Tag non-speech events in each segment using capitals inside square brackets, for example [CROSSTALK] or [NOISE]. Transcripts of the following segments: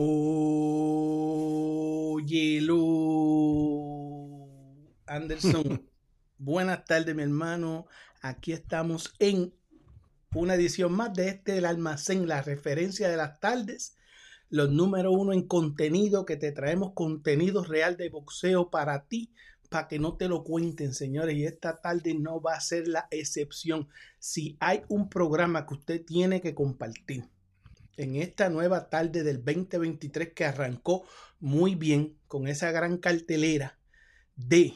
Óyelo. Anderson, [LAUGHS] buenas tardes, mi hermano. Aquí estamos en una edición más de este El Almacén, la referencia de las tardes. Los número uno en contenido, que te traemos contenido real de boxeo para ti, para que no te lo cuenten, señores. Y esta tarde no va a ser la excepción. Si hay un programa que usted tiene que compartir en esta nueva tarde del 2023 que arrancó muy bien con esa gran cartelera de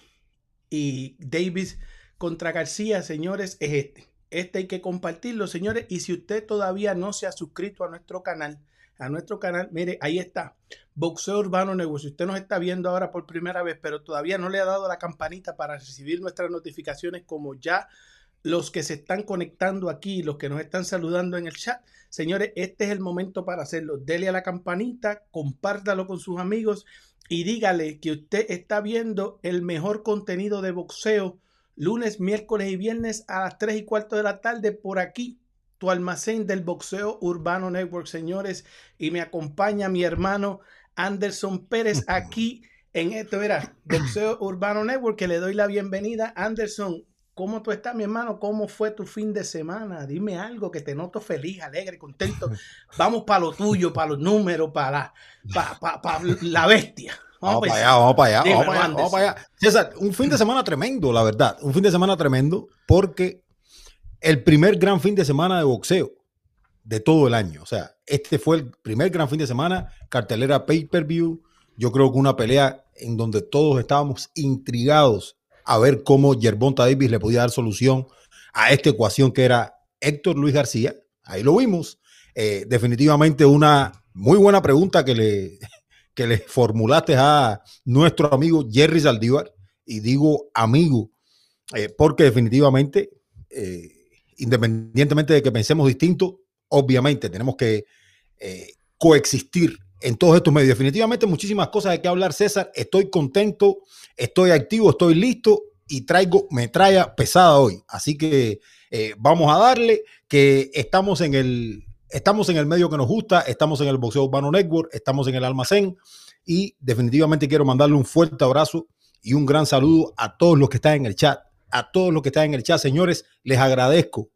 y Davis contra García, señores, es este. Este hay que compartirlo, señores. Y si usted todavía no se ha suscrito a nuestro canal, a nuestro canal, mire, ahí está. Boxeo Urbano Negocio. Usted nos está viendo ahora por primera vez, pero todavía no le ha dado la campanita para recibir nuestras notificaciones como ya los que se están conectando aquí, los que nos están saludando en el chat. Señores, este es el momento para hacerlo. Dele a la campanita, compártalo con sus amigos y dígale que usted está viendo el mejor contenido de boxeo lunes, miércoles y viernes a las 3 y cuarto de la tarde por aquí, tu almacén del boxeo urbano network, señores. Y me acompaña mi hermano Anderson Pérez [LAUGHS] aquí en esto, era Boxeo Urbano Network, que le doy la bienvenida. Anderson, ¿Cómo tú estás, mi hermano? ¿Cómo fue tu fin de semana? Dime algo que te noto feliz, alegre, contento. [LAUGHS] Vamos para lo tuyo, para los números, para, para, la bestia. Vamos, para allá, vamos para allá, vamos para allá, César, un fin de semana tremendo, la verdad. Un fin de semana tremendo porque el primer gran fin de semana de boxeo de todo el año. O sea, este fue el primer gran fin de semana, cartelera pay-per-view. Yo creo que una pelea en donde todos estábamos intrigados a ver cómo Yerbonta Davis le podía dar solución a esta ecuación que era Héctor Luis García. Ahí lo vimos. Eh, definitivamente una muy buena pregunta que le, [LAUGHS] que le formulaste a nuestro amigo Jerry Saldívar. Y digo amigo, eh, porque definitivamente, eh, independientemente de que pensemos distinto, obviamente tenemos que coexistir en todos estos medios. Definitivamente muchísimas cosas de que hablar, César. Estoy contento, estoy activo, estoy listo y traigo metralla pesada hoy. Así que eh, vamos a darle que estamos en el estamos en el medio que nos gusta, estamos en el Boxeo Urbano Network, estamos en el almacén y definitivamente quiero mandarle un fuerte abrazo y un gran saludo a todos los que están en el chat, a todos los que están en el chat, señores, les agradezco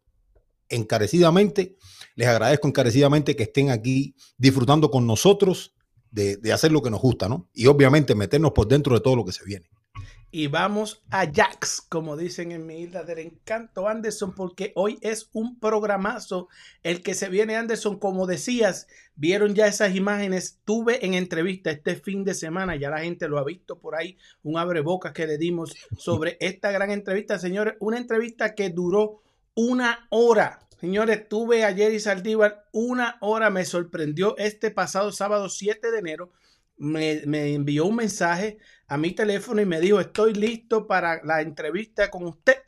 encarecidamente les agradezco encarecidamente que estén aquí disfrutando con nosotros de, hacer lo que nos gusta, ¿no? Y obviamente meternos por dentro de todo lo que se viene. Y vamos a Jax, como dicen en mi isla del encanto, Anderson, porque hoy es un programazo el que se viene, Anderson. Como decías, vieron ya esas imágenes. Tuve en entrevista este fin de semana, ya la gente lo ha visto por ahí, un abrebocas que le dimos sobre esta gran entrevista, señores. Una entrevista que duró una hora Señores, tuve ayer y Saldívar una hora, me sorprendió este pasado sábado 7 de enero. Me, envió un mensaje a mi teléfono y me dijo, estoy listo para la entrevista con usted.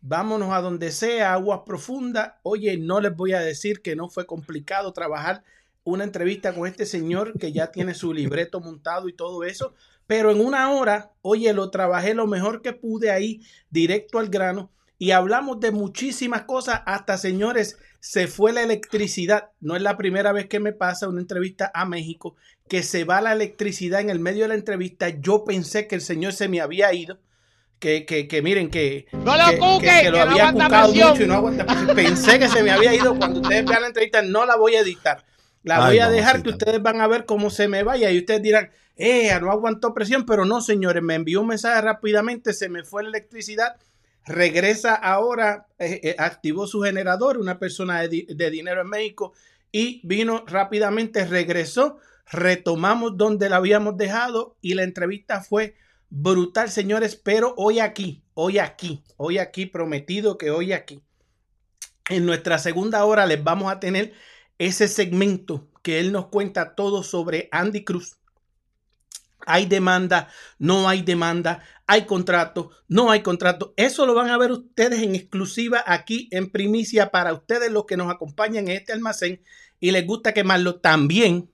Vámonos a donde sea, aguas profundas. Oye, no les voy a decir que no fue complicado trabajar una entrevista con este señor que ya tiene su libreto montado y todo eso. Pero en una hora, oye, lo trabajé lo mejor que pude ahí, directo al grano y hablamos de muchísimas cosas. Hasta, señores, se fue la electricidad. No es la primera vez que me pasa una entrevista a México que se va la electricidad en el medio de la entrevista. Yo pensé que el señor se me había ido. Que, que, que miren, que, no lo, que, lo había cucado mucho y no aguanta. Pensé que se me había ido. Cuando ustedes vean la entrevista, no la voy a editar. La voy a dejar que ustedes van a ver cómo se me vaya y ustedes dirán, eh, no aguantó presión, pero no, señores, me envió un mensaje rápidamente, se me fue la electricidad regresa ahora, eh, eh, activó su generador, una persona de, dinero en México, y vino rápidamente, regresó, retomamos donde la habíamos dejado y la entrevista fue brutal, señores, pero hoy aquí, hoy aquí, hoy aquí, prometido que hoy aquí, en nuestra segunda hora les vamos a tener ese segmento que él nos cuenta todo sobre Andy Cruz. Hay demanda, no hay demanda, hay contrato, no hay contrato. Eso lo van a ver ustedes en exclusiva aquí en primicia para ustedes los que nos acompañan en este almacén y les gusta quemarlo también.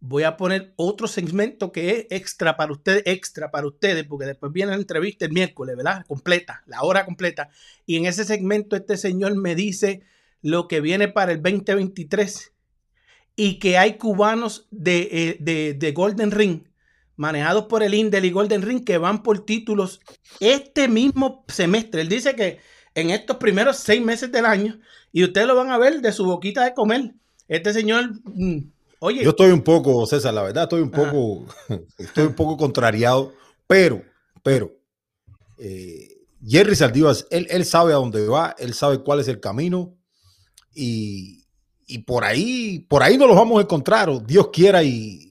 Voy a poner otro segmento que es extra para ustedes, extra para ustedes, porque después viene la entrevista el miércoles, ¿verdad? Completa, la hora completa. Y en ese segmento este señor me dice lo que viene para el 2023 y que hay cubanos de, eh, de, Golden Ring, manejados por el Indel y Golden Ring, que van por títulos este mismo semestre. Él dice que en estos primeros seis meses del año, y ustedes lo van a ver de su boquita de comer, este señor, mm, oye. Yo estoy un poco, César, la verdad, estoy un poco, [LAUGHS] estoy un poco contrariado, pero, pero, eh, Jerry Saldivas, él, él sabe a dónde va, él sabe cuál es el camino y, por ahí, por ahí nos los vamos a encontrar, o Dios quiera y,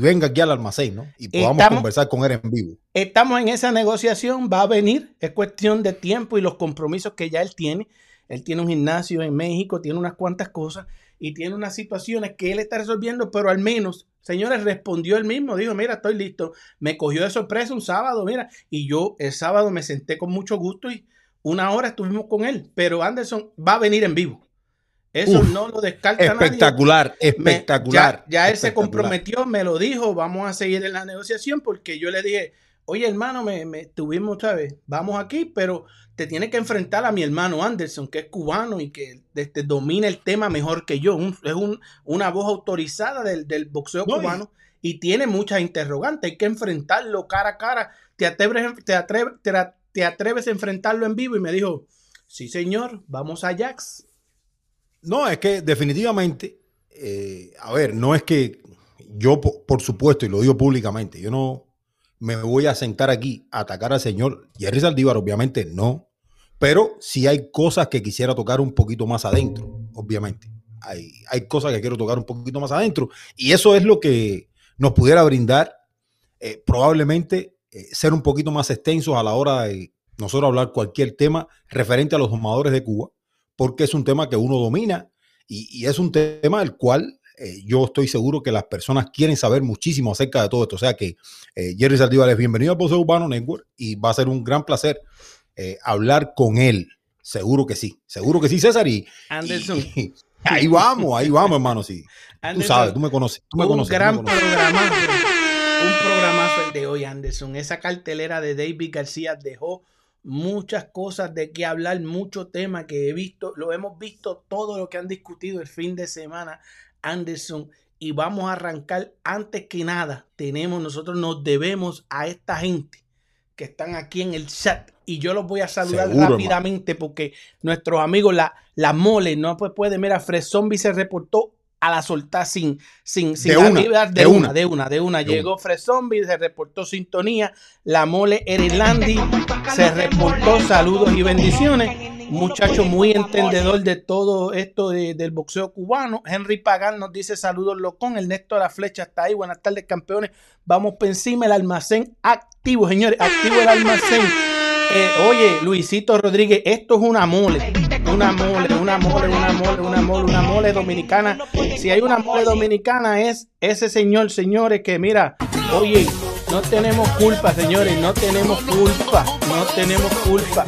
venga aquí al almacén, ¿no? Y podamos conversar con él en vivo. Estamos en esa negociación, va a venir, es cuestión de tiempo y los compromisos que ya él tiene. Él tiene un gimnasio en México, tiene unas cuantas cosas y tiene unas situaciones que él está resolviendo, pero al menos, señores, respondió él mismo, dijo, mira, estoy listo. Me cogió de sorpresa un sábado, mira, y yo el sábado me senté con mucho gusto y una hora estuvimos con él, pero Anderson va a venir en vivo. Eso no lo descarta espectacular, nadie. Espectacular, ya, él se comprometió, me lo dijo, vamos a seguir en la negociación porque yo le dije, oye hermano, me, me tuvimos, ¿sabes? Vamos aquí, pero te tiene que enfrentar a mi hermano Anderson, que es cubano y que este, domina el tema mejor que yo. es una voz autorizada del, boxeo cubano y, tiene muchas interrogantes. Hay que enfrentarlo cara a cara. ¿Te atreves, te, atreves, te, atreves a enfrentarlo en vivo? Y me dijo, sí señor, vamos a Jax. No, es que definitivamente, eh, a ver, no es que yo, por supuesto, y lo digo públicamente, yo no, me voy a sentar aquí a atacar al señor Jerry Saldívar, obviamente no, pero sí hay cosas que quisiera tocar un poquito más adentro, obviamente. Hay, hay cosas que quiero tocar un poquito más adentro y eso es lo que nos pudiera brindar eh, probablemente eh, ser un poquito más extensos a la hora de nosotros hablar cualquier tema referente a los domadores de Cuba, porque es un tema que uno domina y, y es un tema del cual eh, yo estoy seguro que las personas quieren saber muchísimo acerca de todo esto. O sea que eh, Jerry Saldívar es bienvenido a Poseo Urbano Network y va a ser un gran placer eh, hablar con él. Seguro que sí, seguro que sí, César. Y, Anderson. ahí vamos, ahí vamos, hermano. Sí. tú sabes, tú me conoces. Tú me un gran programazo. Un programazo el de hoy, Anderson. Esa cartelera de David García dejó muchas cosas de qué hablar, mucho tema que he visto, lo hemos visto todo lo que han discutido el fin de semana Anderson. Y vamos a arrancar. Antes que nada. Tenemos, nosotros nos debemos a esta gente que están aquí en el chat. Y yo los voy a saludar rápidamente porque nuestros amigos, la, la mole, no pues puede, mira, Fred Zombie se reportó a la soltar sin, sin, sin de, una, de, una, de, una, de una, Llegó Fred Zombie, se reportó sintonía. La mole Erilandi se reportó saludos y bendiciones muchacho muy entendedor de todo esto del boxeo cubano. Henry Pagan nos dice saludos locón. Ernesto La Flecha está ahí. Buenas tardes, campeones. Vamos por encima el almacén activo, señores. Activo el almacén. Eh, oye, Luisito Rodríguez, esto es una mole. Una mole, una mole, una mole, una mole, una mole dominicana. Si hay una mole dominicana es ese señor, señores, que mira, oye, no tenemos culpa, señores, no tenemos culpa, no tenemos culpa.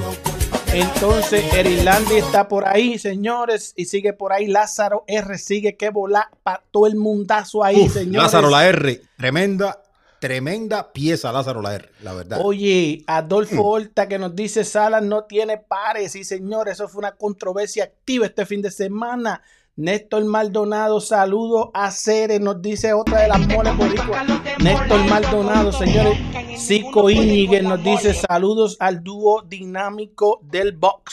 Entonces, Erilandi está por ahí, señores, y sigue por ahí. Lázaro R sigue que volar para todo el mundazo ahí, señores. Lázaro la R, tremenda, tremenda pieza, Lázaro la R, la verdad. Oye, Adolfo mm. Horta que nos dice Salas no tiene pares, y señores, eso fue una controversia activa este fin de semana. Néstor Maldonado, saludo a Cere, nos dice otra de las moles boricuas. Néstor Maldonado, señores. Cico Íñiguez nos dice saludos al dúo dinámico del box.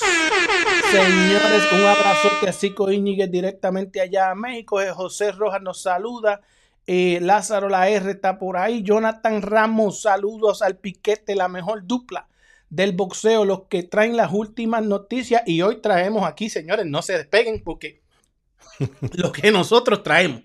Señores, un abrazote a Cico Íñiguez directamente allá a México. José Rojas nos saluda. Eh, Lázaro La R está por ahí. Jonathan Ramos, saludos al piquete, la mejor dupla del boxeo, los que traen las últimas noticias. Y hoy traemos aquí, señores, no se despeguen porque [LAUGHS] lo que nosotros traemos.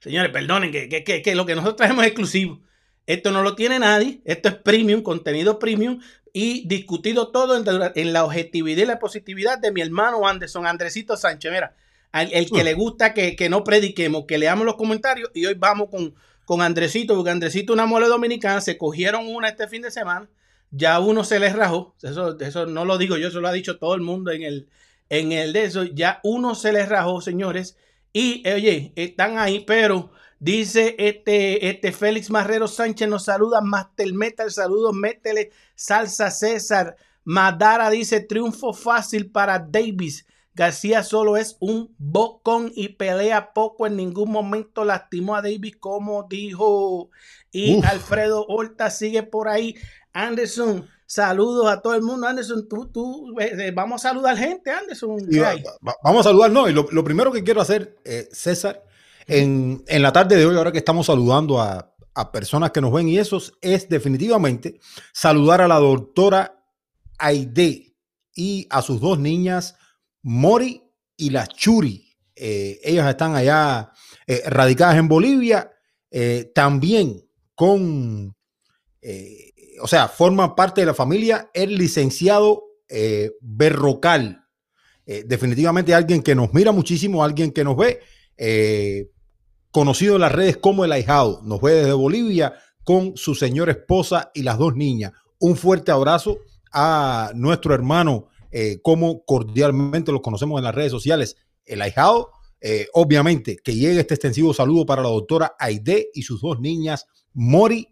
Señores, perdonen que, que, lo que nosotros traemos es exclusivo. Esto no lo tiene nadie. Esto es premium, contenido premium y discutido todo en, la objetividad y la positividad de mi hermano Anderson, Andresito Sánchez. Mira, el, que le gusta que, no prediquemos, que leamos los comentarios y hoy vamos con, con Andresito, porque Andresito una mole dominicana, se cogieron una este fin de semana, ya uno se les rajó, eso, eso no lo digo yo, eso lo ha dicho todo el mundo en el, en el de eso, ya uno se les rajó, señores. Y oye, están ahí, pero dice este, este Félix Marrero Sánchez nos saluda, Master Metal, saludos, métele, Salsa César. Madara dice triunfo fácil para Davis. García solo es un bocón y pelea poco. En ningún momento lastimó a Davis, como dijo. Y Alfredo Horta sigue por ahí. Anderson, saludos a todo el mundo. Anderson, tú, tú, eh, eh, vamos a saludar gente, Anderson. vamos a saludar, no. Y lo, primero que quiero hacer, eh, César, en, en, la tarde de hoy, ahora que estamos saludando a, a personas que nos ven y eso es definitivamente saludar a la doctora Aide y a sus dos niñas, Mori y la Churi. Eh, ellas están allá eh, radicadas en Bolivia, eh, también con, o sea, forman parte de la familia el licenciado Berrocal. definitivamente alguien que nos mira muchísimo, alguien que nos ve conocido en las redes como el ahijado. Nos ve desde Bolivia con su señora esposa y las dos niñas. Un fuerte abrazo a nuestro hermano, eh, como cordialmente lo conocemos en las redes sociales, el ahijado. Eh, obviamente que llegue este extensivo saludo para la doctora Aide y sus dos niñas, Mori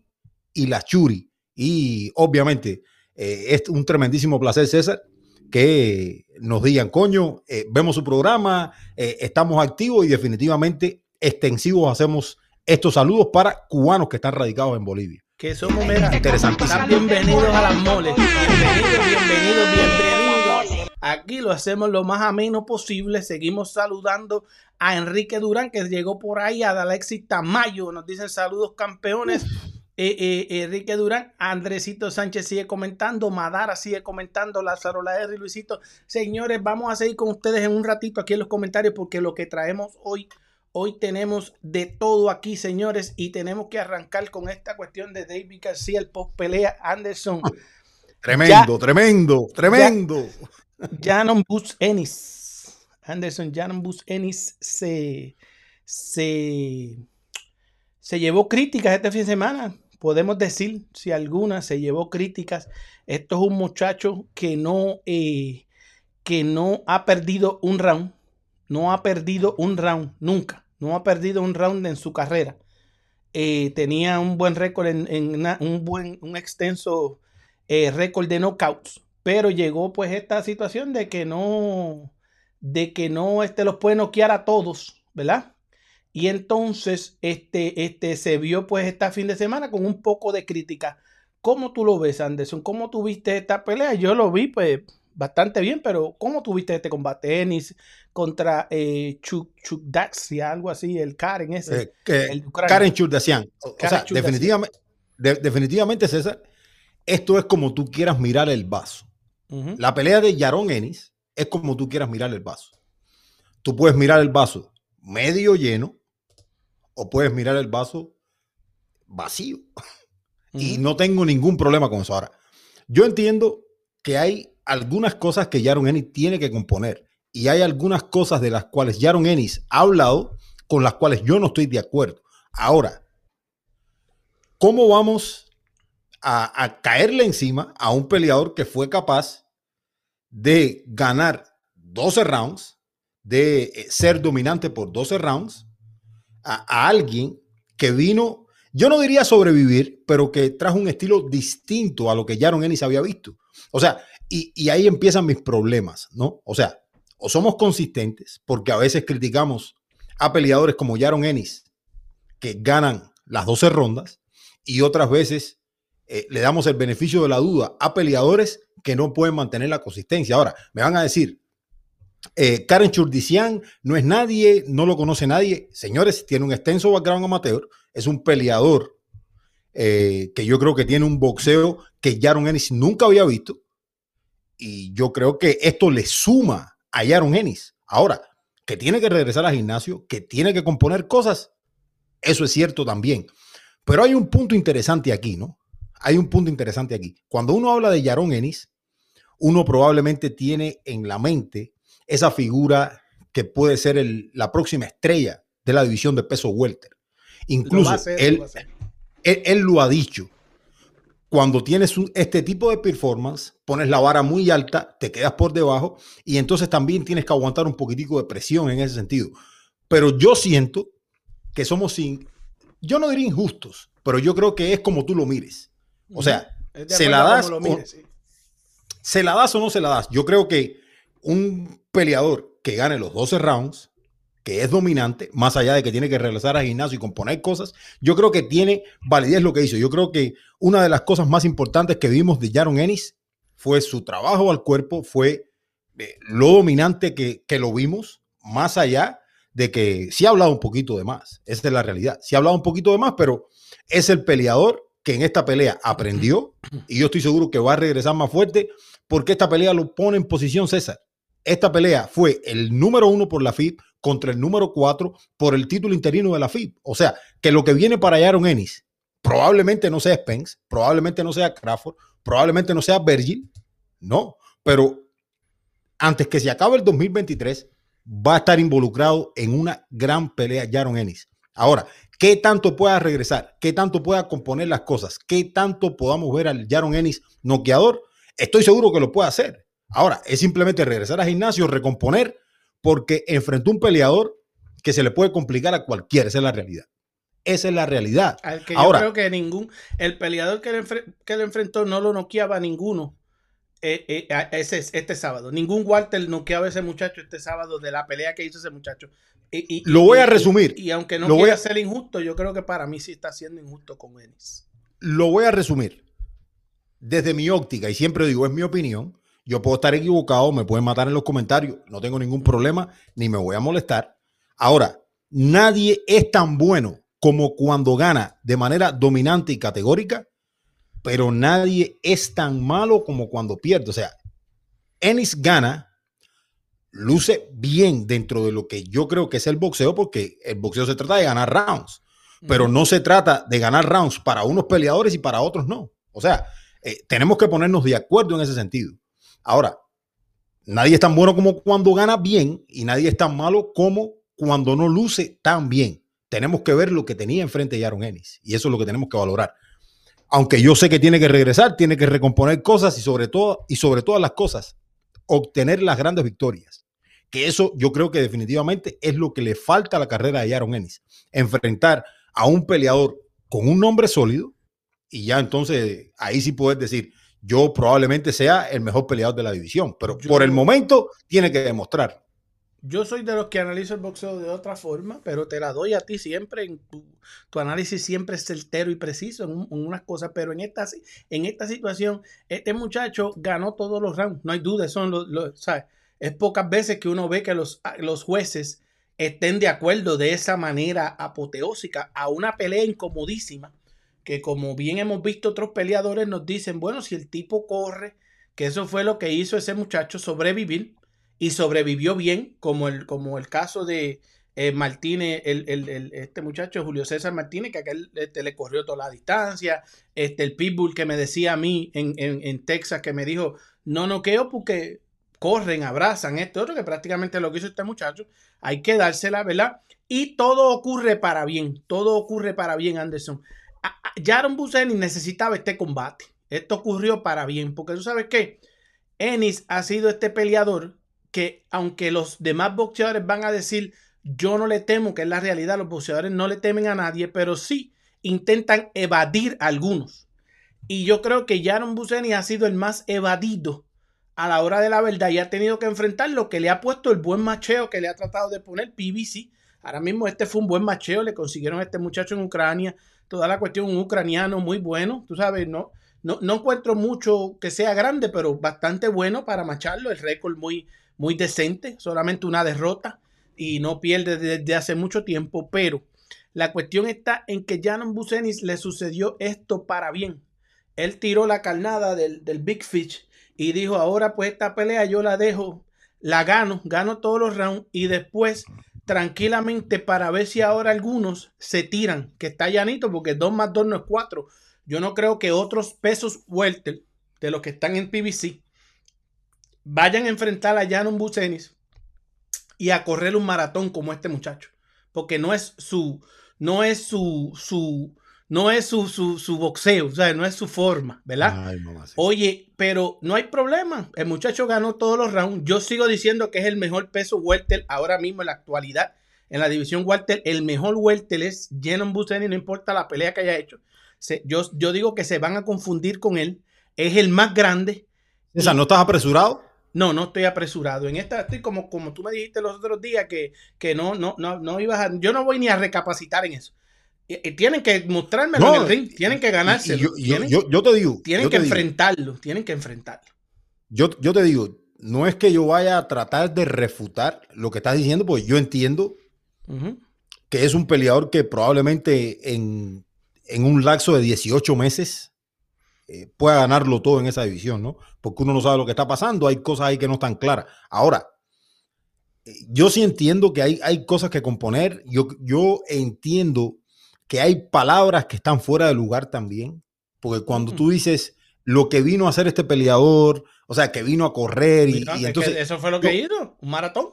y la Churi. Y obviamente eh, es un tremendísimo placer, César, que nos digan, coño, vemos su programa, estamos activos y definitivamente extensivos hacemos estos saludos para cubanos que están radicados en Bolivia. Que somos, mira, interesantísimos. Bienvenidos a las moles. Bienvenidos, bienvenidos, bienvenidos. Aquí lo hacemos lo más ameno posible. Seguimos saludando a Enrique Durán, que llegó por ahí, a Alexis Tamayo. Nos dicen saludos, campeones. Eh, eh, Enrique Durán, Andresito Sánchez sigue comentando, Madara sigue comentando, Lázaro R y Luisito. Señores, vamos a seguir con ustedes en un ratito aquí en los comentarios porque lo que traemos hoy Hoy tenemos de todo aquí, señores, y tenemos que arrancar con esta cuestión de David García, el post pelea Anderson. Tremendo, tremendo, tremendo. Janon Bus Ennis. Anderson Janon Bus Ennis se, se, se llevó críticas este fin de semana. Podemos decir, si alguna se llevó críticas. Esto es un muchacho que no, eh, que no ha perdido un round. No ha perdido un round nunca. No ha perdido un round en su carrera. Eh, tenía un buen récord en, un buen, un extenso eh, récord de knockouts. Pero llegó pues esta situación de que no, de que no este, los puede noquear a todos, ¿verdad? Y entonces este, este, se vio pues este fin de semana con un poco de crítica. ¿Cómo tú lo ves, Anderson? ¿Cómo tuviste esta pelea? Yo lo vi pues bastante bien, pero ¿cómo tuviste este combate? Ennis contra eh, Chuk, algo así, el Karen ese. Eh, Karen Chukdaxian. O, sea, definitivamente, definitivamente, César, esto es como tú quieras mirar el vaso. La pelea de Yaron Ennis es como tú quieras mirar el vaso. Tú puedes mirar el vaso medio lleno o puedes mirar el vaso vacío. [LAUGHS] Y no tengo ningún problema con eso. Ahora, yo entiendo que hay algunas cosas que Jaron Ennis tiene que componer y hay algunas cosas de las cuales Jaron Ennis ha hablado con las cuales yo no estoy de acuerdo. Ahora, ¿cómo vamos a, caerle encima a un peleador que fue capaz de ganar 12 rounds, de eh, ser dominante por 12 rounds, a, alguien que vino, yo no diría sobrevivir, pero que trajo un estilo distinto a lo que Jaron Ennis había visto. O sea, y, ahí empiezan mis problemas, ¿no? O sea, o somos consistentes, porque a veces criticamos a peleadores como Jaron Ennis, que ganan las 12 rondas, y otras veces eh, le damos el beneficio de la duda a peleadores que no pueden mantener la consistencia. Ahora, me van a decir, eh, Karen Churdician no es nadie, no lo conoce nadie. Señores, tiene un extenso background amateur, es un peleador eh, que yo creo que tiene un boxeo que Jaron Ennis nunca había visto y yo creo que esto le suma a Yaron Ennis. Ahora, que tiene que regresar al gimnasio, que tiene que componer cosas, eso es cierto también. Pero hay un punto interesante aquí, ¿no? Hay un punto interesante aquí. Cuando uno habla de Yaron Ennis, uno probablemente tiene en la mente esa figura que puede ser la próxima estrella de la división de peso welter. Incluso él, él, lo ha dicho cuando tienes este tipo de performance, pones la vara muy alta, te quedas por debajo y entonces también tienes que aguantar un poquitico de presión en ese sentido. Pero yo siento que somos sin, yo no diría injustos, pero yo creo que es como tú lo mires. O sea, se la das, o, se la das o no se la das. Yo creo que un peleador que gane los 12 rounds, que es dominante, más allá de que tiene que regresar al gimnasio y componer cosas, yo creo que tiene validez lo que hizo. Yo creo que una de las cosas más importantes que vimos de Jaron Ennis fue su trabajo al cuerpo, fue eh, lo dominante que, que lo vimos, más allá de que sí ha hablado un poquito de más. Esa es la realidad. Sí ha hablado un poquito de más, pero es el peleador que en esta pelea aprendió y yo estoy seguro que va a regresar más fuerte porque esta pelea lo pone en posición César. Esta pelea fue el número uno por la FIB contra el número cuatro por el título interino de la FIB. O sea, que lo que viene para Aaron Ennis probablemente no sea Spence, probablemente no sea Crawford, probablemente no sea Virgil, no, pero antes que se acabe el 2023, va a estar involucrado en una gran pelea Jaron Ennis. Ahora, ¿qué tanto pueda regresar? ¿Qué tanto pueda componer las cosas? ¿Qué tanto podamos ver al Jaron Ennis noqueador? Estoy seguro que lo puede hacer. Ahora, es simplemente regresar al gimnasio, recomponer, porque enfrentó un peleador que se le puede complicar a cualquiera. Esa es la realidad. Esa es la realidad. Ahora, yo creo que ningún, el peleador que le, que le enfrentó no lo noqueaba a ninguno eh, eh, ese, este sábado. Ningún Walter noqueaba a ese muchacho este sábado de la pelea que hizo ese muchacho. Y, lo voy a resumir. Y, aunque no lo quiera ser injusto, yo creo que para mí sí está siendo injusto con Ennis. Lo voy a resumir. Desde mi óptica, y siempre digo, es mi opinión, yo puedo estar equivocado, me pueden matar en los comentarios, no tengo ningún problema, ni me voy a molestar. Ahora, nadie es tan bueno como cuando gana de manera dominante y categórica pero nadie es tan malo como cuando pierde. O sea, Ennis gana, luce bien dentro de lo que yo creo que es el boxeo, porque el boxeo se trata de ganar rounds, pero no se trata de ganar rounds para unos peleadores y para otros no. O sea, eh, tenemos que ponernos de acuerdo en ese sentido. Ahora, nadie es tan bueno como cuando gana bien y nadie es tan malo como cuando no luce tan bien. Tenemos que ver lo que tenía enfrente Aaron Ennis y eso es lo que tenemos que valorar aunque yo sé que tiene que regresar, tiene que recomponer cosas y sobre todo, y sobre todas las cosas, obtener las grandes victorias. Que eso yo creo que definitivamente es lo que le falta a la carrera de Aaron Ennis. Enfrentar a un peleador con un nombre sólido y ya entonces ahí sí puedes decir, yo probablemente sea el mejor peleador de la división, pero por el momento tiene que demostrar. Yo soy de los que analizo el boxeo de otra forma, pero te la doy a ti siempre. En tu, análisis siempre es certero y preciso en, unas cosas, pero en esta, en esta situación, este muchacho ganó todos los rounds, no hay duda. Son los, Es pocas veces que uno ve que los, los jueces estén de acuerdo de esa manera apoteósica a una pelea incomodísima, que como bien hemos visto otros peleadores nos dicen, bueno, si el tipo corre, que eso fue lo que hizo ese muchacho, sobrevivir y sobrevivió bien, como el, como el caso de eh, Martínez, el, este muchacho Julio César Martínez, que aquel este, le corrió toda la distancia, este, el Pitbull que me decía a mí en, en, Texas, que me dijo, no noqueo porque corren, abrazan, esto otro, que prácticamente lo que hizo este muchacho, hay que dársela, ¿verdad? Y todo ocurre para bien, todo ocurre para bien, Anderson. Jaron Buseni necesitaba este combate. Esto ocurrió para bien, porque tú sabes que Ennis ha sido este peleador que aunque los demás boxeadores van a decir yo no le temo, que es la realidad, los boxeadores no le temen a nadie, pero sí intentan evadir a algunos. Y yo creo que Jaron Buseni ha sido el más evadido a la hora de la verdad y ha tenido que enfrentar lo que le ha puesto el buen macheo que le ha tratado de poner PBC. Ahora mismo este fue un buen macheo, le consiguieron a este muchacho en Ucrania, toda la cuestión, un ucraniano muy bueno, tú sabes, no, no, no encuentro mucho que sea grande, pero bastante bueno para macharlo, el récord muy, muy decente, solamente una derrota y no pierde desde hace mucho tiempo, pero la cuestión está en que Janon Busenis le sucedió esto para bien. Él tiró la carnada del, del Big Fish y dijo, ahora pues esta pelea yo la dejo, la gano, gano todos los rounds y después tranquilamente para ver si ahora algunos se tiran, que está llanito porque 2 más 2 no es 4. Yo no creo que otros pesos welter de los que están en PBC vayan a enfrentar a Janon Bucenis y a correr un maratón como este muchacho. Porque no es su, no es su, su, no es su, su, boxeo, o sea, no es su forma, ¿verdad? Oye, pero no hay problema. El muchacho ganó todos los rounds. Yo sigo diciendo que es el mejor peso welter ahora mismo en la actualidad. En la división welter, el mejor welter es Janon Bucenis, no importa la pelea que haya hecho. yo, yo digo que se van a confundir con él. Es el más grande. O sea, ¿no estás apresurado? No, no estoy apresurado. En esta estoy como, como tú me dijiste los otros días que, que no, no, no, no ibas a. Yo no voy ni a recapacitar en eso. Tienen que mostrármelo en el ring, tienen que ganarse. Yo, yo, te digo. Tienen que enfrentarlo, tienen que enfrentarlo. Yo, yo te digo, no es que yo vaya a tratar de refutar lo que estás diciendo, porque yo entiendo que es un peleador que probablemente en, en un lapso de 18 meses eh, pueda ganarlo todo en esa división, ¿no? Porque uno no sabe lo que está pasando, hay cosas ahí que no están claras. Ahora, eh, yo sí entiendo que hay, hay cosas que componer, yo, yo entiendo que hay palabras que están fuera de lugar también, porque cuando tú dices lo que vino a hacer este peleador, o sea, que vino a correr y, entonces... Eso fue lo que hizo, un maratón.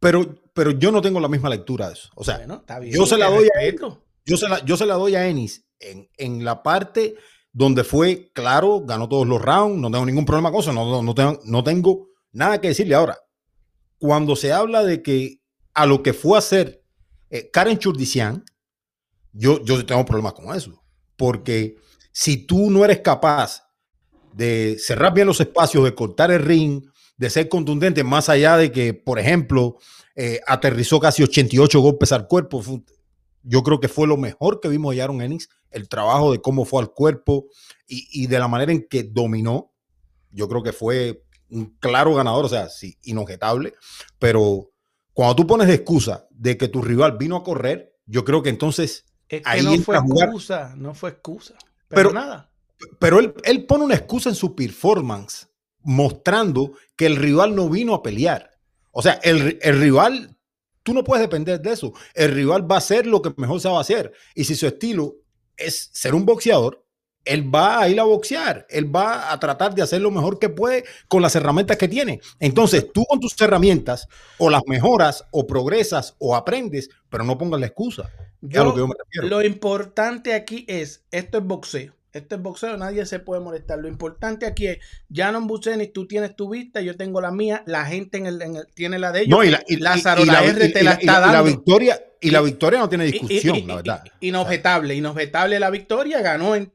Pero, pero yo no tengo la misma lectura de eso. O sea, yo, se la doy a, yo, se la, yo se la doy a Ennis en, en la parte donde fue claro, ganó todos los rounds, no tengo ningún problema con eso, no, no, tengo, no tengo nada que decirle. Ahora, cuando se habla de que a lo que fue a hacer eh, Karen Churdician, yo, yo tengo problemas con eso, porque si tú no eres capaz de cerrar bien los espacios, de cortar el ring, de ser contundente, más allá de que, por ejemplo, eh, aterrizó casi 88 golpes al cuerpo, yo creo que fue lo mejor que vimos de Aaron Ennis el trabajo de cómo fue al cuerpo y, de la manera en que dominó. Yo creo que fue un claro ganador, o sea, sí, inobjetable. Pero cuando tú pones de excusa de que tu rival vino a correr, yo creo que entonces ahí no fue excusa, no fue excusa. Pero, nada. Pero él, él pone una excusa en su performance, mostrando que el rival no vino a pelear. O sea, el, el rival tú no puedes depender de eso. El rival va a hacer lo que mejor se va a hacer. Y si su estilo es ser un boxeador, él va a ir a boxear, él va a tratar de hacer lo mejor que puede con las herramientas que tiene. Entonces, tú con tus herramientas o las mejoras o progresas o aprendes, pero no pongas la excusa. lo importante aquí es, esto es boxeo. Esto es boxeo, nadie se puede molestar. Lo importante aquí es, Janon Bucenis, tú tienes tu vista, yo tengo la mía, la gente en el, tiene la de ellos. No, y la, y, Lázaro, la, R te la, está dando. La victoria, y la victoria no tiene discusión, la verdad. Inobjetable, inobjetable la victoria, ganó en,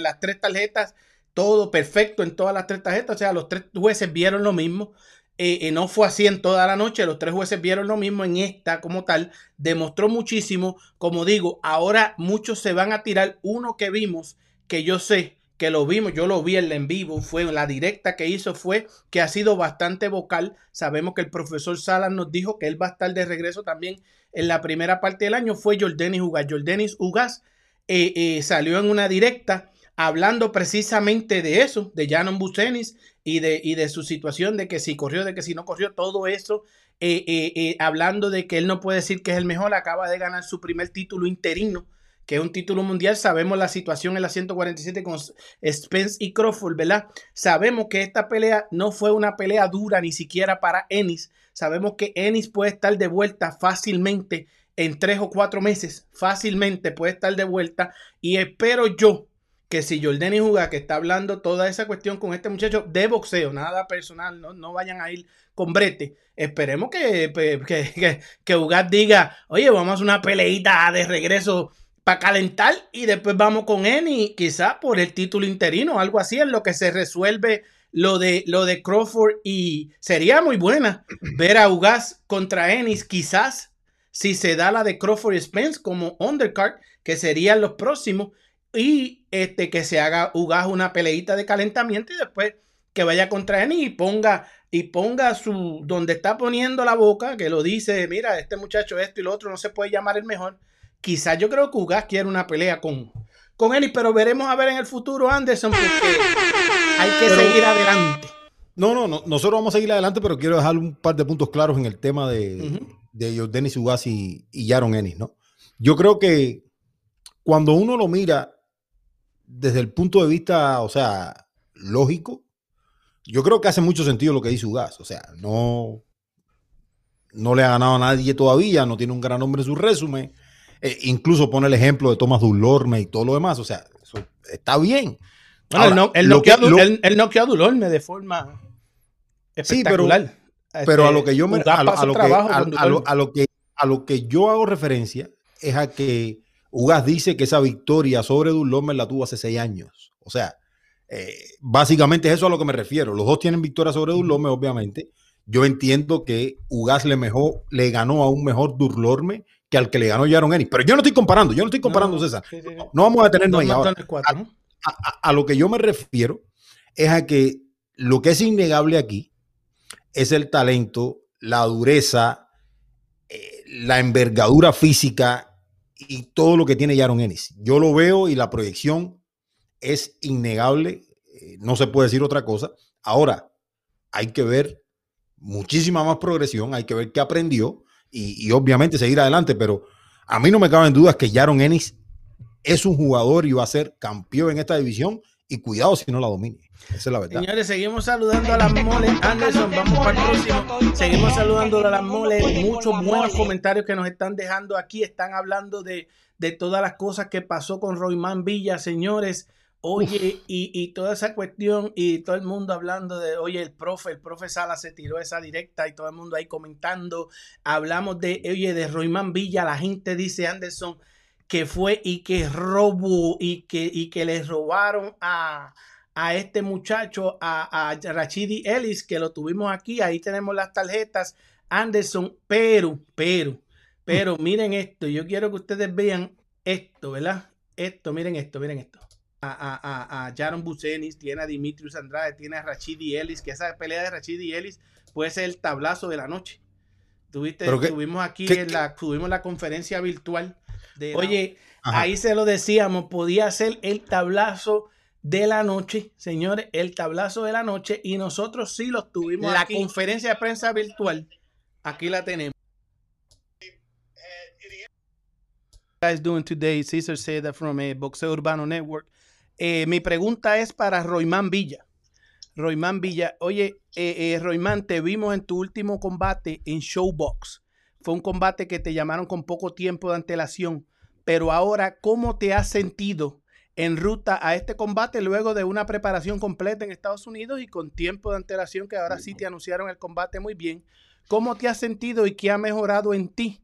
las tres tarjetas, todo perfecto en todas las tres tarjetas, o sea, los tres jueces vieron lo mismo. Eh, eh, no fue así en toda la noche, los tres jueces vieron lo mismo en esta como tal, demostró muchísimo, como digo, ahora muchos se van a tirar uno que vimos que yo sé que lo vimos, yo lo vi en, en vivo, fue la directa que hizo fue que ha sido bastante vocal. Sabemos que el profesor Salas nos dijo que él va a estar de regreso también en la primera parte del año. Fue Jordanis Ugas. Jordanis Ugas eh, eh, salió en una directa hablando precisamente de eso, de Janon Bucenis y de, y de su situación, de que si corrió, de que si no corrió, todo eso, eh, hablando de que él no puede decir que es el mejor, acaba de ganar su primer título interino que es un título mundial. Sabemos la situación en la 147 con Spence y Crawford, ¿verdad? Sabemos que esta pelea no fue una pelea dura ni siquiera para Ennis. Sabemos que Ennis puede estar de vuelta fácilmente en tres o cuatro meses. Fácilmente puede estar de vuelta. Y espero yo que si Jordani Juga, que está hablando toda esa cuestión con este muchacho de boxeo, nada personal, no, no vayan a ir con brete. Esperemos que, que, que, diga, oye, vamos a una peleita de regreso para calentar y después vamos con Eni, quizás por el título interino, algo así, en lo que se resuelve lo de, lo de Crawford y sería muy buena ver a Ugas contra Ennis, quizás si se da la de Crawford y Spence como undercard, que serían los próximos, y este, que se haga Ugas una peleita de calentamiento y después que vaya contra Ennis y ponga y ponga su donde está poniendo la boca, que lo dice, mira, este muchacho esto y lo otro no se puede llamar el mejor Quizás yo creo que Ugas quiere una pelea con, con él, pero veremos a ver en el futuro, Anderson, porque hay que seguir adelante. No, no, no, nosotros vamos a seguir adelante, pero quiero dejar un par de puntos claros en el tema de, de Denis Ugas y, y Yaron Ennis, ¿no? Yo creo que cuando uno lo mira desde el punto de vista, o sea, lógico, yo creo que hace mucho sentido lo que dice Ugas. O sea, no, no le ha ganado a nadie todavía, no tiene un gran nombre en su resumen. Eh, incluso pone el ejemplo de Thomas Dulorme y todo lo demás. O sea, eso está bien. Bueno, él, no, a Dulorme de forma espectacular. Sí, pero, pero a lo que yo me a lo, que, a, lo, que yo hago referencia es a que Ugas dice que esa victoria sobre Dulorme la tuvo hace seis años. O sea, Eh, básicamente es eso a lo que me refiero. Los dos tienen victoria sobre Durlorme, obviamente. Yo entiendo que Ugas le, mejor, le ganó a un mejor Durlorme que al que le ganó Jaron Ennis. Pero yo no estoy comparando, yo no estoy comparando, César. No, vamos a tenernos ahí ahora. a, lo que yo me refiero es a que lo que es innegable aquí es el talento, la dureza, eh, la envergadura física y todo lo que tiene Jaron Ennis. Yo lo veo y la proyección es innegable, eh, no se puede decir otra cosa. Ahora, hay que ver muchísima más progresión, hay que ver qué aprendió y, obviamente seguir adelante, pero a mí no me caben dudas que Jaron Ennis es un jugador y va a ser campeón en esta división y cuidado si no la domine. Esa es la verdad. Señores, seguimos saludando a las moles. Anderson, vamos para el próximo. Seguimos saludando a las moles. Muchos buenos comentarios que nos están dejando aquí. Están hablando de, de todas las cosas que pasó con Royman Villa, señores. Oye, y, y, toda esa cuestión y todo el mundo hablando de, oye, el profe, el profe Sala se tiró esa directa y todo el mundo ahí comentando. Hablamos de, oye, de Royman Villa, la gente dice Anderson que fue y que robó y que, y que le robaron a, a este muchacho, a, a Rachidi Ellis, que lo tuvimos aquí. Ahí tenemos las tarjetas. Anderson, pero, pero, pero miren esto. Yo quiero que ustedes vean esto, ¿verdad? Esto, miren esto, miren esto a, a, a Jaron Bucenis, tiene a Dimitrius Andrade, tiene a Rachidi Ellis, que esa pelea de Rachidi Ellis puede ser el tablazo de la noche. Tuviste, tuvimos aquí en la, tuvimos la conferencia virtual. De, oye, ahí se lo decíamos, podía ser el tablazo de la noche, señores, el tablazo de la noche, y nosotros sí lo tuvimos. La conferencia de prensa virtual, aquí la tenemos. guys doing today? Cesar said from a Boxeo Urbano Network. Eh, mi pregunta es para Roymán Villa. Roymán Villa, oye, eh, eh, Roymán, te vimos en tu último combate en Showbox. Fue un combate que te llamaron con poco tiempo de antelación, pero ahora, ¿cómo te has sentido en ruta a este combate luego de una preparación completa en Estados Unidos y con tiempo de antelación que ahora sí te anunciaron el combate muy bien? ¿Cómo te has sentido y qué ha mejorado en ti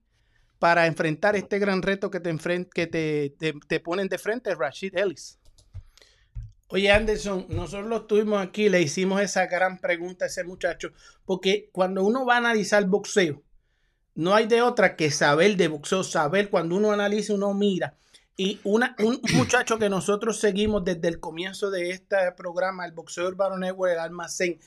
para enfrentar este gran reto que te, que te, te, te ponen de frente, Rashid Ellis? Oye, Anderson, nosotros lo tuvimos aquí, le hicimos esa gran pregunta a ese muchacho, porque cuando uno va a analizar boxeo, no hay de otra que saber de boxeo, saber cuando uno analiza, uno mira. Y una, un [CLEARS THROAT] muchacho que nosotros seguimos desde el comienzo de este programa, el Boxeo Urbano Network, el almacén,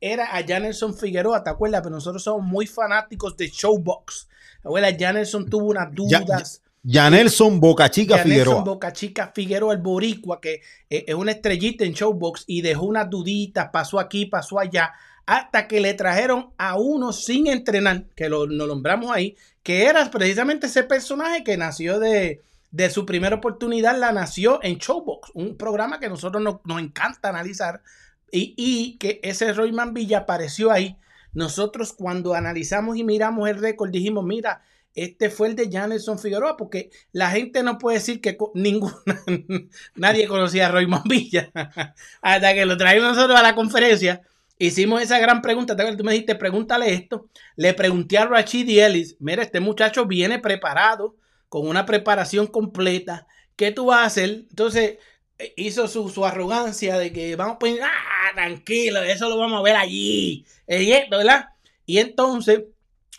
era a Janelson Figueroa, ¿te acuerdas? Pero nosotros somos muy fanáticos de Showbox. Abuela, Janelson tuvo unas dudas. Janelson Boca Chica Figueroa. Boca Chica Figueroa, el boricua, que eh, es una estrellita en Showbox y dejó unas duditas, pasó aquí, pasó allá, hasta que le trajeron a uno sin entrenar, que lo, nombramos ahí, que era precisamente ese personaje que nació de, de su primera oportunidad, la nació en Showbox, un programa que nosotros nos, nos encanta analizar, y, y que ese Royman Villa apareció ahí. Nosotros cuando analizamos y miramos el récord dijimos, mira, este fue el de Janelson Figueroa, porque la gente no puede decir que ninguna, [LAUGHS] nadie conocía a Roy Villa. [LAUGHS] Hasta que lo traímos nosotros a la conferencia, hicimos esa gran pregunta. Tú me dijiste, pregúntale esto. Le pregunté a Rachid Ellis, mira, este muchacho viene preparado, con una preparación completa. ¿Qué tú vas a hacer? Entonces, eh, hizo su, arrogancia de que vamos a poner, ah, tranquilo, eso lo vamos a ver allí. ¿verdad? Y entonces,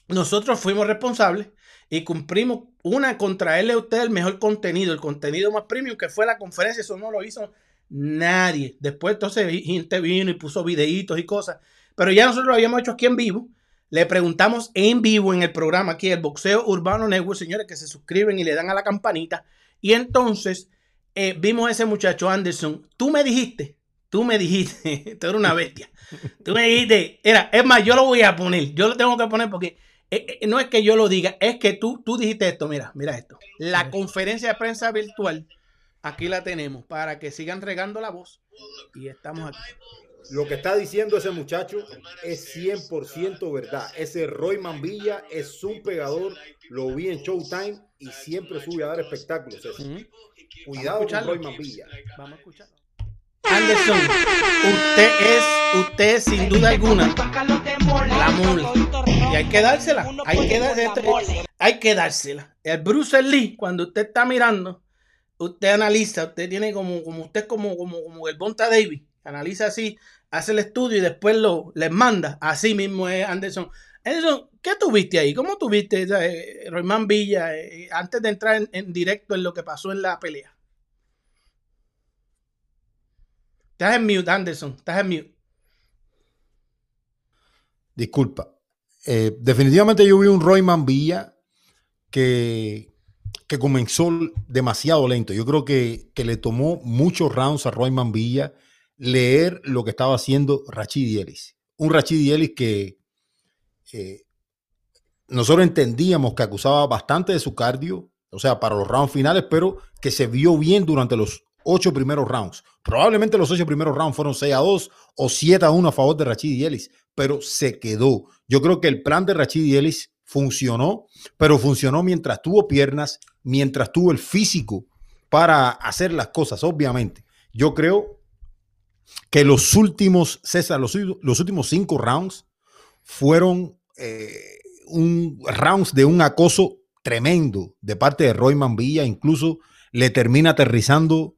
nosotros fuimos responsables y cumplimos una contraerle a usted el mejor contenido, el contenido más premium que fue la conferencia, eso no lo hizo nadie. Después entonces gente vino y puso videitos y cosas, pero ya nosotros lo habíamos hecho aquí en vivo. Le preguntamos en vivo en el programa aquí, el Boxeo Urbano Network, señores, que se suscriben y le dan a la campanita. Y entonces eh, vimos a ese muchacho Anderson. Tú me dijiste, tú me dijiste, [LAUGHS] tú eres una bestia. Tú me dijiste, era, es más, yo lo voy a poner, yo lo tengo que poner porque eh, eh, no es que yo lo diga, es que tú, tú dijiste esto, mira, mira esto. La conferencia de prensa virtual, aquí la tenemos, para que sigan regando la voz. Y estamos aquí. Lo que está diciendo ese muchacho es 100% verdad. Ese Roy Mambilla es un pegador. Lo vi en Showtime y siempre sube a dar espectáculos. Cuidado con Roy Mambilla. Vamos a escucharlo. Anderson, usted es, usted sin duda alguna la mula. Y hay que dársela. Hay que, dársela, hay que dársela. El Bruce Lee, cuando usted está mirando, usted analiza, usted tiene como, como usted como, como, como el Bonta David. analiza así, hace el estudio y después lo les manda. Así mismo es Anderson. Anderson, ¿qué tuviste ahí? ¿Cómo tuviste eh, Roymán Villa eh, antes de entrar en, directo en lo que pasó en la pelea? Estás en mute, Anderson. Estás en mute. Disculpa. Eh, definitivamente yo vi un Royman Villa que, que comenzó demasiado lento. Yo creo que, le tomó muchos rounds a Royman Villa leer lo que estaba haciendo Rachid Ellis. Un Rachid Ellis que eh, nosotros entendíamos que acusaba bastante de su cardio, o sea, para los rounds finales, pero que se vio bien durante los ocho primeros rounds. Probablemente los ocho primeros rounds fueron 6 a 2 o 7 a 1 a favor de Rachid Ellis, pero se quedó. Yo creo que el plan de Rachid Ellis funcionó, pero funcionó mientras tuvo piernas, mientras tuvo el físico para hacer las cosas, obviamente. Yo creo que los últimos, César, los, últimos cinco rounds fueron eh, un, rounds de un acoso tremendo de parte de Roy Villa, incluso le termina aterrizando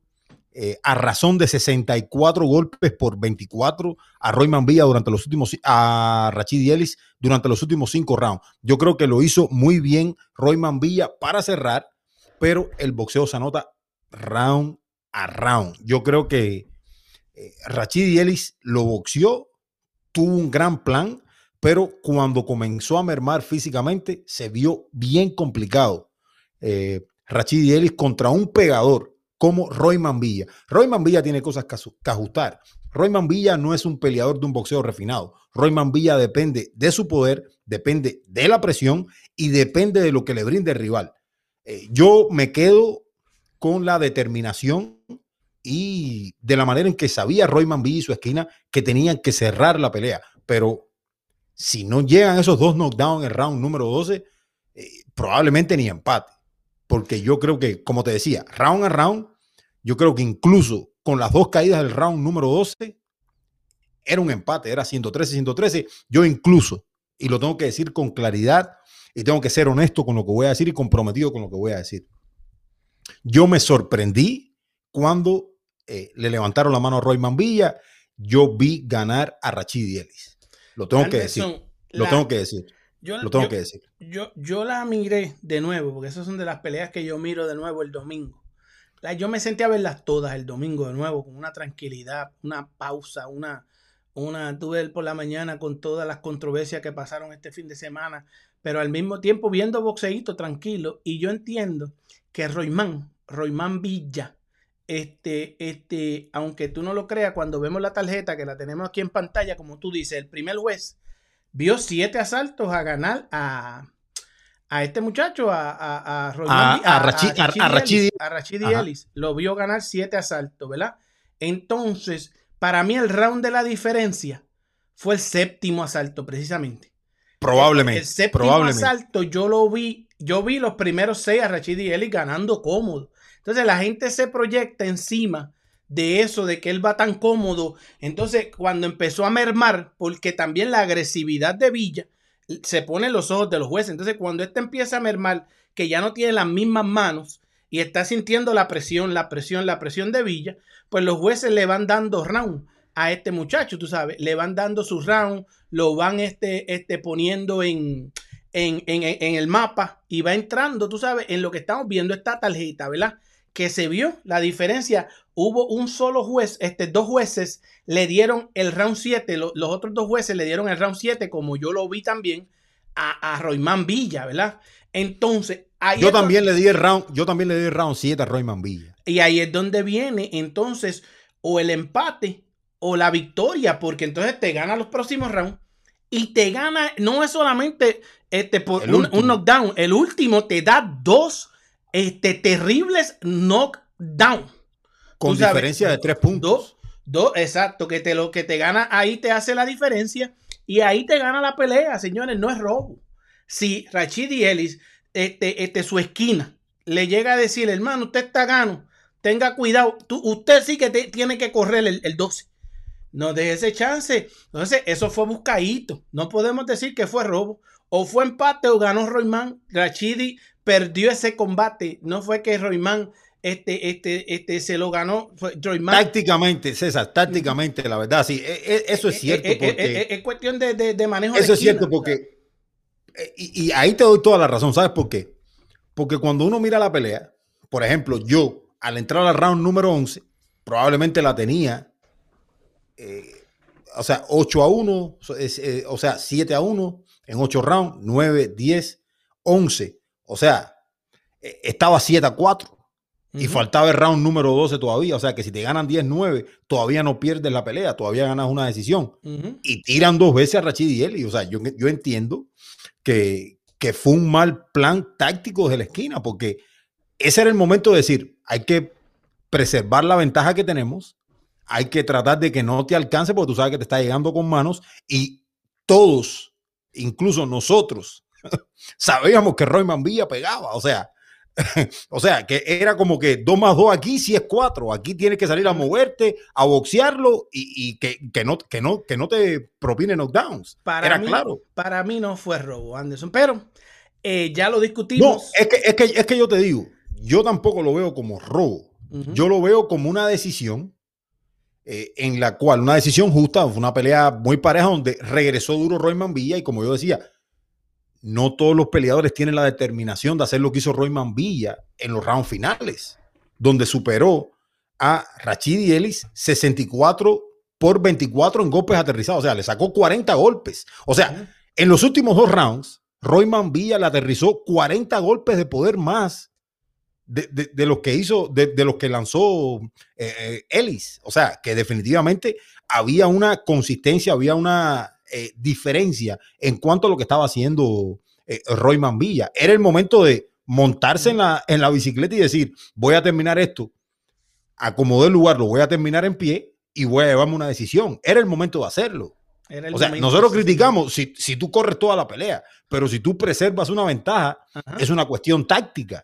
eh, a razón de 64 golpes por 24 a Roy Villa durante los últimos, a durante los últimos cinco rounds. Yo creo que lo hizo muy bien Roy Villa para cerrar, pero el boxeo se anota round a round. Yo creo que eh, Rachid lo boxeó, tuvo un gran plan, pero cuando comenzó a mermar físicamente se vio bien complicado. Eh, Rachid Ellis contra un pegador como Roy Villa. Roy Villa tiene cosas que ajustar. Roy Villa no es un peleador de un boxeo refinado. Roy Villa depende de su poder, depende de la presión y depende de lo que le brinde el rival. Eh, yo me quedo con la determinación y de la manera en que sabía Roy Villa y su esquina que tenían que cerrar la pelea. Pero si no llegan esos dos knockdowns en el round número 12, eh, probablemente ni empate. Porque yo creo que, como te decía, round a round, yo creo que incluso con las dos caídas del round número 12, era un empate, era 113-113. Yo incluso, y lo tengo que decir con claridad, y tengo que ser honesto con lo que voy a decir y comprometido con lo que voy a decir. Yo me sorprendí cuando eh, le levantaron la mano a Roy Villa. Yo vi ganar a Rachid Ellis. Lo tengo que decir. Lo tengo que decir. Yo, lo tengo que decir. Yo, yo la miré de nuevo, porque esas son de las peleas que yo miro de nuevo el domingo yo me senté a verlas todas el domingo de nuevo, con una tranquilidad, una pausa, una, una, tuve por la mañana con todas las controversias que pasaron este fin de semana, pero al mismo tiempo viendo boxeito tranquilo. Y yo entiendo que Roymán, Roymán Villa, este, este, aunque tú no lo creas, cuando vemos la tarjeta que la tenemos aquí en pantalla, como tú dices, el primer juez vio siete asaltos a ganar a, a este muchacho, a, a, a, Rachid Ellis, lo vio ganar siete asaltos, ¿verdad? Entonces, para mí el round de la diferencia fue el séptimo asalto, precisamente. Probablemente. El, séptimo asalto yo lo vi, yo vi los primeros seis a Rachid Ellis ganando cómodo. Entonces la gente se proyecta encima de eso, de que él va tan cómodo. Entonces, cuando empezó a mermar, porque también la agresividad de Villa, se ponen los ojos de los jueces. Entonces, cuando este empieza a mermar, que ya no tiene las mismas manos y está sintiendo la presión, la presión, la presión de Villa, pues los jueces le van dando round a este muchacho, tú sabes, le van dando su round, lo van este, este poniendo en, en, en, el mapa y va entrando, tú sabes, en lo que estamos viendo esta tarjeta, ¿verdad? Que se vio la diferencia. Hubo un solo juez, este, dos jueces le dieron el round 7, los otros dos jueces le dieron el round 7, como yo lo vi también, a, a Roymán Villa, ¿verdad? Entonces, ahí yo también le di el round, yo también le di el round 7 a Roymán Villa. Y ahí es donde viene entonces o el empate o la victoria, porque entonces te gana los próximos rounds y te gana, no es solamente este, por un, knockdown, el último te da dos este, terribles knockdown. Con diferencia de tres puntos. Dos, exacto, que te lo que te gana ahí te hace la diferencia y ahí te gana la pelea, señores, no es robo. Si Rachid y Ellis, este, este, su esquina, le llega a decir, hermano, usted está gano, tenga cuidado, tú, usted sí que tiene que correr el, el 12. No deje ese chance. Entonces, eso fue buscadito. No podemos decir que fue robo. O fue empate o ganó Royman. Rachidi perdió ese combate. No fue que Royman este, este, este se lo ganó Tácticamente, César, tácticamente, la verdad, sí, e, e, eso es cierto. es cuestión de, manejo. Eso es cierto porque, y, y, ahí te doy toda la razón, ¿sabes por qué? Porque cuando uno mira la pelea, por ejemplo, yo al entrar al round número 11, probablemente la tenía, eh, o sea, 8 a 1, eh, o sea, 7 a 1 en 8 rounds, 9, 10, 11. O sea, e, estaba 7 a 4. Y faltaba el round número 12 todavía. O sea que si te ganan 10-9, todavía no pierdes la pelea, todavía ganas una decisión. Y tiran dos veces a Rachid y Eli. O sea, yo, yo entiendo que, que fue un mal plan táctico de la esquina, porque ese era el momento de decir, hay que preservar la ventaja que tenemos, hay que tratar de que no te alcance porque tú sabes que te está llegando con manos y todos, incluso nosotros, [LAUGHS] sabíamos que Roy Villa pegaba, o sea, [LAUGHS] o sea, que era como que 2 más 2 aquí sí es 4. Aquí tienes que salir a moverte, a boxearlo y, que, no, que, no, que no te propine knockdowns. Para era mí, claro. Para mí no fue robo, Anderson, pero eh, ya lo discutimos. No, es que, es, que, es que yo te digo, yo tampoco lo veo como robo. Yo lo veo como una decisión eh, en la cual, una decisión justa, fue una pelea muy pareja donde regresó duro Royman Villa y como yo decía, no todos los peleadores tienen la determinación de hacer lo que hizo Royman Villa en los rounds finales, donde superó a Rachidi Ellis 64 por 24 en golpes aterrizados. O sea, le sacó 40 golpes. O sea, en los últimos dos rounds, Royman Villa le aterrizó 40 golpes de poder más de, los que hizo, de, los que lanzó eh, eh, Ellis. O sea, que definitivamente había una consistencia, había una eh, diferencia en cuanto a lo que estaba haciendo Roy Villa. Era el momento de montarse en la, en la bicicleta y decir, voy a terminar esto, acomodé el lugar, lo voy a terminar en pie y voy a llevarme una decisión. Era el momento de hacerlo. o sea, nosotros criticamos si, si, tú corres toda la pelea, pero si tú preservas una ventaja, es una cuestión táctica.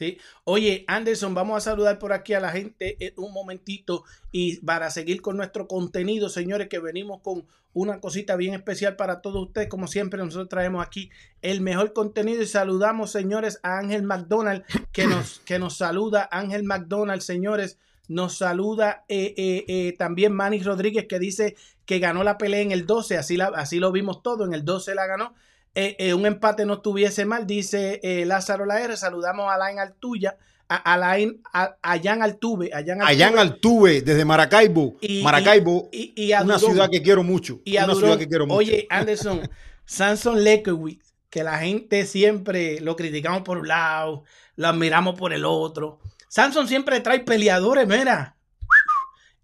¿Sí? Oye, Anderson, vamos a saludar por aquí a la gente un momentito y para seguir con nuestro contenido, señores, que venimos con una cosita bien especial para todos ustedes. Como siempre, nosotros traemos aquí el mejor contenido y saludamos, señores, a Ángel McDonald, que nos, que nos saluda. Ángel McDonald, señores. Nos saluda eh, eh, eh, también Manny Rodríguez que dice que ganó la pelea en el 12, así, la, así lo vimos todo, en el 12 la ganó. Eh, eh, un empate no estuviese mal, dice eh, Lázaro Laer. Saludamos a Alain Altuya, a Alain, a, Jan Altuve, a Jan Altuve. desde Maracaibo. Maracaibo, y, una ciudad que quiero mucho. Y una ciudad que quiero mucho. Oye, Anderson, [LAUGHS] Samson Lekowitz, que la gente siempre lo criticamos por un lado, lo admiramos por el otro. Samson siempre trae peleadores, mira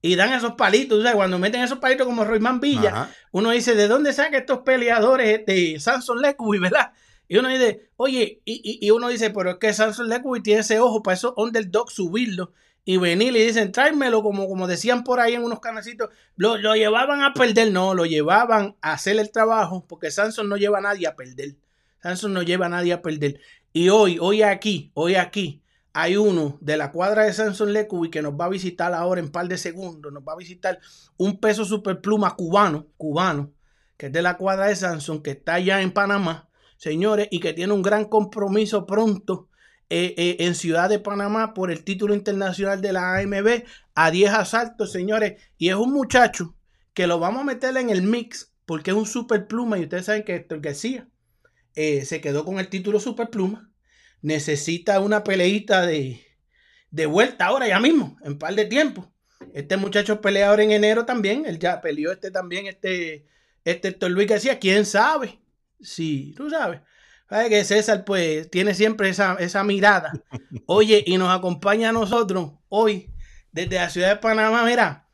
y dan esos palitos. O sea, cuando meten esos palitos como Royman Villa, uno dice, ¿de dónde saca estos peleadores este Samson Lecuy, [LAUGHS] verdad? Y uno dice, oye, y, uno dice, pero es que Samson Lecuy tiene ese ojo para esos underdogs subirlo y venir y dicen, tráemelo, como, como decían por ahí en unos canecitos, lo, lo, llevaban a perder, no, lo llevaban a hacer el trabajo, porque Samson no lleva a nadie a perder. Samson no lleva a nadie a perder. Y hoy, hoy aquí, hoy aquí, hay uno de la cuadra de Samson Lecuy que nos va a visitar ahora en par de segundos. Nos va a visitar un peso superpluma cubano, cubano, que es de la cuadra de Samson, que está allá en Panamá, señores, y que tiene un gran compromiso pronto eh, eh, en Ciudad de Panamá por el título internacional de la AMB a 10 asaltos, señores. Y es un muchacho que lo vamos a meter en el mix porque es un superpluma y ustedes saben que Héctor García eh, se quedó con el título superpluma necesita una peleita de, de vuelta ahora, ya mismo, en par de tiempo. Este muchacho peleador en enero también, él ya peleó este también, este, este Héctor Luis García, quién sabe. Sí, tú sabes. Sabe que César, pues, tiene siempre esa, esa mirada. [LAUGHS] Oye, y nos acompaña a nosotros hoy, desde la ciudad de Panamá, mira,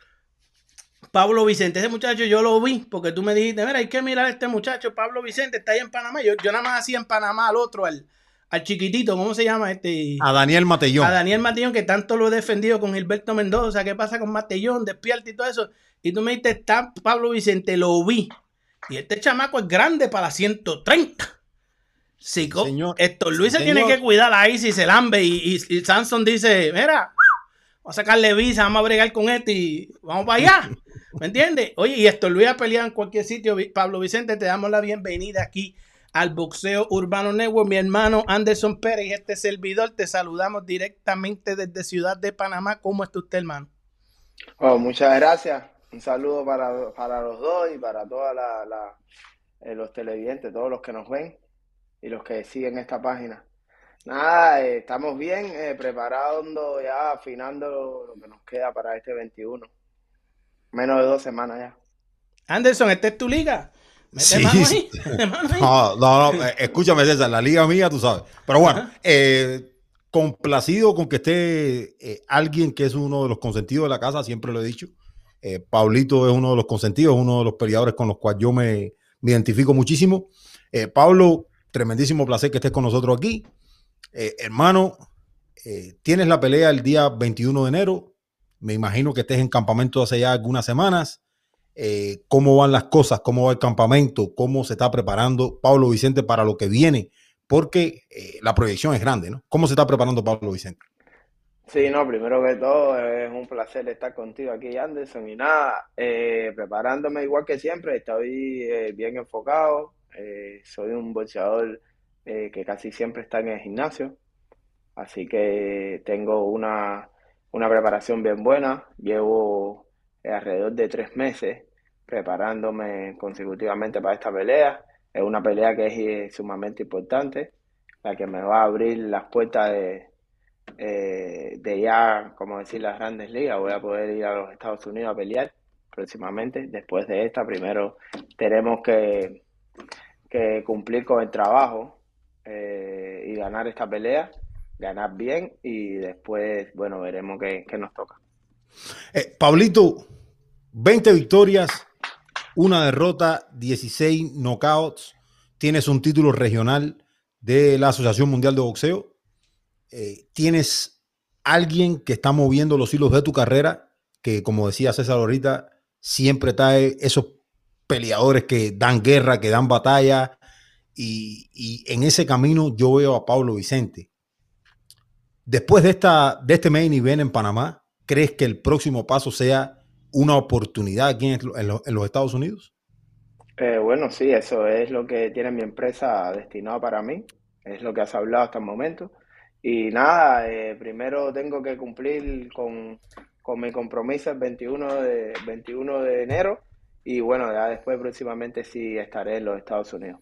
Pablo Vicente, ese muchacho yo lo vi, porque tú me dijiste, mira, hay que mirar a este muchacho, Pablo Vicente, está ahí en Panamá. Yo, yo nada más hacía en Panamá al otro, al, al chiquitito, ¿cómo se llama este? A Daniel Matellón. A Daniel Matellón, que tanto lo he defendido con Gilberto Mendoza. ¿Qué pasa con Matellón? Despierta y todo eso. Y tú me dijiste, está Pablo Vicente, lo vi. Y este chamaco es grande para 130. Sí, señor, esto Luis se tiene que cuidar ahí si se lambe. Y, y, Samson dice, mira, vamos a sacarle visa, vamos a bregar con este y vamos para allá. [LAUGHS] ¿Me entiendes? Oye, y esto Luis ha peleado en cualquier sitio. Pablo Vicente, te damos la bienvenida aquí al Boxeo Urbano Network. Mi hermano Anderson Pérez, este servidor, te saludamos directamente desde Ciudad de Panamá. ¿Cómo está usted, hermano? Oh, muchas gracias. Un saludo para, los dos y para todos eh, los televidentes, todos los que nos ven y los que siguen esta página. Nada, eh, estamos bien eh, preparando ya, afinando lo que nos queda para este 21. Menos de dos semanas ya. Anderson, ¿esta es tu liga? Sí. [LAUGHS] No, no, no, escúchame César, la liga mía, tú sabes. Pero bueno, complacido con que esté alguien que es uno de los consentidos de la casa, siempre lo he dicho. Pablito es uno de los consentidos, uno de los peleadores con los cuales yo me, me identifico muchísimo. Pablo, tremendísimo placer que estés con nosotros aquí. Eh, hermano, eh, tienes la pelea el día 21 de enero. Me imagino que estés en campamento hace ya algunas semanas. Eh, ¿Cómo van las cosas? ¿Cómo va el campamento? ¿Cómo se está preparando Pablo Vicente para lo que viene? Porque la proyección es grande, ¿no? ¿Cómo se está preparando Pablo Vicente? Sí, no, primero que todo es un placer estar contigo aquí, Anderson. Y nada, preparándome igual que siempre, estoy bien enfocado, eh, soy un boxeador eh, que casi siempre está en el gimnasio, así que tengo una, preparación bien buena. Llevo alrededor de tres meses preparándome consecutivamente para esta pelea. Es una pelea que es eh, sumamente importante, la que me va a abrir las puertas de, de ya, como decir, las grandes ligas. Voy a poder ir a los Estados Unidos a pelear próximamente. Después de esta, primero tenemos que que cumplir con el trabajo eh, y ganar esta pelea, ganar bien y después, bueno, veremos qué, nos toca. Eh, Pablito, 20 victorias, una derrota, 16 knockouts, tienes un título regional de la Asociación Mundial de Boxeo, eh, tienes alguien que está moviendo los hilos de tu carrera, que como decía César ahorita, siempre trae esos peleadores que dan guerra, que dan batalla. Y, en ese camino yo veo a Pablo Vicente. Después de, esta, de este main event en Panamá, ¿crees que el próximo paso sea una oportunidad aquí en, los Estados Unidos? Eh, bueno, sí, eso es lo que tiene mi empresa destinado para mí. Es lo que has hablado hasta el momento. Y nada, eh, primero tengo que cumplir con, con mi compromiso el 21 de, 21 de enero y bueno, ya después próximamente sí estaré en los Estados Unidos.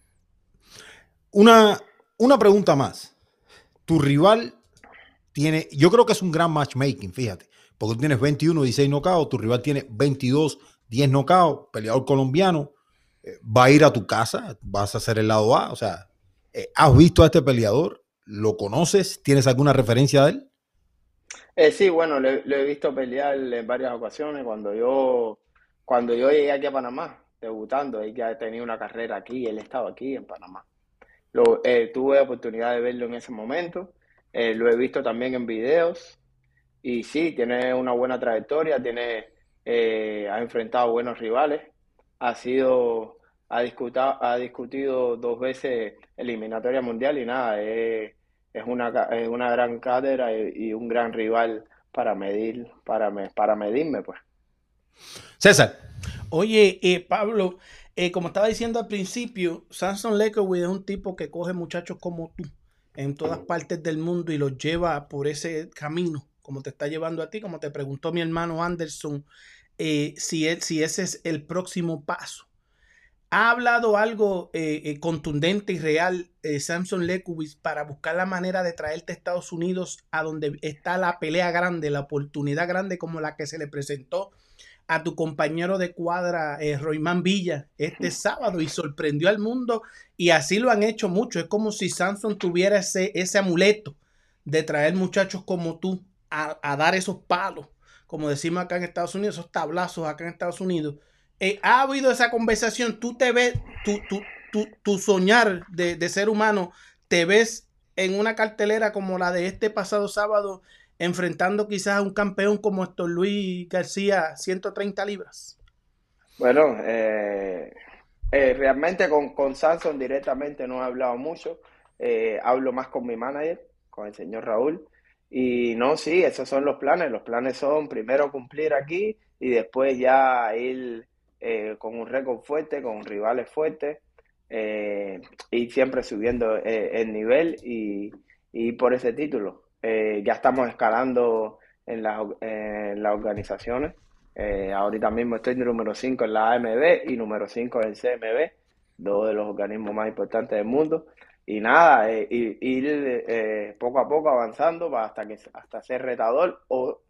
Una, una pregunta más. Tu rival tiene, yo creo que es un gran matchmaking, fíjate, porque tú tienes 21, 16 knockouts, tu rival tiene 22, 10 knockouts, peleador colombiano, eh, va a ir a tu casa, vas a hacer el lado A, o sea, eh, ¿has visto a este peleador? ¿Lo conoces? ¿Tienes alguna referencia de él? Eh, sí, bueno, lo he visto pelear en varias ocasiones cuando yo cuando yo llegué aquí a Panamá, debutando, él ya tenía una carrera aquí, él estaba aquí en Panamá. Eh, tuve oportunidad de verlo en ese momento, lo he visto también en videos y sí, tiene una buena trayectoria, tiene, eh, ha enfrentado buenos rivales, ha sido, ha discutido, ha discutido dos veces eliminatoria mundial y nada, es, una, es una gran cátedra y, un gran rival para medir, para, para medirme, pues. César. Oye, eh, Pablo, eh, como estaba diciendo al principio, Samson Lekowitz es un tipo que coge muchachos como tú en todas partes del mundo y los lleva por ese camino, como te está llevando a ti, como te preguntó mi hermano Anderson, eh, si, si ese es el próximo paso. ¿Ha hablado algo contundente y real Samson Lekowitz para buscar la manera de traerte a Estados Unidos a donde está la pelea grande, la oportunidad grande como la que se le presentó a tu compañero de cuadra, eh, Roymán Villa, este sábado y sorprendió al mundo y así lo han hecho muchos. Es como si Samson tuviera ese, ese amuleto de traer muchachos como tú a, dar esos palos, como decimos acá en Estados Unidos, esos tablazos acá en Estados Unidos. Eh, ha habido esa conversación, tú te ves, tu, tu, soñar de, ser humano, te ves en una cartelera como la de este pasado sábado enfrentando quizás a un campeón como esto Luis García, 130 libras? Bueno, eh, eh, realmente con, con Samson directamente no he hablado mucho. Hablo más con mi manager, con el señor Raúl. Y no, sí, esos son los planes. Los planes son primero cumplir aquí y después ya ir con un récord fuerte, con rivales fuertes. eh, y siempre subiendo eh, el nivel y, por ese título. Eh, ya estamos escalando en, las, organizaciones. ahorita mismo estoy número 5 en la AMB y número 5 en el CMB, dos de los organismos más importantes del mundo. Y nada, ir poco a poco avanzando hasta, que, hasta ser retador o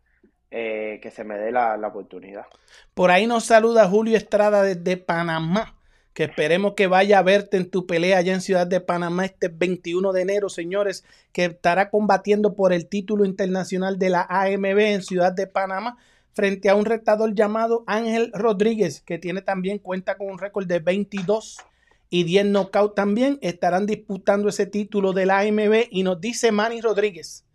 que se me dé la, la oportunidad. Por ahí nos saluda Julio Estrada desde Panamá que esperemos que vaya a verte en tu pelea allá en Ciudad de Panamá este 21 de enero, señores, que estará combatiendo por el título internacional de la AMB en Ciudad de Panamá frente a un retador llamado Ángel Rodríguez, que tiene también cuenta con un récord de 22 y 10 knockout también. Estarán disputando ese título de la AMB y nos dice Manny Rodríguez,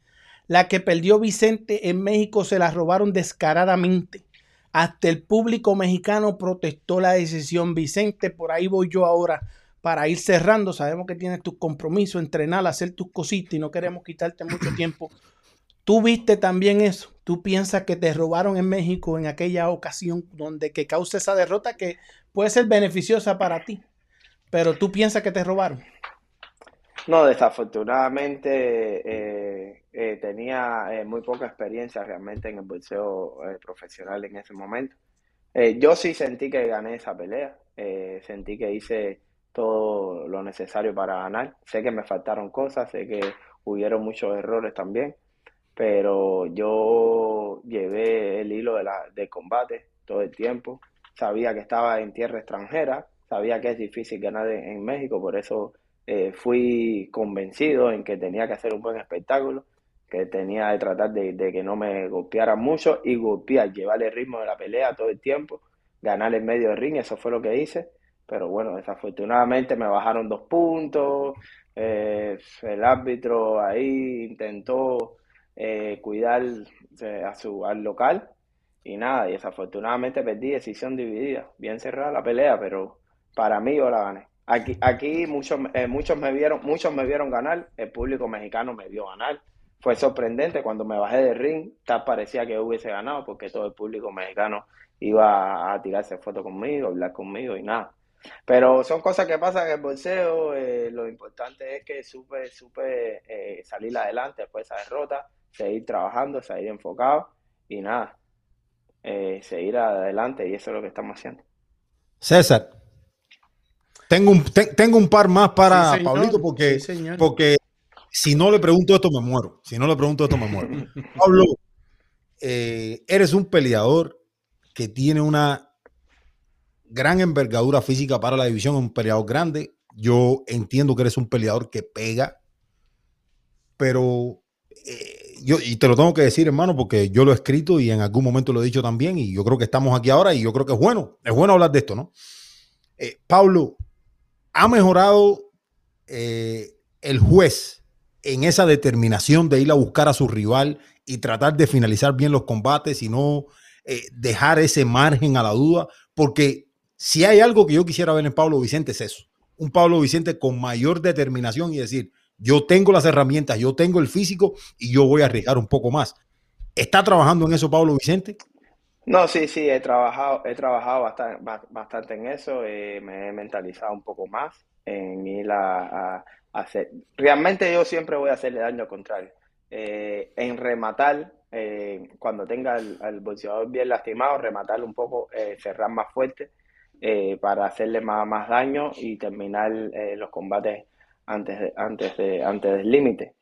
la que perdió Vicente en México se la robaron descaradamente. Hasta el público mexicano protestó la decisión. Vicente, por ahí voy yo ahora para ir cerrando. Sabemos que tienes tus compromisos, entrenar, hacer tus cositas y no queremos quitarte mucho [COUGHS] tiempo. Tú viste también eso. Tú piensas que te robaron en México en aquella ocasión donde que causa esa derrota que puede ser beneficiosa para ti, pero tú piensas que te robaron. No, desafortunadamente eh, eh, tenía eh, muy poca experiencia realmente en el boxeo profesional en ese momento. yo sí sentí que gané esa pelea, sentí que hice todo lo necesario para ganar. Sé que me faltaron cosas, sé que hubieron muchos errores también, pero yo llevé el hilo de la, del combate todo el tiempo. Sabía que estaba en tierra extranjera, sabía que es difícil ganar en México, por eso eh, fui convencido en que tenía que hacer un buen espectáculo, que tenía que tratar de, que no me golpearan mucho y golpear, llevar el ritmo de la pelea todo el tiempo, ganar en medio del ring, eso fue lo que hice. Pero bueno, desafortunadamente me bajaron dos puntos, eh, el árbitro ahí intentó eh, cuidar a su, al local y nada, y desafortunadamente perdí decisión dividida, bien cerrada la pelea, pero para mí yo la gané. Aquí, aquí muchos, eh, muchos, me vieron, muchos me vieron ganar, el público mexicano me vio ganar. Fue sorprendente cuando me bajé de ring, tal parecía que hubiese ganado porque todo el público mexicano iba a, tirarse fotos conmigo, hablar conmigo y nada. Pero son cosas que pasan en el boxeo. Eh, lo importante es que supe, supe eh, salir adelante después de esa derrota, seguir trabajando, seguir enfocado y nada, seguir adelante y eso es lo que estamos haciendo. César, tengo un, tengo un par más para Pablito porque, porque si no le pregunto esto me muero. Si no le pregunto esto me muero. [LAUGHS] Pablo, eh, eres un peleador que tiene una gran envergadura física para la división, un peleador grande. Yo entiendo que eres un peleador que pega, pero eh, yo, y te lo tengo que decir, hermano, porque yo lo he escrito y en algún momento lo he dicho también, y yo creo que estamos aquí ahora y yo creo que es bueno, es bueno hablar de esto, ¿no? Eh, Pablo, ha mejorado eh, el juez en esa determinación de ir a buscar a su rival y tratar de finalizar bien los combates y no eh, dejar ese margen a la duda, porque si hay algo que yo quisiera ver en Pablo Vicente es eso, un Pablo Vicente con mayor determinación y decir, yo tengo las herramientas, yo tengo el físico y yo voy a arriesgar un poco más. ¿Está trabajando en eso Pablo Vicente? No, sí, sí, he trabajado, he trabajado bastante, bastante en eso, eh, me he mentalizado un poco más en ir a, hacer. Realmente yo siempre voy a hacerle daño al contrario. Eh, en rematar, eh, cuando tenga el, bolseador bien lastimado, rematar un poco, cerrar más fuerte para hacerle más, más daño y terminar los combates antes, de, antes, de, antes del límite.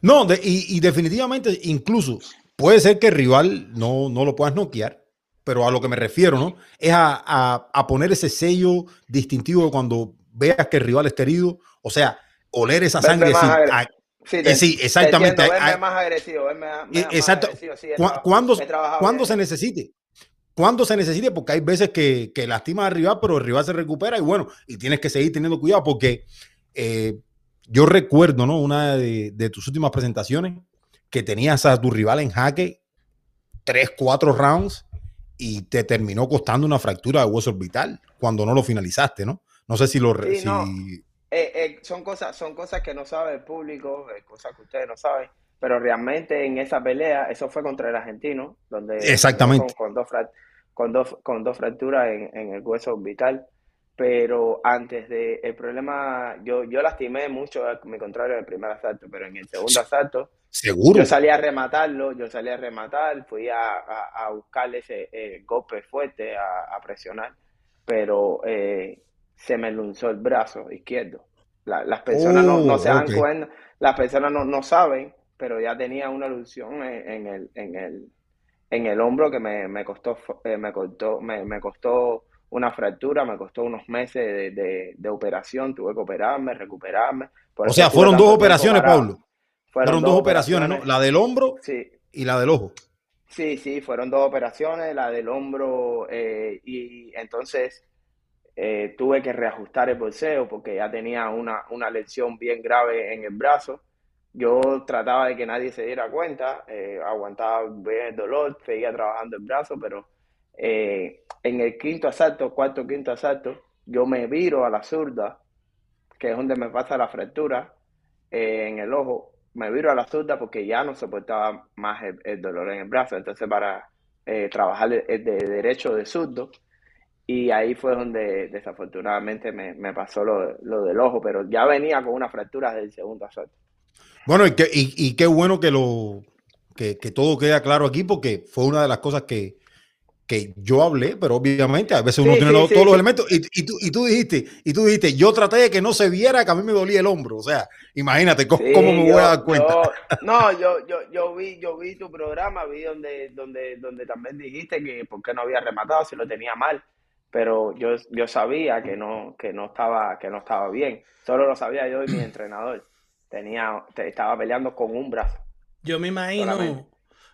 No, y, y definitivamente, incluso Puede ser que el rival no, no lo puedas noquear, pero a lo que me refiero, ¿no? Es a, poner ese sello distintivo cuando veas que el rival está herido, o sea, oler esa sangre. sí, exactamente. más agresivo, exacto. cuando, se necesite. Cuando se necesite, porque hay veces que, que lastima al rival, pero el rival se recupera y bueno, y tienes que seguir teniendo cuidado porque eh, yo recuerdo, ¿no? Una de, de tus últimas presentaciones, que tenías a tu rival en jaque tres, cuatro rounds y te terminó costando una fractura de hueso orbital cuando no lo finalizaste, ¿no? No sé si lo... Sí, eh, eh, son, cosas, son cosas que no sabe el público, eh, cosas que ustedes no saben, pero realmente en esa pelea, eso fue contra el argentino, donde... Exactamente. Con, dos, con, dos, con dos fracturas en, el hueso orbital. pero antes de el problema, yo, yo lastimé mucho a mi contrario en el primer asalto, pero en el segundo asalto, seguro. Yo salí a rematarlo, yo salí a rematar, fui a, a, buscarle ese eh, golpe fuerte, a, presionar, pero eh, se me lunzó el brazo izquierdo. las personas no, no, se dan cuenta, las personas no, no, saben, pero ya tenía una ilusión en, el, en, el, en el hombro que me, me costó, eh, me costó, me, me costó una fractura, me costó unos meses de, operación, tuve que operarme, recuperarme. o sea, fueron dos operaciones, Pablo. Fueron, dos, operaciones, ¿no? La del hombro y la del ojo. Sí, sí, fueron dos operaciones, la del hombro eh, y entonces eh, tuve que reajustar el bolseo porque ya tenía una, una lesión bien grave en el brazo. Yo trataba de que nadie se diera cuenta, eh, aguantaba bien el dolor, seguía trabajando el brazo, pero en el quinto asalto, cuarto quinto asalto, yo me viro a la zurda, que es donde me pasa la fractura en el ojo, me viro a la zurda porque ya no soportaba más el, dolor en el brazo, entonces para eh, trabajar de derecho de zurdo, y ahí fue donde desafortunadamente me, pasó lo, del ojo, pero ya venía con una fractura del segundo asalto. Bueno, y, y, qué bueno que, lo, que, que todo queda claro aquí, porque fue una de las cosas que, que yo hablé, pero obviamente a veces uno tiene todos los elementos y, y, tú, y, tú, dijiste, y tú dijiste, yo traté de que no se viera que a mí me dolía el hombro, o sea, imagínate cómo, me voy a dar cuenta. no, yo, yo, yo vi, yo vi tu programa, vi donde, donde, donde también dijiste que por qué no había rematado, si lo tenía mal, pero yo, yo sabía que no, que no estaba, que no estaba bien, solo lo sabía yo y mi entrenador, tenía, estaba peleando con un brazo. Yo me imagino,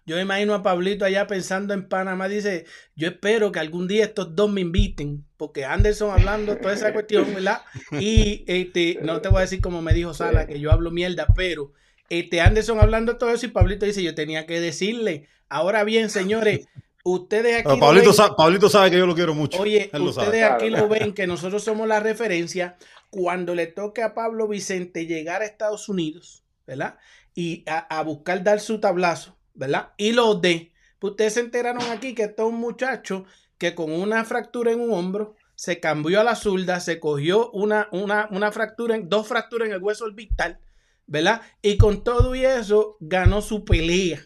yo me imagino a Pablito allá pensando en Panamá. Dice, yo espero que algún día estos dos me inviten, porque Anderson hablando toda esa cuestión, ¿verdad? Y este, no te voy a decir como me dijo Sala, que yo hablo mierda, pero este Anderson hablando todo eso y Pablito dice, yo tenía que decirle. Ahora bien, señores, ustedes aquí... Pablito, sabe, Pablito sabe que yo lo quiero mucho. Oye, ustedes aquí lo ven, que nosotros somos la referencia. Cuando le toque a Pablo Vicente llegar a Estados Unidos, ¿verdad? Y a buscar dar su tablazo ¿verdad? Y los de, pues ustedes se enteraron aquí que está un muchacho que con una fractura en un hombro se cambió a la zurda, se cogió una, una, una fractura, en, dos fracturas en el hueso orbital, ¿verdad? Y con todo y eso ganó su pelea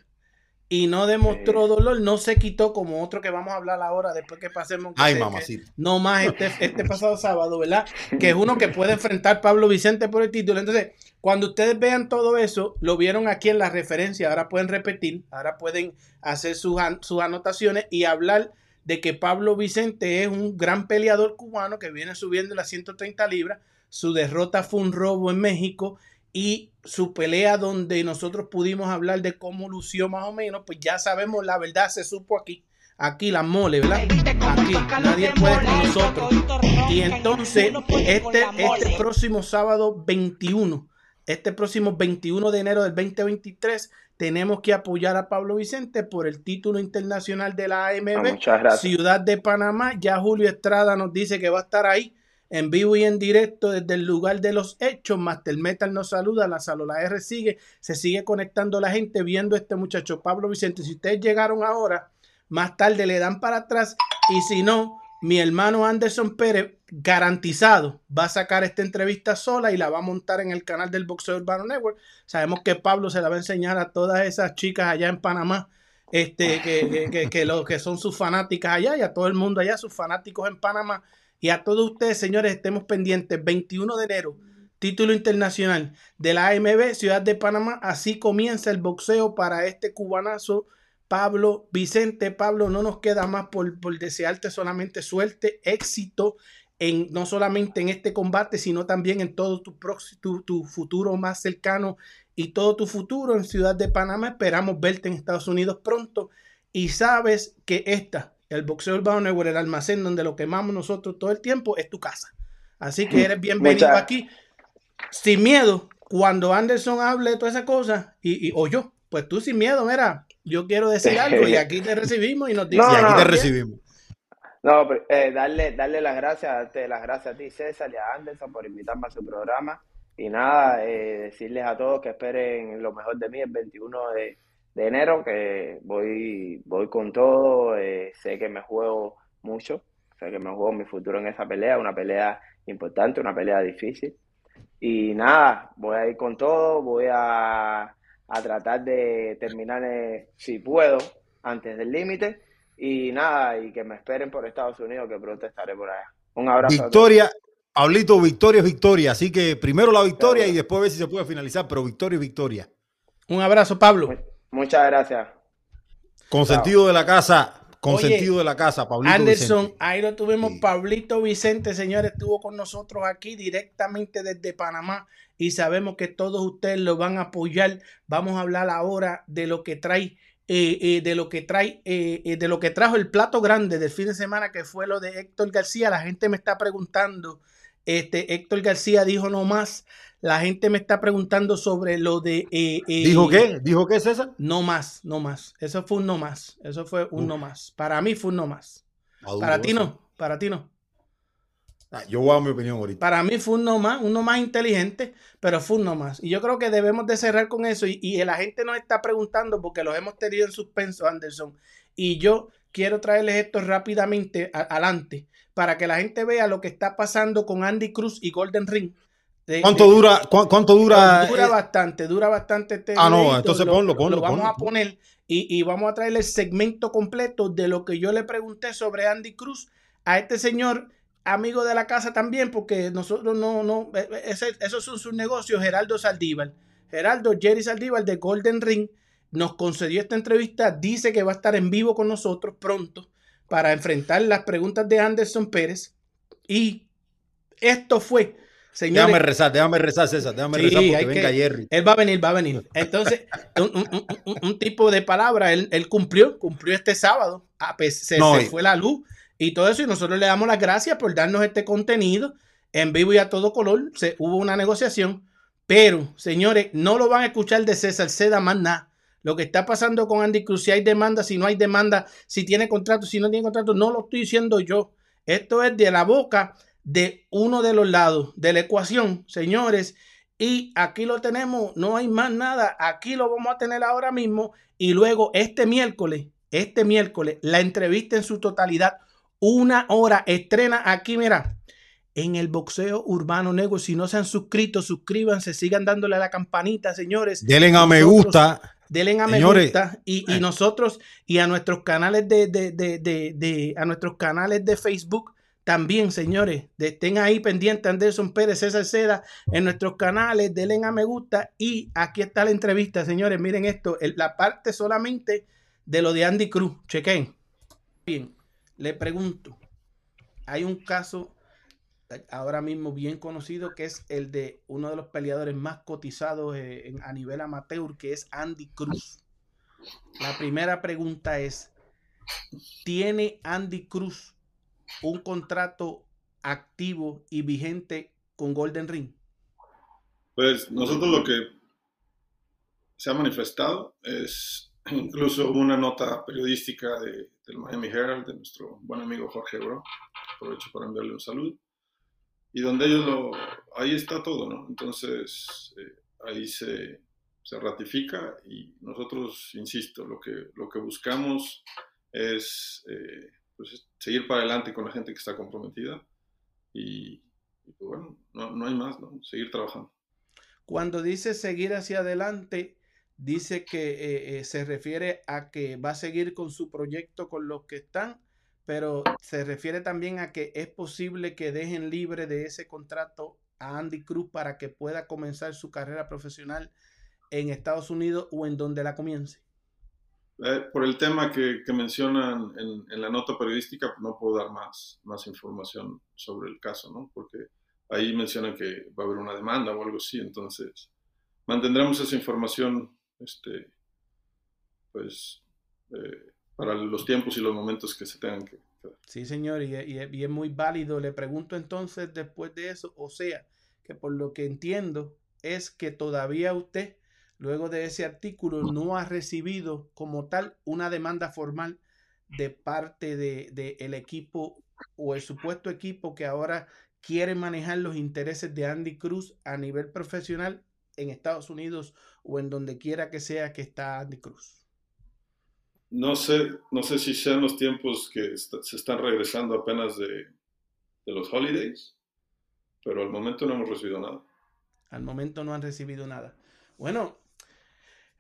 y no demostró dolor, no se quitó como otro que vamos a hablar ahora después que pasemos. Ay, mamacita. No más [LAUGHS] este, este pasado sábado, ¿verdad? Que es uno que puede enfrentar Pablo Vicente por el título. Entonces, cuando ustedes vean todo eso, lo vieron aquí en la referencia, ahora pueden repetir, ahora pueden hacer sus, sus anotaciones y hablar de que Pablo Vicente es un gran peleador cubano que viene subiendo las 130 libras. Su derrota fue un robo en México y su pelea donde nosotros pudimos hablar de cómo lució más o menos, pues ya sabemos la verdad, se supo aquí. Aquí la mole, ¿verdad? Aquí nadie puede con nosotros. Y entonces, este, este próximo sábado 21, este próximo 21 de enero del 2023, tenemos que apoyar a Pablo Vicente por el título internacional de la AMB Ciudad de Panamá. Ya Julio Estrada nos dice que va a estar ahí en vivo y en directo desde el lugar de los hechos. Master Metal nos saluda, la Salola R sigue, se sigue conectando la gente viendo este muchacho Pablo Vicente. Si ustedes llegaron ahora, más tarde le dan para atrás y si no, mi hermano Anderson Pérez garantizado va a sacar esta entrevista sola y la va a montar en el canal del Boxeo Urbano Network. Sabemos que Pablo se la va a enseñar a todas esas chicas allá en Panamá. Este, que, que, que, que son sus fanáticas allá y a todo el mundo allá, sus fanáticos en Panamá, y a todos ustedes, señores, estemos pendientes. 21 de enero, título internacional de la AMB, Ciudad de Panamá. Así comienza el boxeo para este cubanazo. Pablo Vicente, Pablo, no nos queda más por, desearte solamente suerte, éxito, en, no solamente en este combate, sino también en todo tu, tu, tu futuro más cercano y todo tu futuro en Ciudad de Panamá. Esperamos verte en Estados Unidos pronto y sabes que esta el boxeo urbano network, el almacén donde lo quemamos nosotros todo el tiempo, es tu casa. Así que [LAUGHS] eres bienvenido aquí. Sin miedo, cuando Anderson hable de todas esas cosas, y, o yo, pues tú sin miedo, mira, yo quiero decir [LAUGHS] algo y aquí te recibimos y nos dices. y aquí te recibimos. No, eh, darle, darle las gracias, darte las gracias a ti, César, y a Anderson por invitarme a su programa. Y nada, eh, decirles a todos que esperen lo mejor de mí el 21 de, de enero, que voy, voy con todo, eh, sé que me juego mucho, sé que me juego mi futuro en esa pelea, una pelea importante, una pelea difícil. Y nada, voy a ir con todo, voy a, a tratar de terminar, eh, si puedo, antes del límite. Y nada, y que me esperen por Estados Unidos, que pronto estaré por allá. Un abrazo. Victoria, Pablito, victoria es victoria. Así que primero la victoria y después ver si se puede finalizar, pero victoria es victoria. Un abrazo, Pablo. Muchas gracias. Con sentido de la casa. Con sentido de la casa, Pablito Anderson, ahí lo tuvimos. Pablito Vicente, señores, estuvo con nosotros aquí directamente desde Panamá y sabemos que todos ustedes lo van a apoyar. Vamos a hablar ahora de lo que trae eh, eh, de lo que trae, eh, de lo que trajo el plato grande del fin de semana, que fue lo de Héctor García. La gente me está preguntando, este Héctor García dijo no más. La gente me está preguntando sobre lo de. ¿Dijo qué? ¿Dijo qué, César? No más, no más. Eso fue un no más. Eso fue un no más. Para mí fue un no más. Para ti no. Para ti no. Ah, yo voy a dar mi opinión ahorita. Para mí fue un no más, uno más inteligente, pero fue un no más. Y yo creo que debemos de cerrar con eso. Y, la gente nos está preguntando porque los hemos tenido en suspenso, Anderson. Y yo quiero traerles esto rápidamente adelante para que la gente vea lo que está pasando con Andy Cruz y Golden Ring. ¿Cuánto dura? cuánto dura? Dura bastante, dura bastante. Este ah, no, entonces ponlo, ponlo. Lo vamos a poner y, y, vamos a traerle el segmento completo de lo que yo le pregunté sobre Andy Cruz a este señor amigo de la casa también, porque nosotros no, no, e, e, ese, esos son sus negocios, Geraldo Saldívar. Geraldo Jerry Saldívar de Golden Ring nos concedió esta entrevista, dice que va a estar en vivo con nosotros pronto para enfrentar las preguntas de Anderson Pérez. Y esto fue, señores. Déjame rezar, déjame rezar, César, déjame rezar porque venga Jerry. Él va a venir, va a venir. Entonces, [LAUGHS] un, tipo de palabra, él, cumplió, cumplió este sábado. Ah, pues, se, se fue la luz y todo eso. Y nosotros le damos las gracias por darnos este contenido en vivo y a todo color. Se, hubo una negociación, pero señores, no lo van a escuchar de César Seda más nada. Lo que está pasando con Andy Cruz, si hay demanda, si no hay demanda, si tiene contrato, si no tiene contrato, no lo estoy diciendo yo. Esto es de la boca de uno de los lados de la ecuación, señores. Y aquí lo tenemos, no hay más nada. Aquí lo vamos a tener ahora mismo. Y luego este miércoles, este miércoles, la entrevista en su totalidad una hora. Estrena aquí, mira, en el boxeo urbano negro. Si no se han suscrito, suscríbanse, sigan dándole a la campanita, señores. Denle a me gusta. Denle a me gusta. Y, y, nosotros, y a nuestros canales de, de, de, de, a nuestros canales de Facebook. También, señores, estén ahí pendientes, Anderson Pérez, César Seda, en nuestros canales, denle a me gusta. Y aquí está la entrevista, señores. Miren esto, la parte solamente de lo de Andy Cruz. Chequen. Bien le pregunto, hay un caso ahora mismo bien conocido que es el de uno de los peleadores más cotizados eh, a nivel amateur, que es Andy Cruz. La primera pregunta es, ¿tiene Andy Cruz un contrato activo y vigente con Golden Ring? Pues nosotros lo que se ha manifestado es [CLEARS THROAT] incluso una nota periodística de, del Miami Herald, de nuestro buen amigo Jorge Bro, aprovecho para enviarle un saludo, y donde ellos lo, ahí está todo, ¿no? Entonces, eh, ahí se, se, ratifica y nosotros, insisto, lo que, lo que buscamos es eh, pues, seguir para adelante con la gente que está comprometida y, pues, bueno, no, no hay más, ¿no? Seguir trabajando. Cuando dice seguir hacia adelante, dice que eh, eh, se refiere a que va a seguir con su proyecto con los que están, pero se refiere también a que es posible que dejen libre de ese contrato a Andy Cruz para que pueda comenzar su carrera profesional en Estados Unidos o en donde la comience. Eh, por el tema que, mencionan en, la nota periodística, pues no puedo dar más, más información sobre el caso, ¿no? Porque ahí mencionan que va a haber una demanda o algo así, entonces mantendremos esa información este, pues, eh, para los tiempos y los momentos que se tengan que. Sí, señor, y, es muy válido. Le pregunto entonces después de eso, o sea, que por lo que entiendo es que todavía usted, luego de ese artículo, no ha recibido como tal una demanda formal de parte del de, el equipo o el supuesto equipo que ahora quiere manejar los intereses de Andy Cruz a nivel profesional en Estados Unidos o en donde quiera que sea que está Andy Cruz. no sé, no sé si sean los tiempos que se están regresando apenas de, de los holidays, pero al momento no hemos recibido nada. Al momento no han recibido nada. Bueno,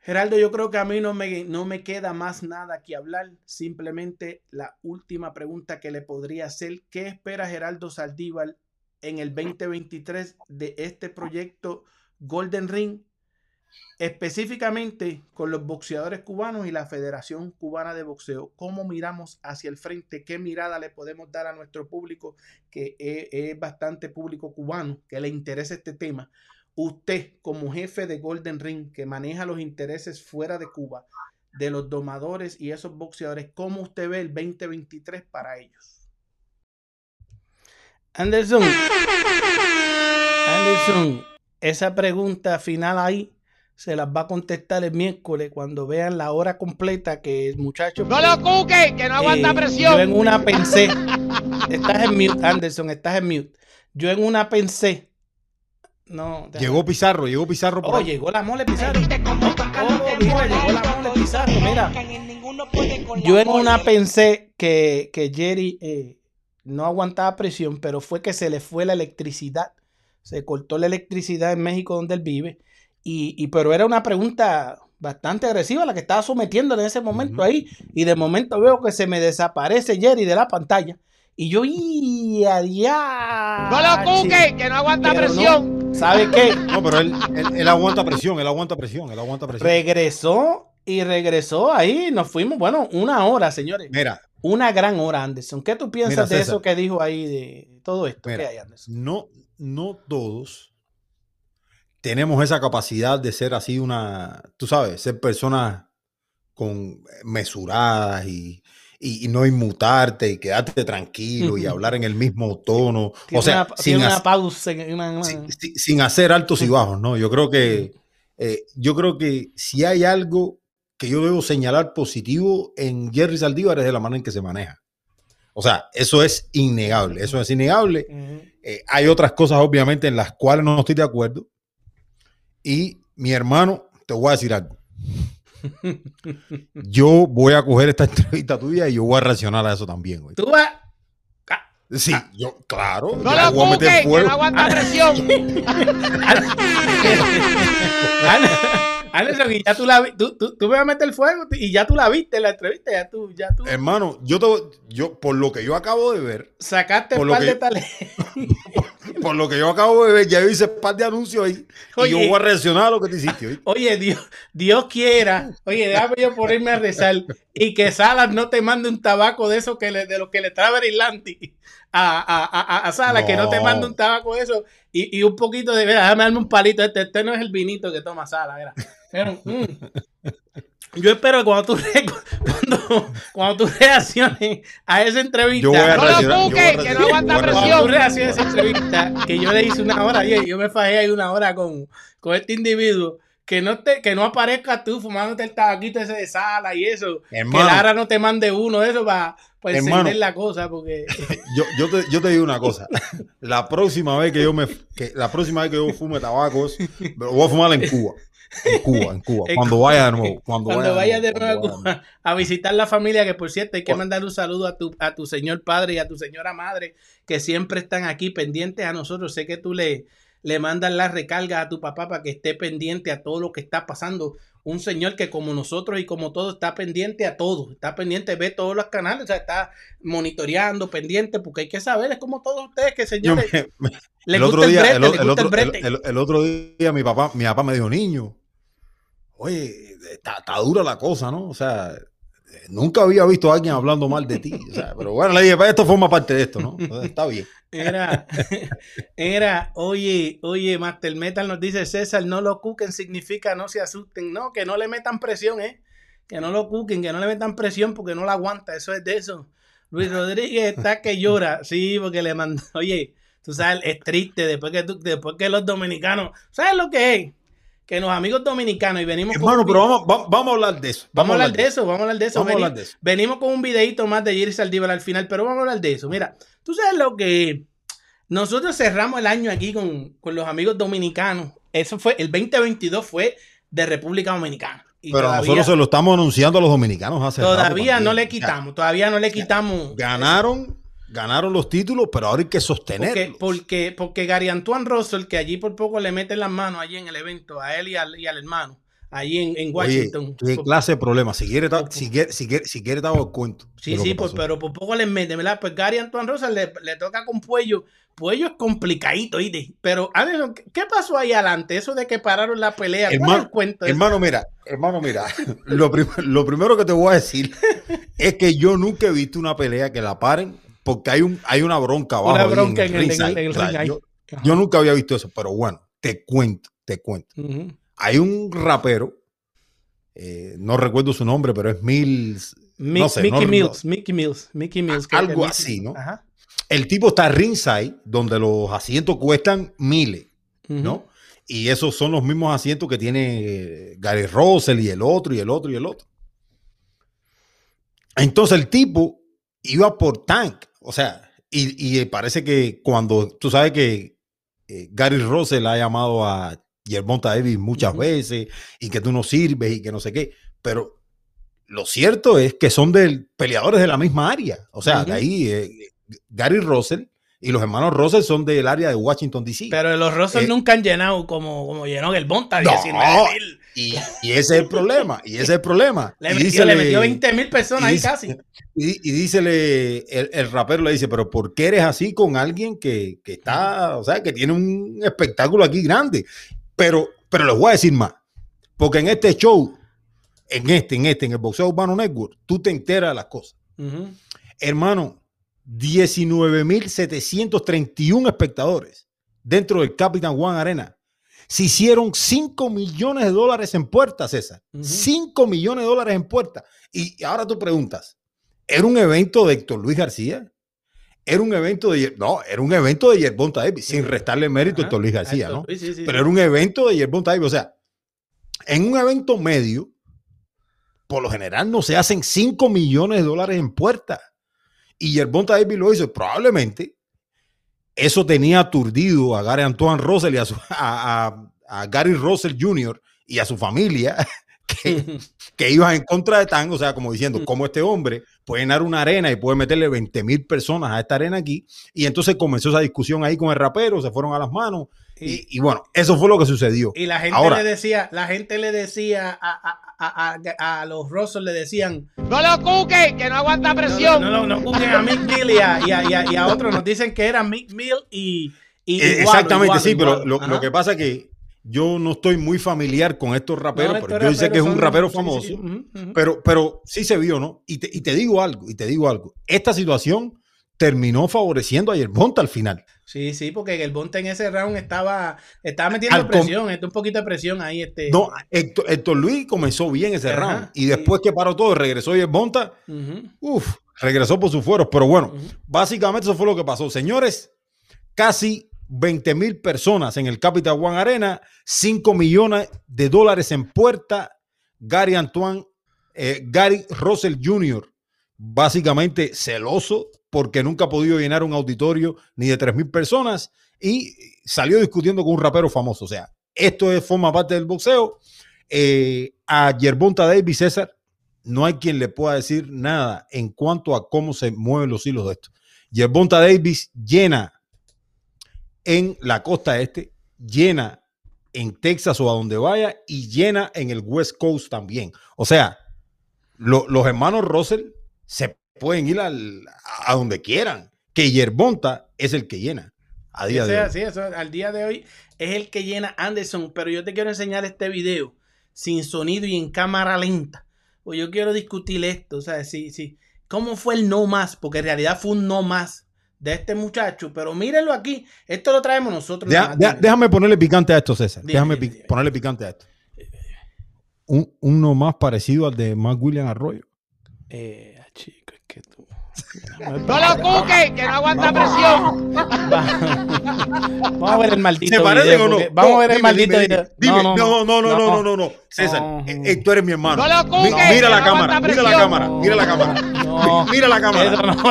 Geraldo, yo creo que a mí no me, no me queda más nada que hablar. Simplemente la última pregunta que le podría hacer. ¿Qué espera Geraldo Saldívar en el 2023 de este proyecto Golden Ring? Específicamente con los boxeadores cubanos y la Federación Cubana de Boxeo. ¿Cómo miramos hacia el frente? ¿Qué mirada le podemos dar a nuestro público que es, es bastante público cubano, que le interesa este tema? Usted, como jefe de Golden Ring, que maneja los intereses fuera de Cuba, de los domadores y esos boxeadores, ¿cómo usted ve el 2023 para ellos? Anderson, Anderson, esa pregunta final ahí se las va a contestar el miércoles cuando vean la hora completa que el muchacho. ¡No lo cuque! ¡Que no aguanta eh, presión! Yo en una pensé. [LAUGHS] estás en mute, Anderson, estás en mute. Yo en una pensé no. Llegó Pizarro, llegó Pizarro. oh, llegó la mole Pizarro. Oh, mira, llegó la mole Pizarro, mira. Yo en una pensé que, que Jerry eh, no aguantaba presión, pero fue que se le fue la electricidad. Se cortó la electricidad en México donde él vive. Y, y pero era una pregunta bastante agresiva la que estaba sometiendo en ese momento ahí. Y de momento veo que se me desaparece Jerry de la pantalla. Y yo, ¡y a ¡No lo cuque! ¡Que no aguanta presión! ¿Sabe qué? No, pero él, él, aguanta presión, él aguanta presión, él aguanta presión. Regresó y regresó ahí. Nos fuimos, bueno, una hora, señores. Mira. Una gran hora, Anderson. ¿Qué tú piensas de eso que dijo ahí, de todo esto que hay, Anderson? No, no todos tenemos esa capacidad de ser así una, tú sabes, ser personas con mesuradas y y, no inmutarte y quedarte tranquilo y hablar en el mismo tono. o sea, sin, una pausa, Sin, hacer altos y bajos, ¿no? Yo creo que eh, yo creo que si hay algo que yo debo señalar positivo en Jerry Saldívar es de la manera en que se maneja. O sea, eso es innegable, eso es innegable. Eh, hay otras cosas, obviamente, en las cuales no estoy de acuerdo. Y mi hermano, te voy a decir algo yo voy a coger esta [LAUGHS] entrevista tuya y yo voy a reaccionar a eso también, güey. Tú vas. Sí, yo, claro. No lo voy a meter fuego. que no aguanta presión. [LAUGHS] Anderson, y ya tú la tú, tú, tú me vas a meter el fuego y ya tú la viste en la entrevista, ya tú, ya tú. Hermano, yo te, yo, por lo que yo acabo de ver. Sacaste un par de talentos. [LAUGHS] por lo que yo acabo de ver, ya hice un par de anuncios ahí. y yo voy a reaccionar a lo que te hiciste Oye, Dios, Dios quiera. Oye, déjame yo ponerme a rezar. Y que Salas no te mande un tabaco de eso que le, de lo que le trae Verilandi a, a, a, a Salas, que no te mande un tabaco de eso. Y, y un poquito de, déjame darme un palito. Este, este no es el vinito que toma Salas, Mm. Yo espero que cuando tú, [LAUGHS] cuando, cuando tú reacciones a esa entrevista, yo no lo que no aguanta presión. Cuando tú reacciones a esa entrevista, que yo le hice una hora, yo, yo me fajé ahí una hora con, con este individuo que no te, que no aparezca tú fumándote el tabaquito ese de sala y eso. que Lara no te mande uno de eso para encender la cosa. Porque... [LAUGHS] yo, yo, te, yo te digo una cosa. La próxima vez que yo me que la próxima vez que yo fume tabacos, lo [LAUGHS] voy a fumar en Cuba. En Cuba, en Cuba. [LAUGHS] Cuando vaya de nuevo. Cuando, vaya, de nuevo, [LAUGHS] a, visitar la familia, que por cierto hay que mandar un saludo a tu, a tu señor padre y a tu señora madre, que siempre están aquí pendientes a nosotros. Sé que tú le, le mandas la recarga a tu papá para que esté pendiente a todo lo que está pasando. Un señor que como nosotros y como todo está pendiente a todo, está pendiente, ve todos los canales, o sea, está monitoreando, pendiente, porque hay que saber, es como todos ustedes que señores... el, otro día, el, otro, el, otro día mi papá, mi papá me dijo, niño, oye, está, dura la cosa, ¿no? O sea, nunca había visto a alguien hablando mal de ti. O sea, pero bueno, le dije, pues, esto forma parte de esto, ¿no? está bien. Era, era, oye, oye, Master Metal nos dice César, no lo cuquen significa no se asusten, no, que no le metan presión, ¿eh? Que no lo cuquen, que no le metan presión porque no la aguanta, eso es de eso. Luis Rodríguez está que llora, sí, porque le mandó, oye, tú sabes, es triste después que, tú, después que los dominicanos, ¿sabes lo que es? Que los amigos dominicanos y venimos Hermano, pero vamos, vamos, a hablar de eso. Vamos, a hablar de eso, vamos a hablar de eso. Venimos, con un videito más de Jerry Saldívar al final, pero vamos a hablar de eso. Mira, tú sabes lo que nosotros cerramos el año aquí con, los amigos dominicanos. Eso fue, el 2022 fue de República Dominicana. pero nosotros se lo estamos anunciando a los dominicanos hace Todavía no le quitamos, todavía no le quitamos. Ganaron, ganaron los títulos, pero ahora hay que sostenerlos. Porque, porque, Gary Antoine Russell, que allí por poco le meten las manos allí en el evento, a él y al, hermano, allí en, Washington. qué clase de problema. Si quiere, si quiere, si quiere, si quiere, cuento. Sí, sí, pues, pero por poco le meten, ¿verdad? Pues Gary Antoine Russell le, le toca con Puello Puello es complicadito, ¿oíste? Pero, Anderson, ¿qué pasó ahí adelante? Eso de que pararon la pelea. Hermano, cuento hermano mira, hermano, mira. [LAUGHS] lo, primero que te voy a decir [LAUGHS] es que yo nunca he visto una pelea que la paren porque hay, un, hay una bronca abajo. Una bronca en, el, ring. yo, nunca había visto eso, pero bueno, te cuento, te cuento. Hay un rapero, eh, no recuerdo su nombre, pero es Mills. Mickey Mills, Mickey Mills, Mickey Mills. Algo así, ¿no? Ajá el tipo está ringside, donde los asientos cuestan miles, ¿no? Y esos son los mismos asientos que tiene Gary Russell y el otro y el otro y el otro. Entonces el tipo iba por tank, o sea, y, parece que cuando tú sabes que eh, Gary Russell ha llamado a Germonta Davis muchas veces y que tú no sirves y que no sé qué, pero lo cierto es que son de peleadores de la misma área, o sea, de ahí eh, Gary Russell y los hermanos Russell son del área de Washington, D.C. Pero los Russell eh, nunca han llenado como, como llenó el Bonta, y, y, ese es el problema, y ese es el problema. Le, metió, le metió 20 mil personas ahí casi. Y, y dícele, el, el, rapero le dice, pero ¿por qué eres así con alguien que, que, está, o sea, que tiene un espectáculo aquí grande? Pero, pero les voy a decir más, porque en este show, en este, en este, en el Boxeo Urbano Network, tú te enteras de las cosas. Hermano, 19.731 espectadores dentro del Capitan One Arena. Se hicieron 5 millones de dólares en puertas, César. 5 millones de dólares en puertas. Y ahora tú preguntas, ¿era un evento de Héctor Luis García? Era un evento de... No, era un evento de Yerbonta Davis, sin restarle mérito a Héctor Luis García, ¿no? Pero era un evento de Yerbonta Davis. O sea, en un evento medio, por lo general no se hacen 5 millones de dólares en puertas. Y Yerbonta Davis lo hizo. Probablemente eso tenía aturdido a Gary Antoine Russell y a, Gary Russell Jr. y a su familia [LAUGHS] que, [LAUGHS] que, iban en contra de Tan, o sea, como diciendo, mm. como este hombre puede llenar una arena y puede meterle 20 mil personas a esta arena aquí. Y entonces comenzó esa discusión ahí con el rapero, se fueron a las manos. Y, bueno, eso fue lo que sucedió. Y la gente le decía, la gente le decía a, los Russell le decían No lo cuque, que no aguanta presión. No, no, no, no cuquen a Mick Mill y a, otros. Nos dicen que era Mick Mill y. Eh, exactamente, sí, pero lo, que pasa es que yo no estoy muy familiar con estos raperos, pero yo sé que es un rapero famoso, Pero, pero sí se vio, ¿no? Y te, y te digo algo, y te digo algo. Esta situación terminó favoreciendo a Yerbonta al final. Sí, sí, porque Yerbonta en ese round estaba, estaba metiendo presión, un poquito de presión ahí. Este... No, Héctor, Luis comenzó bien ese round y después que paró todo, regresó Yerbonta, uff, regresó por sus fueros. Pero bueno, básicamente eso fue lo que pasó. Señores, casi 20 mil personas en el Capital One Arena, 5 millones de dólares en puerta. Gary Antoine, eh, Gary Russell Jr., básicamente celoso porque nunca ha podido llenar un auditorio ni de 3.000 personas y salió discutiendo con un rapero famoso. O sea, esto es, forma parte del boxeo. Eh, a Yerbonta Davis César no hay quien le pueda decir nada en cuanto a cómo se mueven los hilos de esto. Yerbonta Davis llena en la costa este, llena en Texas o a donde vaya y llena en el West Coast también. O sea, los hermanos Russell se pueden ir a donde quieran. Que Yerbonta es el que llena. A día de hoy. Sí, eso, al día de hoy es el que llena Anderson. Pero yo te quiero enseñar este video sin sonido y en cámara lenta. Pues yo quiero discutir esto. O sea, sí, sí. ¿Cómo fue el no más? Porque en realidad fue un no más de este muchacho. Pero mírenlo aquí. Esto lo traemos nosotros. déjame ponerle picante a esto, César. déjame ponerle picante a esto. Un, no más parecido al de Mark William Arroyo. Eh, chico, es que tú. ¡No lo cuque! ¡Que no aguanta presión! Vamos a ver el maldito ¿Se parecen video. o no? Vamos No, a ver el maldito dime, video. Dime, no, no, no, no, no, no, no. César, No. eh, eh, tú eres mi hermano. No lo mira la cámara, mira la cámara, mira la cámara. Mira la cámara.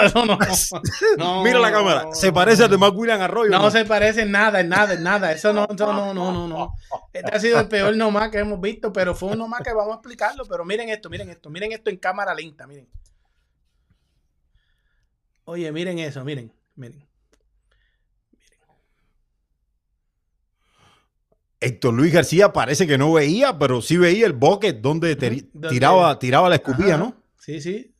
Eso no, eso no. [LAUGHS] Mira la cámara. Se parece al de Mark William Arroyo. No se parece en nada, en nada, en nada. Eso no, eso no, no, no, no. Este ha sido el peor nomás que hemos visto, pero fue un nomás que vamos a explicarlo. Pero miren esto, miren esto, miren esto en cámara lenta, miren. Oye, miren eso, miren, miren. Héctor Luis García parece que no veía, pero sí veía el bucket donde tiraba, tiraba la escupilla, Ajá, ¿no? Sí, sí.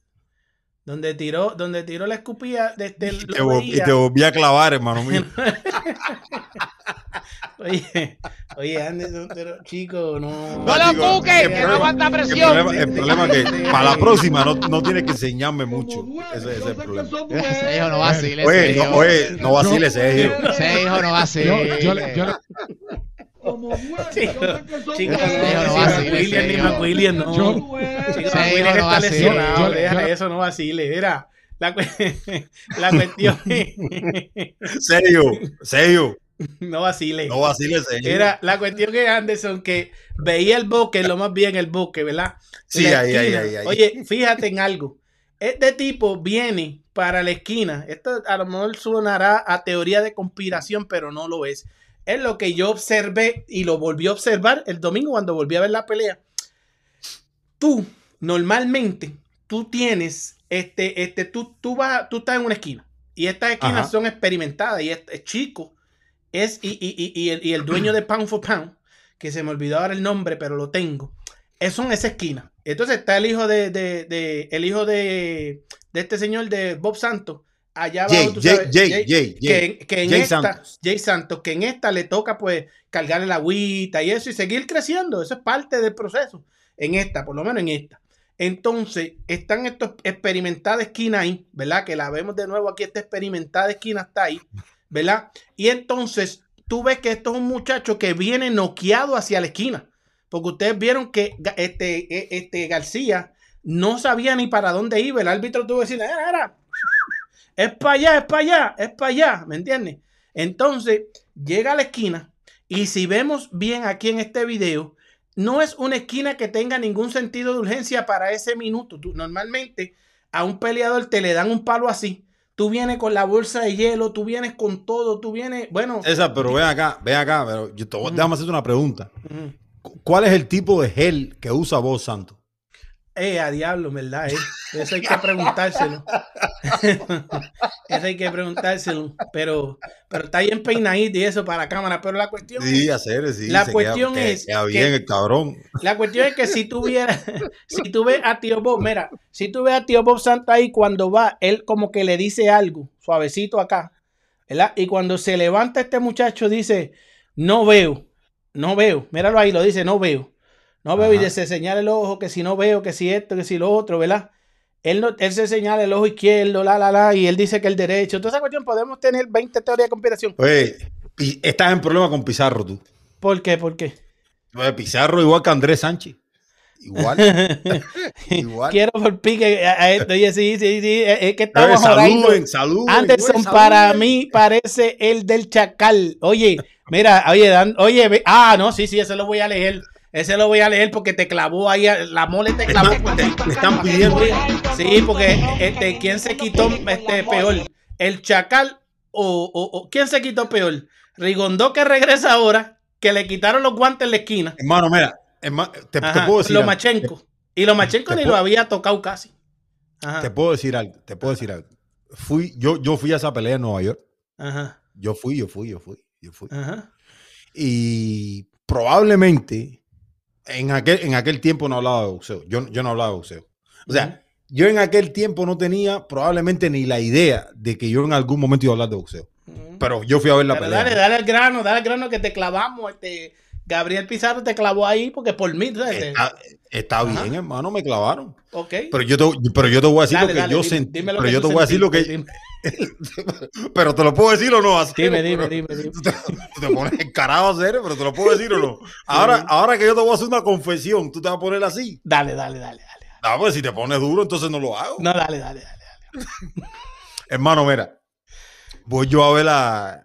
Donde tiró, donde tiró la escupilla, desde Y el, te, y veía. te volví a clavar, hermano mío. [LAUGHS] Oye, oye, Anderson, pero chico, no. ¡No lo Chico, el ¡Que no aguanta El presión! problema, el problema es que para la próxima no, no tienes que enseñarme mucho. Ese, ese es el problema. Ese hijo no vacile. Oye, no, hijo. oye, no vaciles, Sergio. Ese hijo no vacile. Yo, yo, yo le- Chico, chico, hijo no no, vacile, hijo. No. Chico, hijo está vacile. lesionado, yo- eso, no vacile. Mira, la, [LAUGHS] la cuestión Sergio, Sergio, [LAUGHS] no vacile. no Sergio. Era la cuestión que Anderson que veía el bosque, lo más bien el bosque, ¿verdad? Sí, ahí, ahí, ahí, ahí. Oye, fíjate en algo. Este tipo viene para la esquina. Esto a lo mejor sonará a teoría de conspiración, pero no lo es. Es lo que yo observé y lo volví a observar el domingo cuando volví a ver la pelea. Tú, normalmente, tú tienes, este, este, tú, tú vas, tú estás en una esquina y estas esquinas Ajá. son experimentadas y es chico es y, y- y- y el, y el dueño de Pound for Pound, que se me olvidó ahora el nombre, pero lo tengo, es en esa esquina. Entonces está el hijo de, de- de- el hijo de, de este señor de Bob Santos, allá abajo, Jay, tú Jay, sabes, Jay, Jay- Jay, que, en Jay esta, Santos. Jay Santos, que en esta le toca pues cargarle la agüita y eso y seguir creciendo, eso es parte del proceso, en esta, por lo menos en esta. Entonces, están estos experimentada esquina ahí, ¿verdad? Que la vemos de nuevo aquí, esta experimentada esquina está ahí, ¿verdad? Y entonces, tú ves que esto es un muchacho que viene noqueado hacia la esquina, porque ustedes vieron que este, e- este García no sabía ni para dónde iba, el árbitro tuvo que decirle, "Era, era, es para allá, es para allá, es para allá, ¿me entiendes? Entonces, llega a la esquina y si vemos bien aquí en este video, no es una esquina que tenga ningún sentido de urgencia para ese minuto. Tú- normalmente a un peleador te le dan un palo así. Tú vienes con la bolsa de hielo, tú vienes con todo, tú vienes, bueno, César, pero ven acá, ven acá, pero yo te voy- Ujú. déjame hacerte una pregunta. ¿Cuál es el tipo de gel que usa vos, Santos? Eh, a diablo, ¿verdad? eh? Eso hay que [LAUGHS] preguntárselo. [LAUGHS] eso hay que preguntárselo. Pero, pero está bien peinadito y eso para la cámara. Pero la cuestión Sí, es, hacer, sí. La cuestión queda, es Queda que- el cabrón. La cuestión es que si tú vieras, [LAUGHS] si tú ves a tío Bob, mira, si tú ves a tío Bob Santa ahí cuando va, él como que le dice algo, suavecito acá, ¿verdad? Y cuando se levanta este muchacho dice, no veo, no veo, míralo ahí, lo dice, no veo, no veo, y Ajá. se señala el ojo, que si no veo, que si esto, que si lo otro, ¿verdad? Él, no, él se señala el ojo izquierdo, la, la, la, y él dice que el derecho. Toda esa cuestión podemos tener 20 teorías de conspiración. Oye, estás en problema con Pizarro tú. ¿Por qué? ¿Por qué? Pizarro igual que Andrés Sánchez. Igual, [LAUGHS] igual. Quiero por pique a, a esto. Oye, sí, sí, sí. Es que estamos saluden, saluden. Anderson para mí parece el del Chacal. Oye, mira, oye, Dan- oye, ve- ah, no, sí, sí, ese lo voy a leer. Ese lo voy a leer porque te clavó ahí, la mole te clavó. están- te- te están pidiendo. Sí, porque este, ¿quién se quitó este peor? ¿El Chacal o, o- o- quién se quitó peor? Rigondó que regresa ahora, que le quitaron los guantes en la esquina. Hermano, mira, hermano, te, puedo decir. algo. Lomachenko. Y Lomachenko te ni puedo- lo había tocado casi. Ajá, Te puedo decir algo. Te puedo decir algo. Fui, yo, yo fui a esa pelea en Nueva York. ajá, Yo fui, yo fui, yo fui, yo fui. ajá. Y probablemente en aquel, en aquel tiempo no hablaba de boxeo. Yo, yo no hablaba de boxeo. O sea, yo en aquel tiempo no tenía probablemente ni la idea de que yo en algún momento iba a hablar de boxeo. Pero yo fui a ver la Pero pelea. dale, dale al grano, dale al grano que te clavamos. Este, Gabriel Pizarro te clavó ahí porque por mí, ¿sabes? Está, bien, hermano, me clavaron. Ok. Pero yo te, pero yo te voy a decir Dale, lo que dale, yo dime- sentí. dime lo Pero que yo te voy a decir lo que. [LAUGHS] pero te lo puedo decir o no. Así, Dime, dime, dime, dime. Te, pones encarado a hacer, pero te lo puedo decir o no. [LAUGHS] Ahora, ahora que yo te voy a hacer una confesión, tú te vas a poner así. Dale, dale, dale, dale. No, pues si te pones duro, entonces no lo hago. No, dale, dale, dale. dale. Hermano, mira, voy yo a ver a,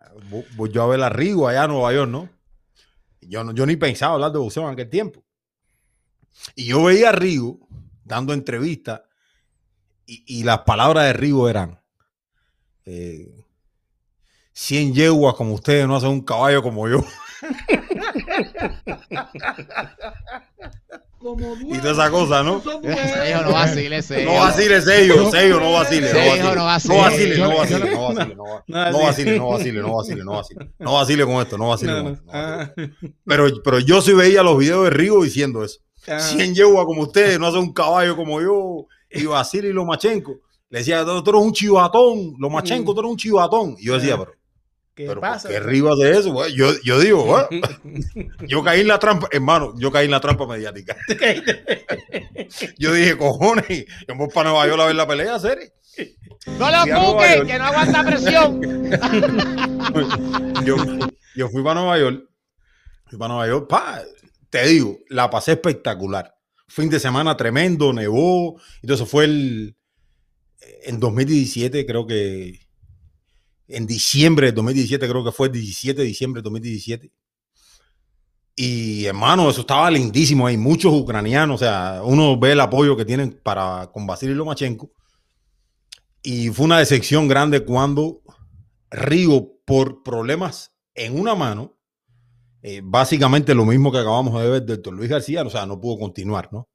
voy yo a ver a Rigo allá en Nueva York, ¿no? Yo, no, yo ni pensaba hablar de boxeo en aquel tiempo. Y yo veía a Rigo dando entrevistas y, y las palabras de Rigo eran, eh, 100 yeguas como ustedes no hacen un caballo como yo. [LAUGHS] y toda esa cosa, ¿no? Sello, no vacile, sello. No vacile, sello, sello, no vacile. Sello, no No vacile. vacile, no vacile, no vacile, no No, [LAUGHS] no vacile, no vacile, no vacile, no vacile. No vacile con esto, no [LAUGHS] vacile No, con no. esto. no vacile. Ah, Pero, pero yo sí veía los videos de Rigo diciendo eso. ah. 100 yeguas como ustedes, no hacen un caballo como yo. Y Basile y Lomachenko. Le decía, tú tú eres un chivatón. Lomachenko, tú eres un chivatón. Y yo decía, pero, ¿Qué pero pasa? ¿por qué Rigo hace eso? güey? Yo, yo digo, güey, [LAUGHS] yo caí en la trampa, hermano, yo caí en la trampa mediática. [LAUGHS] Yo dije, cojones, yo voy para Nueva York a ver la pelea, serie. No lo Fui a Nueva cuque, York. que no aguanta presión. [LAUGHS] yo, yo fui para Nueva York. Fui para Nueva York. Pa, te digo, la pasé espectacular. Fin de semana tremendo, nevó. Entonces fue el. En 2017, creo que. En diciembre de 2017, creo que fue el 17 de diciembre de 2017. Y hermano, eso estaba lindísimo. Hay muchos ucranianos. O sea, uno ve el apoyo que tienen para Vasily Lomachenko. Y fue una decepción grande cuando Rigo, por problemas en una mano, eh, básicamente lo mismo que acabamos de ver de Héctor Luis García, o sea, no pudo continuar, ¿no?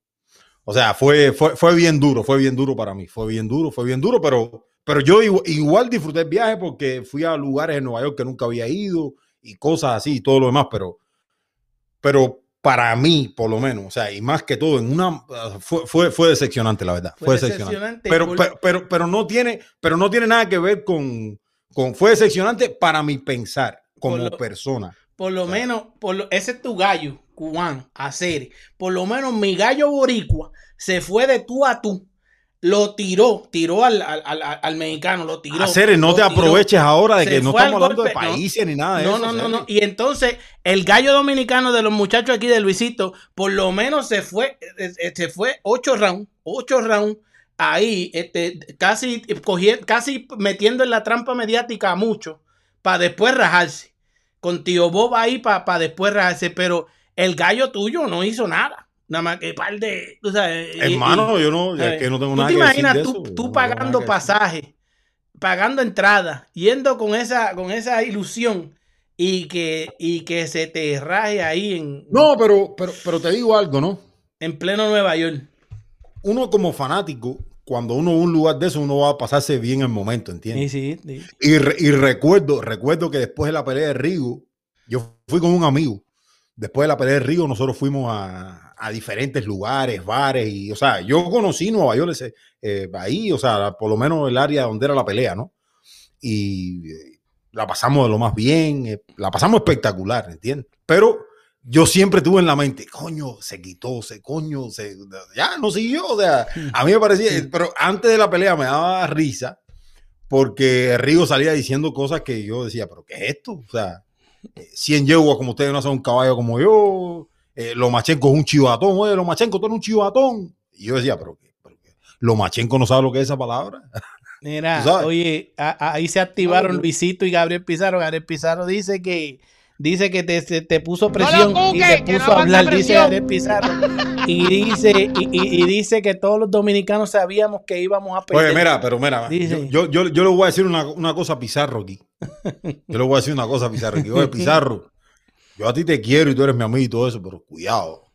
O sea, fue, fue, fue bien duro, fue bien duro para mí, fue bien duro, fue bien duro, pero, pero yo igual, igual disfruté el viaje porque fui a lugares en Nueva York que nunca había ido y cosas así y todo lo demás, pero, pero para mí, por lo menos, o sea, y más que todo, en una fue, fue, fue decepcionante, la verdad. Fue, Fue decepcionante. decepcionante Pero, pero, pero, pero no tiene, pero no tiene nada que ver con, con fue decepcionante para mi pensar como Por lo- persona. Por lo O sea, menos, por lo- ese es tu gallo cubano, hacer. Por lo menos mi gallo boricua se fue de tú a tú. Lo tiró, tiró al, al, al- al mexicano, lo tiró. Hacer, no te tiró. aproveches ahora de Se que no estamos hablando de no. países ni nada de No, eso. no, no, no. Y entonces, el gallo dominicano de los muchachos aquí de Luisito, por lo menos se fue, eh, eh, se fue ocho rounds, ocho rounds, ahí, este, casi, cogiendo, casi metiendo en la trampa mediática a muchos, para después rajarse. Con tío Bob ahí para después rajarse. Pero el gallo tuyo no hizo nada. Nada más que par de. tú sabes, y- Hermano, yo no, es que no tengo ¿Tú nada te que decir imaginas de tú, eso. tú No tengo pagando pasaje, pagando entrada, yendo con esa, con esa ilusión y que, y que se te raje ahí en, No, pero, pero, pero te digo algo, ¿no? en pleno Nueva York? Uno como fanático, cuando uno va a un lugar de eso, uno va a pasarse bien el momento, Sí, ¿entiendes? sí, sí. Y, re- y recuerdo, recuerdo que después de la pelea de Rigo, yo fui con un amigo. Después de la pelea de Rigo, nosotros fuimos a, a diferentes lugares, bares, y, o sea, yo conocí Nueva York ese, eh, ahí, o sea, por lo menos el área donde era la pelea, ¿no? Y eh, la pasamos de lo más bien, eh, la pasamos espectacular, ¿entiendes? Pero yo siempre tuve en la mente, coño, se quitó, se coño, se, ya no siguió, o sea, [LAUGHS] a mí me parecía, pero antes de la pelea me daba risa porque Rigo salía diciendo cosas que yo decía, pero ¿qué es esto? O sea, eh, 100 yeguas como ustedes no hacen un caballo como yo, eh, Lomachenko es un chivatón, oye, Lomachenko tú eres un chivatón. Y yo decía, pero ¿qué? ¿Pero qué? Lomachenko no sabe lo que es esa palabra. [LAUGHS] Mira, oye, a- a- ahí se activaron. Luisito y Gabriel Pizarro. Gabriel Pizarro dice que dice que te, te- te puso presión y cuque, te que no puso a hablar, dice. Gabriel Pizarro. Y dice, y, y- y dice que todos los dominicanos sabíamos que íbamos a perder. Oye, mira, pero mira, Dice. yo, yo, yo le voy a decir una, una cosa a Pizarro aquí. Yo le voy a decir una cosa a Pizarro aquí. Oye, [LAUGHS] Pizarro, yo a ti te quiero y tú eres mi amigo y todo eso, pero cuidado.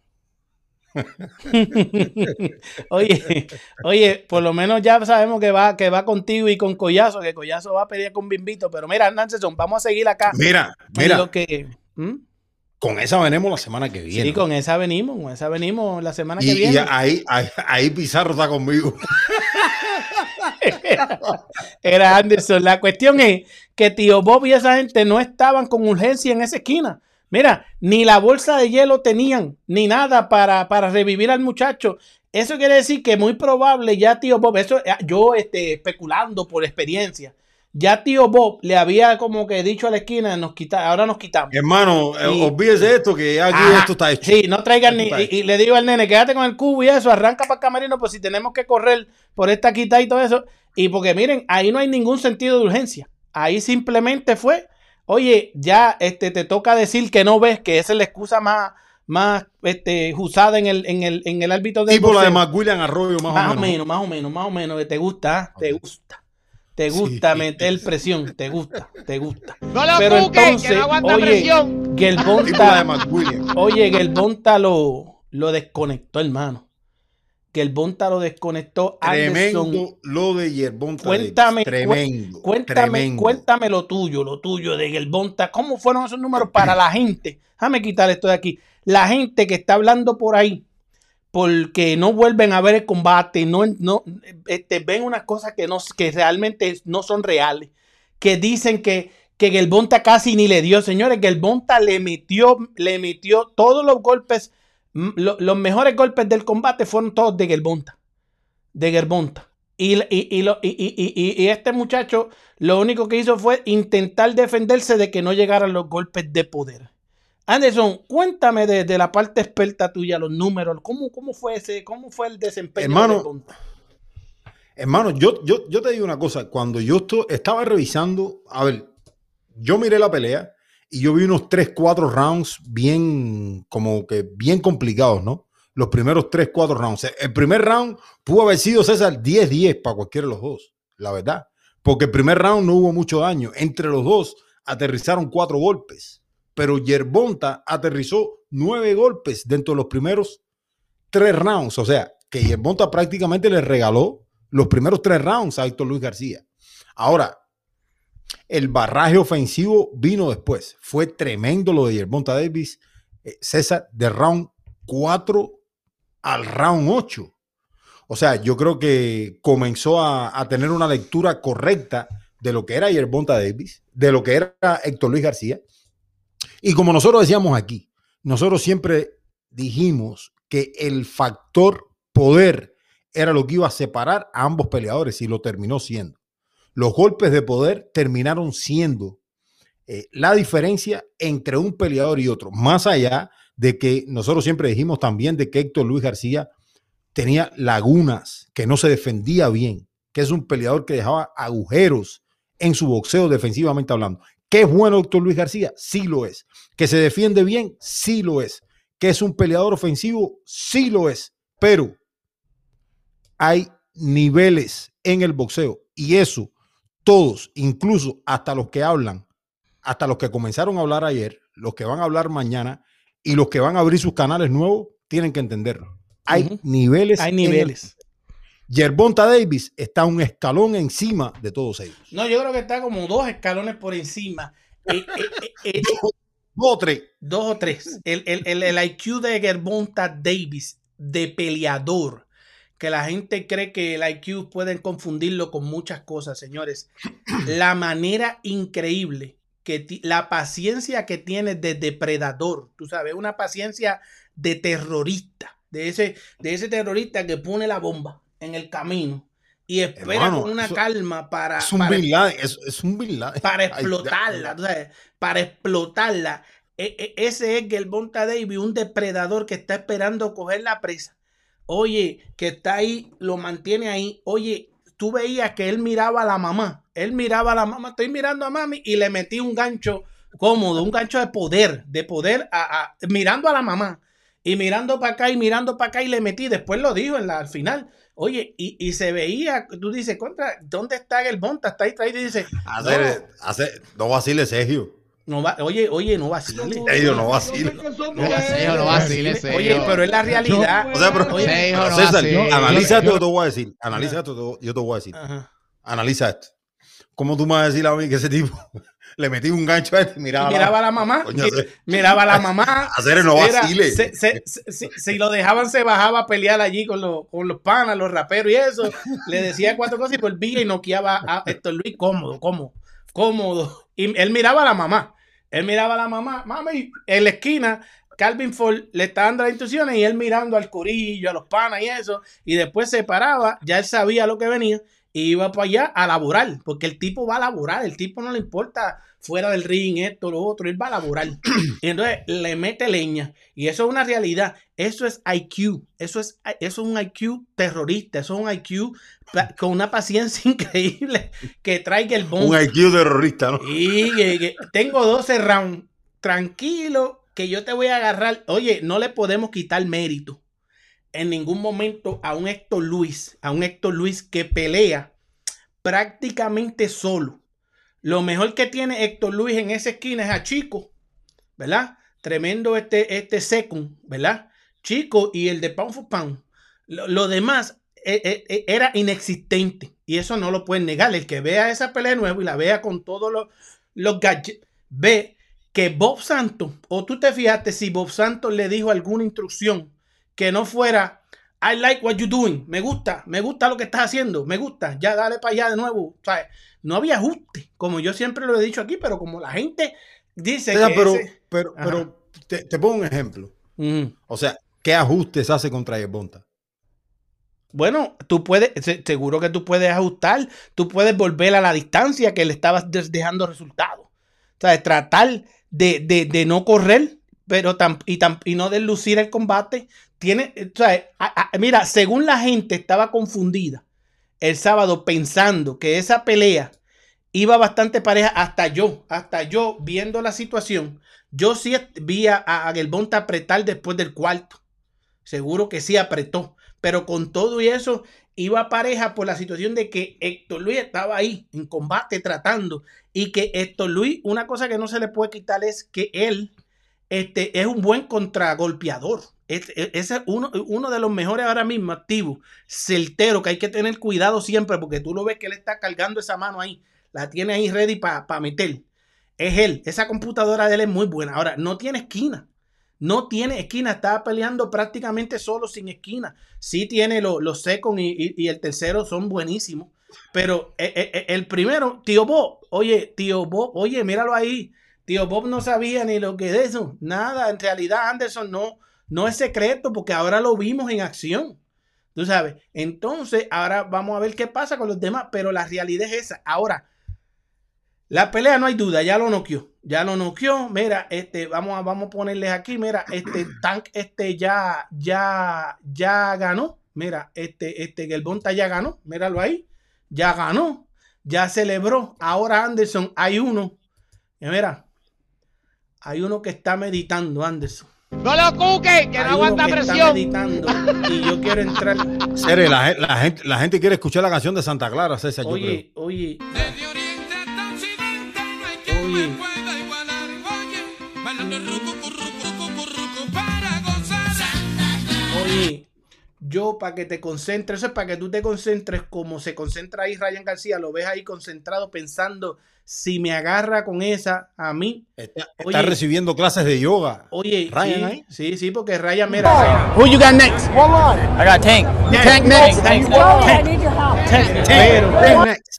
[LAUGHS] oye, oye, por lo menos ya sabemos que va, que va contigo y con Collazo, que Collazo va a pelear con Bimbito. Pero mira, Nanceson, vamos a seguir acá. Mira, mira, lo que, con esa venimos la semana que viene. Sí, con esa venimos, con esa venimos la semana y, que y viene. ahí, ahí, ahí Pizarro está conmigo. [LAUGHS] Era Anderson. La cuestión es que tío Bob y esa gente no estaban con urgencia en esa esquina. Mira, ni la bolsa de hielo tenían, ni nada para, para revivir al muchacho. Eso quiere decir que muy probable ya tío Bob, eso eh, yo este, especulando por experiencia, Ya tío Bob le había como que dicho a la esquina, nos quita, ahora nos quitamos. Hermano, eh, olvídese esto, que aquí esto está hecho. Sí, no traigan ni. Y, le digo al nene, quédate con el cubo y eso, arranca para el camerino, pues si tenemos que correr por esta quita y todo eso. Y porque miren, ahí no hay ningún sentido de urgencia. Ahí simplemente fue, oye, ya este, te toca decir que no ves, que esa es la excusa más, más este, usada en el, en el, en el árbitro de. Tipo la de McWilliam Arroyo, más, más o, menos. Más o menos, más o menos, que te gusta, ¿ah? te gusta. Te gusta meter presión, te gusta, te gusta. [LAUGHS] No lo Pero entonces, que no aguanta oye, presión. Gelbonta, oye, Gelbonta lo, lo desconectó, hermano. Gelbonta lo desconectó. Tremendo lo de Gelbonta. Cuéntame, tremendo, cuéntame, cuéntame lo tuyo, lo tuyo de Gelbonta. ¿Cómo fueron esos números para la gente? Déjame quitar esto de aquí. La gente que está hablando por ahí porque no vuelven a ver el combate, no, no este, ven unas cosas que, no, que realmente no son reales, que dicen que, que Gelbonta casi ni le dio, señores, Gelbonta le metió, le metió todos los golpes, los mejores golpes del combate fueron todos de Gelbonta, de Gelbonta. Y, y, y, este muchacho lo único que hizo fue intentar defenderse de que no llegaran los golpes de poder. Anderson, cuéntame de, la parte experta tuya, los números, ¿cómo, cómo fue ese, cómo fue el desempeño? Hermano, hermano yo, yo, yo te digo una cosa, cuando yo estaba revisando, a ver, yo miré la pelea y yo vi unos 3, 4 rounds bien, como que bien complicados, ¿no? Los primeros 3, 4 rounds. El primer round pudo haber sido César 10-10 para cualquiera de los dos, la verdad. Porque el primer round no hubo mucho daño. Entre los dos aterrizaron cuatro golpes pero Yerbonta aterrizó nueve golpes dentro de los primeros tres rounds. O sea, que Yerbonta prácticamente le regaló los primeros tres rounds a Héctor Luis García. Ahora, el barraje ofensivo vino después. Fue tremendo lo de Yerbonta Davis. Eh, César, de round 4 al round 8. O sea, yo creo que comenzó a, a tener una lectura correcta de lo que era Yerbonta Davis, de lo que era Héctor Luis García y como nosotros decíamos aquí, nosotros siempre dijimos que el factor poder era lo que iba a separar a ambos peleadores y lo terminó siendo. Los golpes de poder terminaron siendo eh, la diferencia entre un peleador y otro, más allá de que nosotros siempre dijimos también de que Héctor Luis García tenía lagunas, que no se defendía bien, que es un peleador que dejaba agujeros en su boxeo defensivamente hablando. ¿Que es bueno Héctor Luis García? Sí lo es. ¿Que se defiende bien? Sí lo es. ¿Que es un peleador ofensivo? Sí lo es. Pero hay niveles en el boxeo y eso todos, incluso hasta los que hablan, hasta los que comenzaron a hablar ayer, los que van a hablar mañana y los que van a abrir sus canales nuevos, tienen que entenderlo. Hay niveles. Hay niveles. Yerbonta Davis está un escalón encima de todos ellos. No, yo creo que está como dos escalones por encima. Eh, eh, eh, dos, o tres. Dos o tres. El, el, IQ de Yerbonta Davis, de peleador, que la gente cree que el IQ pueden confundirlo con muchas cosas, señores. La manera increíble que la paciencia que tiene de depredador, tú sabes, una paciencia de terrorista, de ese, de ese terrorista que pone la bomba en el camino y espera con una calma para. Es un para, es, un Para explotarla, para explotarla. E, e, ese es el Bonta Davis, un depredador que está esperando coger la presa. Oye, que está ahí, lo mantiene ahí. Oye, tú veías que él miraba a la mamá. Él miraba a la mamá, estoy mirando a mami y le metí un gancho cómodo, un gancho de poder, de poder, a, mirando a la mamá y mirando para acá y mirando para acá y le metí. Después lo dijo en la, al final Oye, y, y, se veía, tú dices, contra, ¿dónde está el Monta? Está ahí traído y dice. Hacer, no, hacer, no vacile, Sergio. No va, oye, oye, no vacile. Sergio, no vacile. No, Sergio, no vacile, Sergio. Oye, pero es la realidad. O sea, pero, oye, no César, analiza esto, yo te voy a decir. Analiza esto, yo te voy a decir. Ajá. Analiza esto. ¿Cómo tú me vas a decir a mí que ese tipo [LAUGHS] le metí un gancho a él y miraba, miraba a la mamá. miraba a la mamá. [LAUGHS] Hacer no vacile. si lo dejaban, se bajaba a pelear allí con los, con los panas, los raperos y eso. Le decía cuatro cosas y volvía y noqueaba a Héctor Luis cómodo, cómodo, cómodo. Y él miraba a la mamá. Él miraba a la mamá, mami, en la esquina. Calvin Ford le está dando las instrucciones y él mirando al corillo, a los panas y eso, y después se paraba, ya él sabía lo que venía iba para allá a laborar, porque el tipo va a laborar, el tipo no le importa fuera del ring, esto, lo otro, él va a laborar. Y [CLEARS THROAT] entonces le mete leña. Y eso es una realidad. Eso es IQ. Eso es, eso es un IQ terrorista. Eso es un IQ con una paciencia [LAUGHS] increíble que traiga el bombo. Un IQ terrorista, ¿no? Y tengo 12 rounds. Tranquilo, que yo te voy a agarrar. Oye, no le podemos quitar mérito en ningún momento a un Héctor Luis, a un Héctor Luis que pelea prácticamente solo. Lo mejor que tiene Héctor Luis en esa esquina es a Chico, ¿verdad? Tremendo este, este second, ¿verdad? Chico y el de Pound for. Lo, demás eh, eh, eh, era inexistente y eso no lo pueden negar. El que vea esa pelea de nuevo y la vea con todos los, los gadgets, ve que Bob Santos, o tú te fijaste si Bob Santos le dijo alguna instrucción que no fuera I like what you're doing, me gusta, me gusta lo que estás haciendo, me gusta, ya dale para allá de nuevo. no había ajuste, como yo siempre lo he dicho aquí, pero como la gente dice que pero, pero, pero te, pongo un ejemplo. O sea, ¿qué ajustes hace contra Yerbonta? Bueno, tú puedes, seguro que tú puedes ajustar, tú puedes volver a la distancia que le estabas dejando resultados. O sea, tratar de, de, de no correr, pero y, y no deslucir el combate, tiene, mira, según la gente estaba confundida el sábado pensando que esa pelea iba bastante pareja, hasta yo, hasta yo viendo la situación, yo sí vi a, a apretar después del cuarto. Seguro que sí apretó, pero con todo y eso iba pareja por la situación de que Héctor Luis estaba ahí en combate tratando y que Héctor Luis, una cosa que no se le puede quitar es que él este, es un buen contragolpeador. Ese es uno, uno, de los mejores ahora mismo activos, certero, que hay que tener cuidado siempre porque tú lo ves que él está cargando esa mano ahí, la tiene ahí ready para meter. Es él, esa computadora de él es muy buena. Ahora, no tiene esquina, no tiene esquina, está peleando prácticamente solo sin esquina. Sí tiene los lo second y, el tercero son buenísimos, pero eh, eh, eh, el primero, tío Bob, oye, tío Bob, oye, míralo ahí. Tío Bob no sabía ni lo que es eso, nada. En realidad, Anderson no, no es secreto porque ahora lo vimos en acción. Tú sabes. Entonces, ahora vamos a ver qué pasa con los demás. Pero la realidad es esa. Ahora, la pelea no hay duda, ya lo noqueó. Ya lo noqueó. Mira, este, vamos a, vamos a ponerles aquí. Mira, este Tank, este ya, ya, ya ganó. Mira, este, este Gelbonta ya ganó. Míralo ahí. Ya ganó. Ya celebró. Ahora Anderson, hay uno. Mira, hay uno que está meditando, Anderson. No lo cuque, que no aguanta presión. y yo quiero entrar. [LAUGHS] Sere, la, la, gente, la gente quiere escuchar la canción de Santa Clara, César. Oye, oye. Oye. Oye, yo para que te concentres, eso es para que tú te concentres como se concentra ahí Ryan García, lo ves ahí concentrado pensando si me agarra con esa a mí. Está, recibiendo clases de yoga. Oye, Ryan sí, ahí. Sí, sí, porque Ryan, mira. Who you got next? I got Tank. Tank, next. Tank, Pero,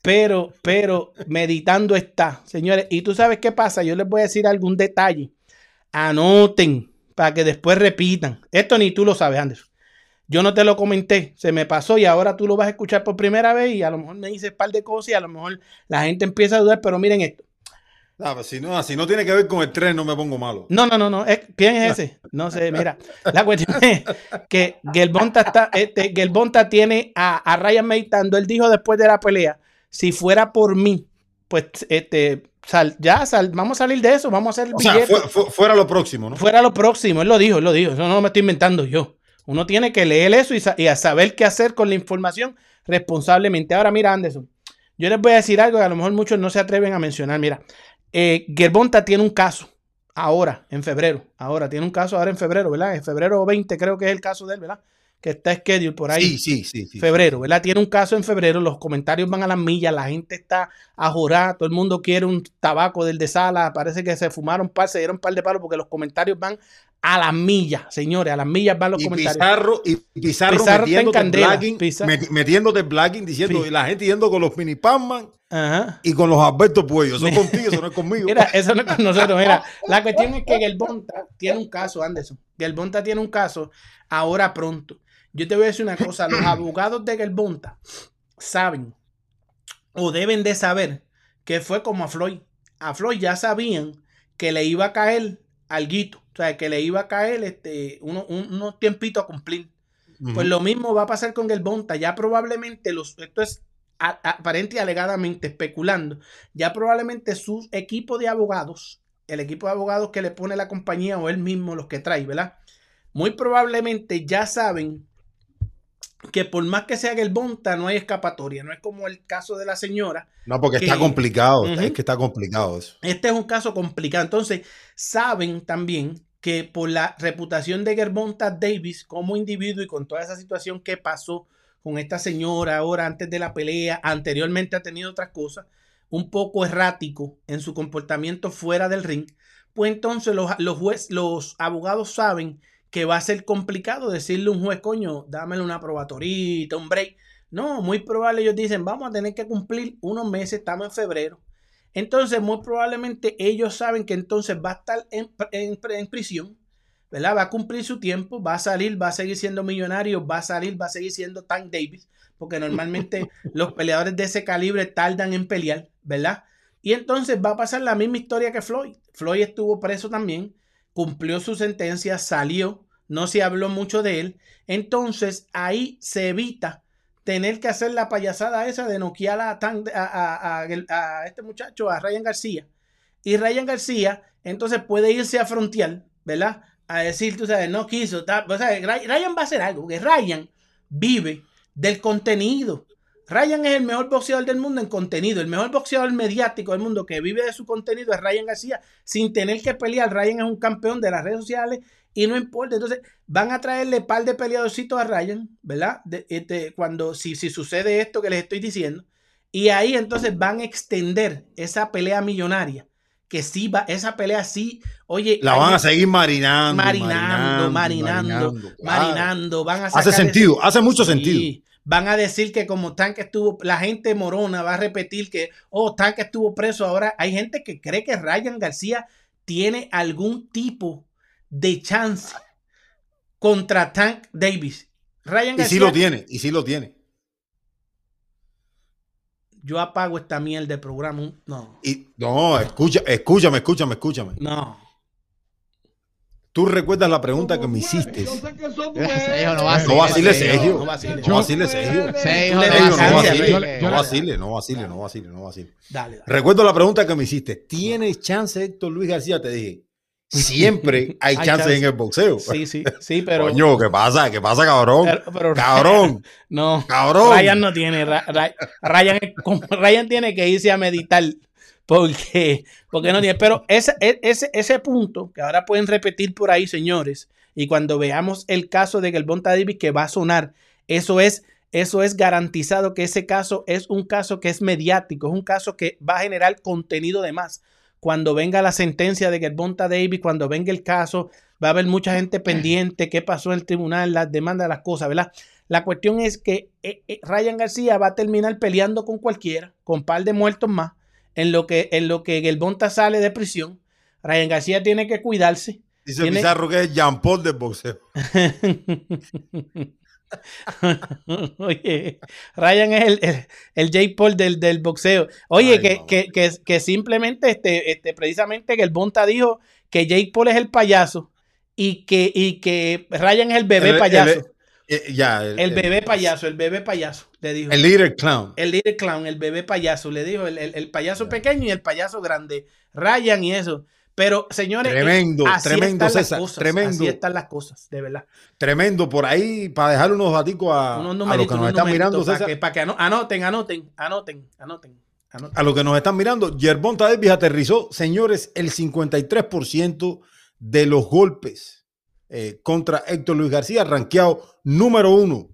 pero, pero, meditando está, señores. Y tú sabes qué pasa. Yo les voy a decir algún detalle. Anoten para que después repitan. Esto ni tú lo sabes, Anderson. Yo no te lo comenté, se me pasó y ahora tú lo vas a escuchar por primera vez y a lo mejor me dices un par de cosas y a lo mejor la gente empieza a dudar, pero miren esto. No, pues si no, si no tiene que ver con el tren, no me pongo malo. No, no, no, no. ¿Quién es ese? No sé, mira. La cuestión es que Gelbonta está, este, Gelbonta tiene a, a Ryan meditando. Él dijo después de la pelea: si fuera por mí, pues este, ya sal, vamos a salir de eso, vamos a hacer o fuera lo próximo, ¿no? Fuera lo próximo, él lo dijo, él lo dijo. Eso no me estoy inventando yo. Uno tiene que leer eso y, a saber qué hacer con la información responsablemente. Ahora, mira, Anderson, yo les voy a decir algo que a lo mejor muchos no se atreven a mencionar. Mira, eh, Gerbonta tiene un caso ahora, en febrero. Ahora, tiene un caso ahora en febrero, ¿verdad? En febrero 20 creo que es el caso de él, ¿verdad? Que está schedule por ahí. Sí, sí, sí. febrero, ¿verdad? Tiene un caso en febrero, los comentarios van a las millas, la gente está a jurar, todo el mundo quiere un tabaco del de sala, parece que se fumaron par, se dieron un par de palos porque los comentarios van a las millas, señores, a las millas van los comentarios. Pizarro, y Pizarro, Pizarro metiéndote, blagging, metiéndote blagging, diciendo, y la gente yendo con los mini Panman y con los Alberto Puello. Eso es contigo, eso no es conmigo. [LAUGHS] Mira, eso no es con nosotros. Mira, la cuestión es que Gelbonta tiene un caso, Anderson. Gelbonta tiene un caso ahora pronto. Yo te voy a decir una cosa, los [CLEARS THROAT] abogados de Gelbonta saben o deben de saber que fue como a Floyd. A Floyd ya sabían que le iba a caer alguito, o sea, que le iba a caer este, unos tiempitos a cumplir. Pues lo mismo va a pasar con el Bonta. Ya probablemente los, esto es aparente y alegadamente especulando, ya probablemente su equipo de abogados, el equipo de abogados que le pone la compañía o él mismo los que trae, ¿verdad? Muy probablemente ya saben que por más que se haga el bonta, no hay escapatoria. No es como el caso de la señora. No, porque está complicado. Es que está complicado eso. Este es un caso complicado. Entonces, saben también que por la reputación de Gerbonta Davis como individuo y con toda esa situación que pasó con esta señora ahora antes de la pelea, anteriormente ha tenido otras cosas, un poco errático en su comportamiento fuera del ring, pues entonces los, los, los abogados saben que va a ser complicado decirle a un juez, coño, dámele una probatorita, un break. No, muy probable ellos dicen, vamos a tener que cumplir unos meses, estamos en febrero. Entonces, muy probablemente ellos saben que entonces va a estar en, en, prisión, ¿verdad? Va a cumplir su tiempo, va a salir, va a seguir siendo millonario, va a salir, va a seguir siendo Tank Davis, porque normalmente [LAUGHS] los peleadores de ese calibre tardan en pelear, ¿verdad? Y entonces va a pasar la misma historia que Floyd. Floyd estuvo preso también, cumplió su sentencia, salió, no se habló mucho de él. Entonces ahí se evita tener que hacer la payasada esa de noquear a, a, a, este muchacho, a Ryan García. Y Ryan García entonces puede irse a frontear, ¿verdad? A decir, tú sabes, no quiso. O sea, Ryan va a hacer algo, porque Ryan vive del contenido. Ryan es el mejor boxeador del mundo en contenido, el mejor boxeador mediático del mundo que vive de su contenido es Ryan García sin tener que pelear. Ryan es un campeón de las redes sociales y no importa. Entonces van a traerle par de peleadorcitos a Ryan, ¿verdad? este, cuando si, si sucede esto que les estoy diciendo. Y ahí entonces van a extender esa pelea millonaria. Que sí va, esa pelea sí, oye. La van a seguir marinando. Marinando, marinando, marinando. Van a hace sentido, hace mucho sentido van a decir que como Tanque estuvo, la gente morona va a repetir que, oh, Tanque estuvo preso. Ahora hay gente que cree que Ryan García tiene algún tipo de chance contra Tank Davis. Ryan García, y sí lo tiene, y sí lo tiene. Yo apago esta miel de programa. No. Y, no, escucha, escúchame, escúchame, escúchame. No. Tú recuerdas la pregunta que me hiciste. No vacile, Sergio. No vacile, Sergio. No vacile, no vacile, no vacile, no vacile. Dale, Recuerdo la pregunta que me hiciste. ¿Tienes chance, Héctor Luis García? Te dije. Siempre [LAUGHS] hay, chances en el boxeo. Sí, sí, sí, pero. Coño, ¿qué pasa? ¿Qué pasa, cabrón? cabrón. [LAUGHS] No. Cabrón. Ryan no tiene. Ryan, [LAUGHS] Ryan tiene que irse a meditar porque, porque no tiene. Pero ese, e, ese, ese punto que ahora pueden repetir por ahí, señores, y cuando veamos el caso de Gelbonta Davis que va a sonar, eso es, eso es garantizado que ese caso es un caso que es mediático, es un caso que va a generar contenido de más. Cuando venga la sentencia de Gelbonta Davis, cuando venga el caso, va a haber mucha gente pendiente, qué pasó en el tribunal, las demandas, las cosas, ¿verdad? La cuestión es que eh, eh, Ryan García va a terminar peleando con cualquiera, con un par de muertos más en lo que, en lo que el Bonta sale de prisión. Ryan García tiene que cuidarse. Dice Pizarro que es Jean Paul del boxeo. [LAUGHS] [LAUGHS] Oye, Ryan es el, el, J. Paul del, del boxeo. Oye, que, que, que, que, simplemente, este, este, precisamente, que el Bonta dijo que Jake Paul es el payaso y que, y que Ryan es el bebé payaso. Eh, ya, el, bebé payaso, el bebé payaso, le dijo. El líder clown. El líder clown, el bebé payaso, le dijo, el, payaso pequeño y el payaso grande. Ryan y eso. Pero, señores, tremendo, tremendo, César, tremendo. Así están las cosas, de verdad. Tremendo, por ahí, para dejar unos daticos a, a los que nos están mirando, Para que, para que anoten, anoten, anoten, anoten, A los que nos están mirando, Yerbonta Davis aterrizó, señores, el 53% de los golpes eh, contra Héctor Luis García, rankeado número uno.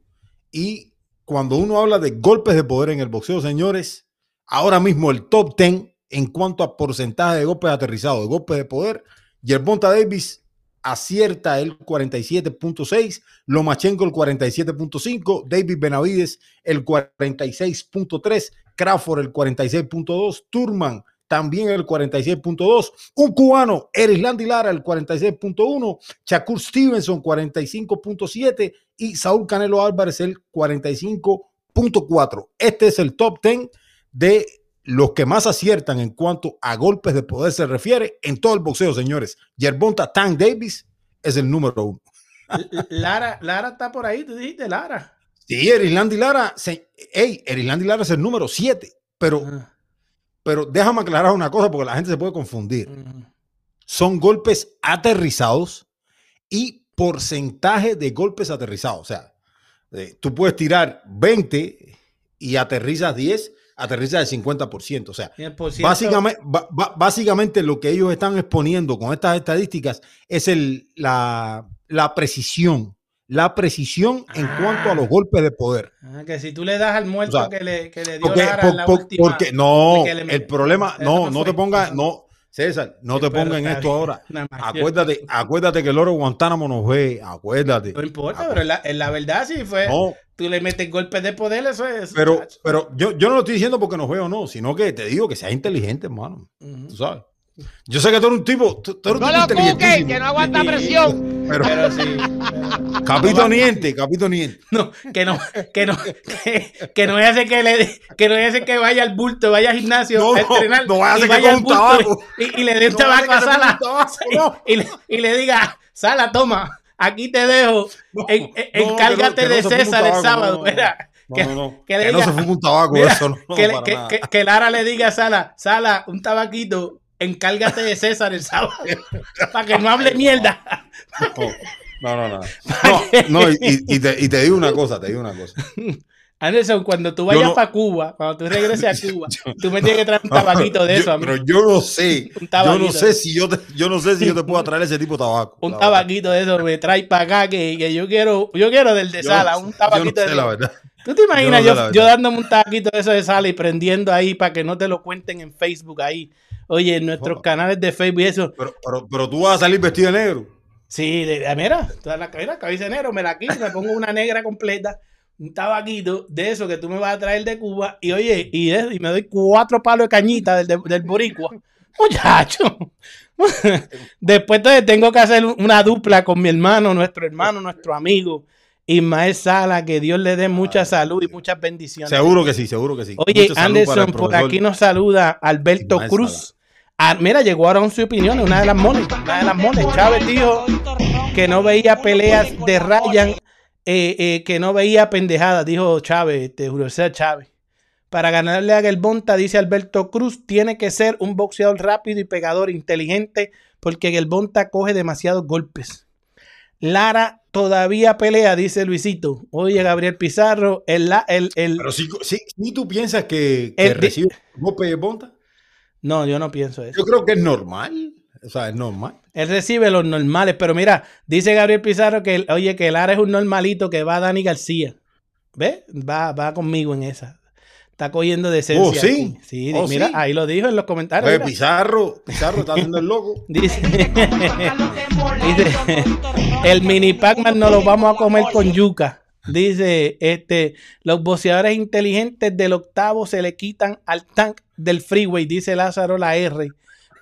Y cuando uno habla de golpes de poder en el boxeo, señores, ahora mismo el top 10 en cuanto a porcentaje de golpes aterrizados, de golpes de poder, Yerbonta Davis acierta el 47.6, Lomachenko el 47.5, David Benavides el 46.3, Crawford el 46.2, Turman también el 46.2. Un cubano, Erislandy Lara, el 46.1. Shakur Stevenson, 45.7. Y Saúl Canelo Álvarez, el 45.4. Este es el top 10 de los que más aciertan en cuanto a golpes de poder se refiere en todo el boxeo, señores. Yerbonta Tank Davis es el número uno. [LAUGHS] Lara, Lara está por ahí, tú dijiste Lara. Sí, Erilandi Lara, hey, Lara es el número 7, pero, ah. pero déjame aclarar una cosa porque la gente se puede confundir. Son golpes aterrizados y porcentaje de golpes aterrizados. O sea, eh, tú puedes tirar 20 y aterrizas 10, aterrizas el 50%. O sea, básicamente, básicamente lo que ellos están exponiendo con estas estadísticas es el, la, la precisión la precisión en cuanto a los ah. golpes de poder. Ah, que si tú le das al muerto que, le, que le dio porque, la última, porque no, el problema, no, no te pongas, no, César, no te pongas en esto ahora. [LAUGHS] Acuérdate, acuérdate que el oro Guantánamo nos ve, acuérdate. No importa, pero en la, verdad sí fue. Tú le metes golpes de poder, eso es. Pero, pero yo, yo no lo estoy diciendo porque nos veo o no, sino que te digo que sea inteligente, hermano. Tú sabes. Yo sé que tú eres un tipo. Tú, eres no lo cuque, que no aguanta presión. Pero, pero sí. Capito niente, capito niente. No, que no, que no, que, que no hace que le que no hace que vaya al bulto, vaya al gimnasio no, a entrenar. No, no y vaya al bulto y, y, le dé un tabaco a Sala. [LAUGHS] y, le, y le diga, Sala, toma, aquí te dejo. En, encárgate de César el sábado. Mira, que, que, le diga, no se un tabaco, eso no. Que, Lara le diga a Sala, Sala, un tabaquito encárgate de César el sábado [LAUGHS] para que no hable mierda. No, no, no. No, [LAUGHS] y, te, digo una cosa, te digo una cosa. Anderson, cuando tú vayas para Cuba, cuando tú regreses a [LAUGHS] Cuba, tú me tienes que traer un [LAUGHS] tabaquito de eso a mí. Pero yo no sé. [LAUGHS] yo no sé si yo te, yo no sé si yo te puedo traer ese tipo de tabaco. Un tabaquito de eso me trae para acá que, que, yo quiero, yo quiero del de sala, un tabaquito de la verdad. ¿Tú te imaginas yo, yo, dándome un tabaquito de eso de sala y prendiendo ahí para que no te lo cuenten en Facebook ahí? Oye, en nuestros canales de Facebook y eso. Pero, pero, pero tú vas a salir vestido de negro. Sí, de, mira, toda la mira, cabeza de negro, me la quito, me pongo una negra completa, un tabaquito de eso que tú me vas a traer de Cuba. Y oye, y, y me doy cuatro palos de cañita del, del boricua. [LAUGHS] Muchacho. [LAUGHS] Después entonces tengo que hacer una dupla con mi hermano, nuestro hermano, nuestro amigo. Ismael Sala, que Dios le dé mucha salud y muchas bendiciones. Seguro que sí, seguro que sí. Oye, Anderson, por aquí nos saluda Alberto Cruz. Ah, mira, llegó ahora su opinión, una de las moles, una de las moles. Chávez dijo que no veía peleas de Ryan, eh, eh, que no veía pendejadas, dijo Chávez, este, Julio Chávez. Para ganarle a Gelbonta, dice Alberto Cruz, tiene que ser un boxeador rápido y pegador, inteligente, porque Gelbonta coge demasiados golpes. Lara todavía pelea, dice Luisito. Oye, Gabriel Pizarro, el... el, el Pero si, si, tú piensas que, recibe golpe de Bonta. No, yo no pienso eso. Yo creo que es normal. O sea, es normal. Él recibe los normales, pero mira, dice Gabriel Pizarro que, oye, que Lara es un normalito que va a Dani García. ¿Ves? Va, va conmigo en esa. Está cogiendo de Oh, sí. Sí, oh, mira, ahí lo dijo en los comentarios. Oye, Pizarro, Pizarro está haciendo el loco. [LAUGHS] [LAUGHS] Dice, el mini Pac-Man no lo vamos a comer con yuca. Dice, este, los boceadores inteligentes del octavo se le quitan al tank del freeway, dice Lázaro la R.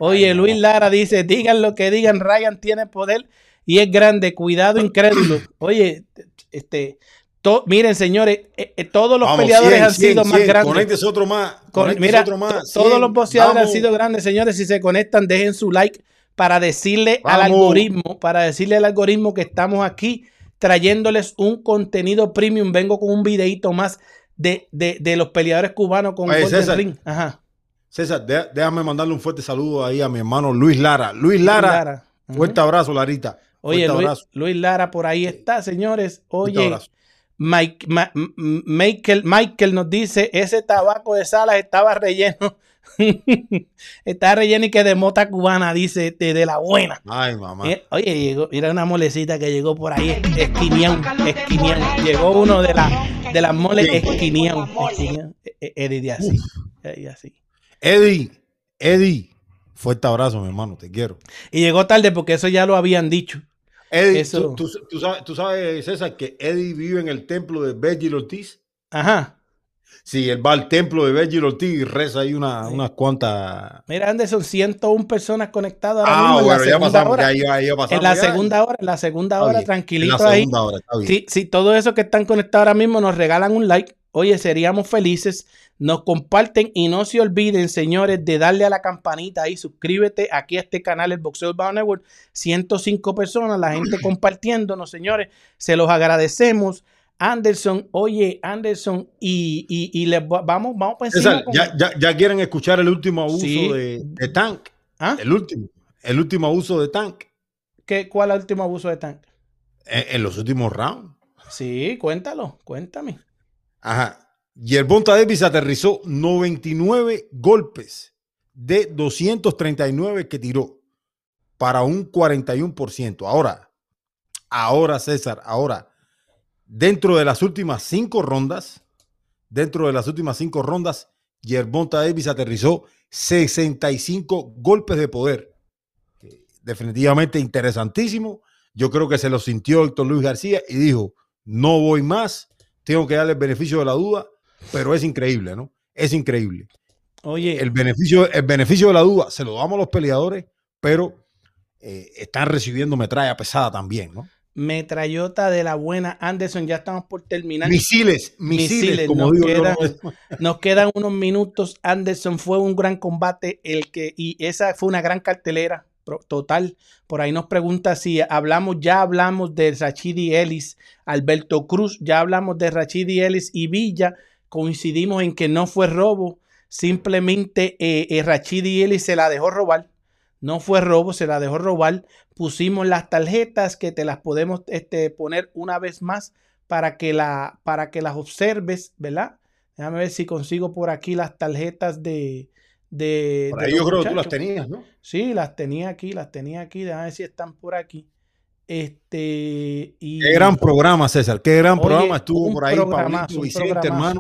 Oye, Luis Lara dice, digan lo que digan, Ryan tiene poder y es grande, cuidado incrédulo. Oye, este, miren señores, eh, eh, todos los peleadores han sido más grandes. otro más. mira, otro más. todos los boxeadores han sido grandes, señores. Si se conectan, dejen su like para decirle al algoritmo, para decirle al algoritmo que estamos aquí trayéndoles un contenido premium. Vengo con un videito más de, los peleadores cubanos con César, Ring. Ajá. César, déjame mandarle un fuerte saludo ahí a mi hermano Luis Lara. Luis Lara, fuerte abrazo, Larita. Oye, Luis, Lara por ahí está, señores. Oye, Mike, Michael, Michael nos dice, ese tabaco de salas estaba relleno [LAUGHS] Está relleno y que de mota cubana, dice, de, la buena. Ay, mamá. Eh, oye, llegó, mira una molecita que llegó por ahí, esquinián, esquinián. Llegó uno de, la, de las moles esquinián. E, e, de así. Así. Eddie, Eddie, fuerte abrazo, mi hermano, te quiero. Y llegó tarde porque eso ya lo habían dicho. Eddie, Tú, sabes, tú sabes, César, que Eddie vive en el templo de Benji Ortiz. Ajá. Sí, él va al templo de Virgil Ortiz y reza ahí una, unas cuantas. Mira, Anderson, 101 personas conectadas ahora ah, mismo. Bueno, ya pasamos, hora. Ya, ya, pasamos, en la segunda hora, en la segunda hora, tranquilito ahí. Si, si todos esos que están conectados ahora mismo nos regalan un like, Oye, seríamos felices. Nos comparten y no se olviden, señores, de darle a la campanita ahí. Suscríbete aquí a este canal, el Boxeo Bound Network. 105 personas, la gente [CLEARS THROAT] compartiéndonos, señores. Se los agradecemos. Anderson, oye, Anderson, y, y, y vamos, vamos a pensar. Ya, ya, ya, quieren escuchar el último abuso de, Tank. ¿Ah? El último. El último abuso de Tank. ¿Qué, ¿Cuál es el último abuso de Tank? En, los últimos rounds. Sí, cuéntalo, cuéntame. Ajá. Yerbonta Davis aterrizó 99 golpes de 239 que tiró para un 41%. Ahora, ahora César, ahora, dentro de las últimas cinco rondas, dentro de las últimas cinco rondas, Yerbonta Davis aterrizó 65 golpes de poder. Definitivamente interesantísimo. Yo creo que se lo sintió Héctor Luis García y dijo, no voy más, tengo que darle el beneficio de la duda, pero es increíble, ¿no? Es increíble. Oye. El beneficio, el beneficio de la duda se lo damos a los peleadores, pero eh, están recibiendo metralla pesada también, ¿no? Metrallota de la buena. Anderson, ya estamos por terminar. Misiles, misiles, como nos digo. Quedan, nos quedan unos minutos. Anderson fue un gran combate, el que, y esa fue una gran cartelera total. Por ahí nos pregunta si hablamos, ya hablamos de Rachidi Ellis, Alberto Cruz, ya hablamos de Rachidi Ellis y Villa. Coincidimos en que no fue robo, simplemente eh, eh, Rachidi Ellis se la dejó robar. No fue robo, se la dejó robar. Pusimos las tarjetas que te las podemos este, poner una vez más para que, la, para que las observes, ¿verdad? Déjame ver si consigo por aquí las tarjetas de, de, yo creo que tú las tenías, ¿no? Sí, las tenía aquí, las tenía aquí. Déjame ver si están por aquí. Este, y... Qué gran programa, César. Qué gran programa estuvo por ahí, Pablito Vicente, hermano.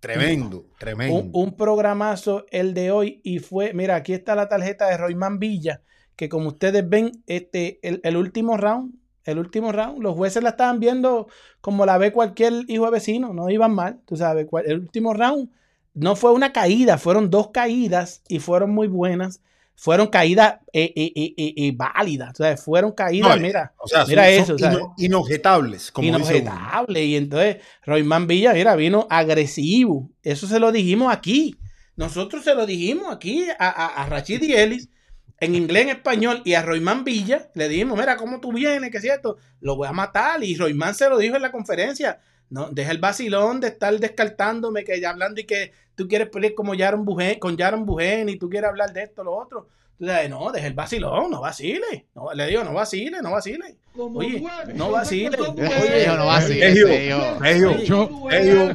Tremendo, tremendo. Un, programazo el de hoy y fue, mira, aquí está la tarjeta de Royman Villa, que como ustedes ven, este, el, el, último round, el último round, los jueces la estaban viendo como la ve cualquier hijo de vecino, no iban mal, tú sabes, el último round no fue una caída, fueron dos caídas y fueron muy buenas. Fueron caídas eh, eh, eh, válidas, o sea, fueron caídas, mira, mira eso. inobjetables, como inobjetables. Y entonces Royman Villa, mira, vino agresivo. Eso se lo dijimos aquí. Nosotros se lo dijimos aquí a, a, a Rachid y Ellis en inglés, en español, y a Royman Villa le dijimos, mira, ¿cómo tú vienes? Que es cierto, lo voy a matar. Y Royman se lo dijo en la conferencia. No, deja el vacilón de estar descartándome, que ya hablando y que tú quieres pelear como Jaron Bujen, con Jaron Bujen y tú quieres hablar de esto, lo otro. no, deja el vacilón, no vacile. No, le digo, no vacile, no vacile. Oye, no vacile. Oye, no vacile.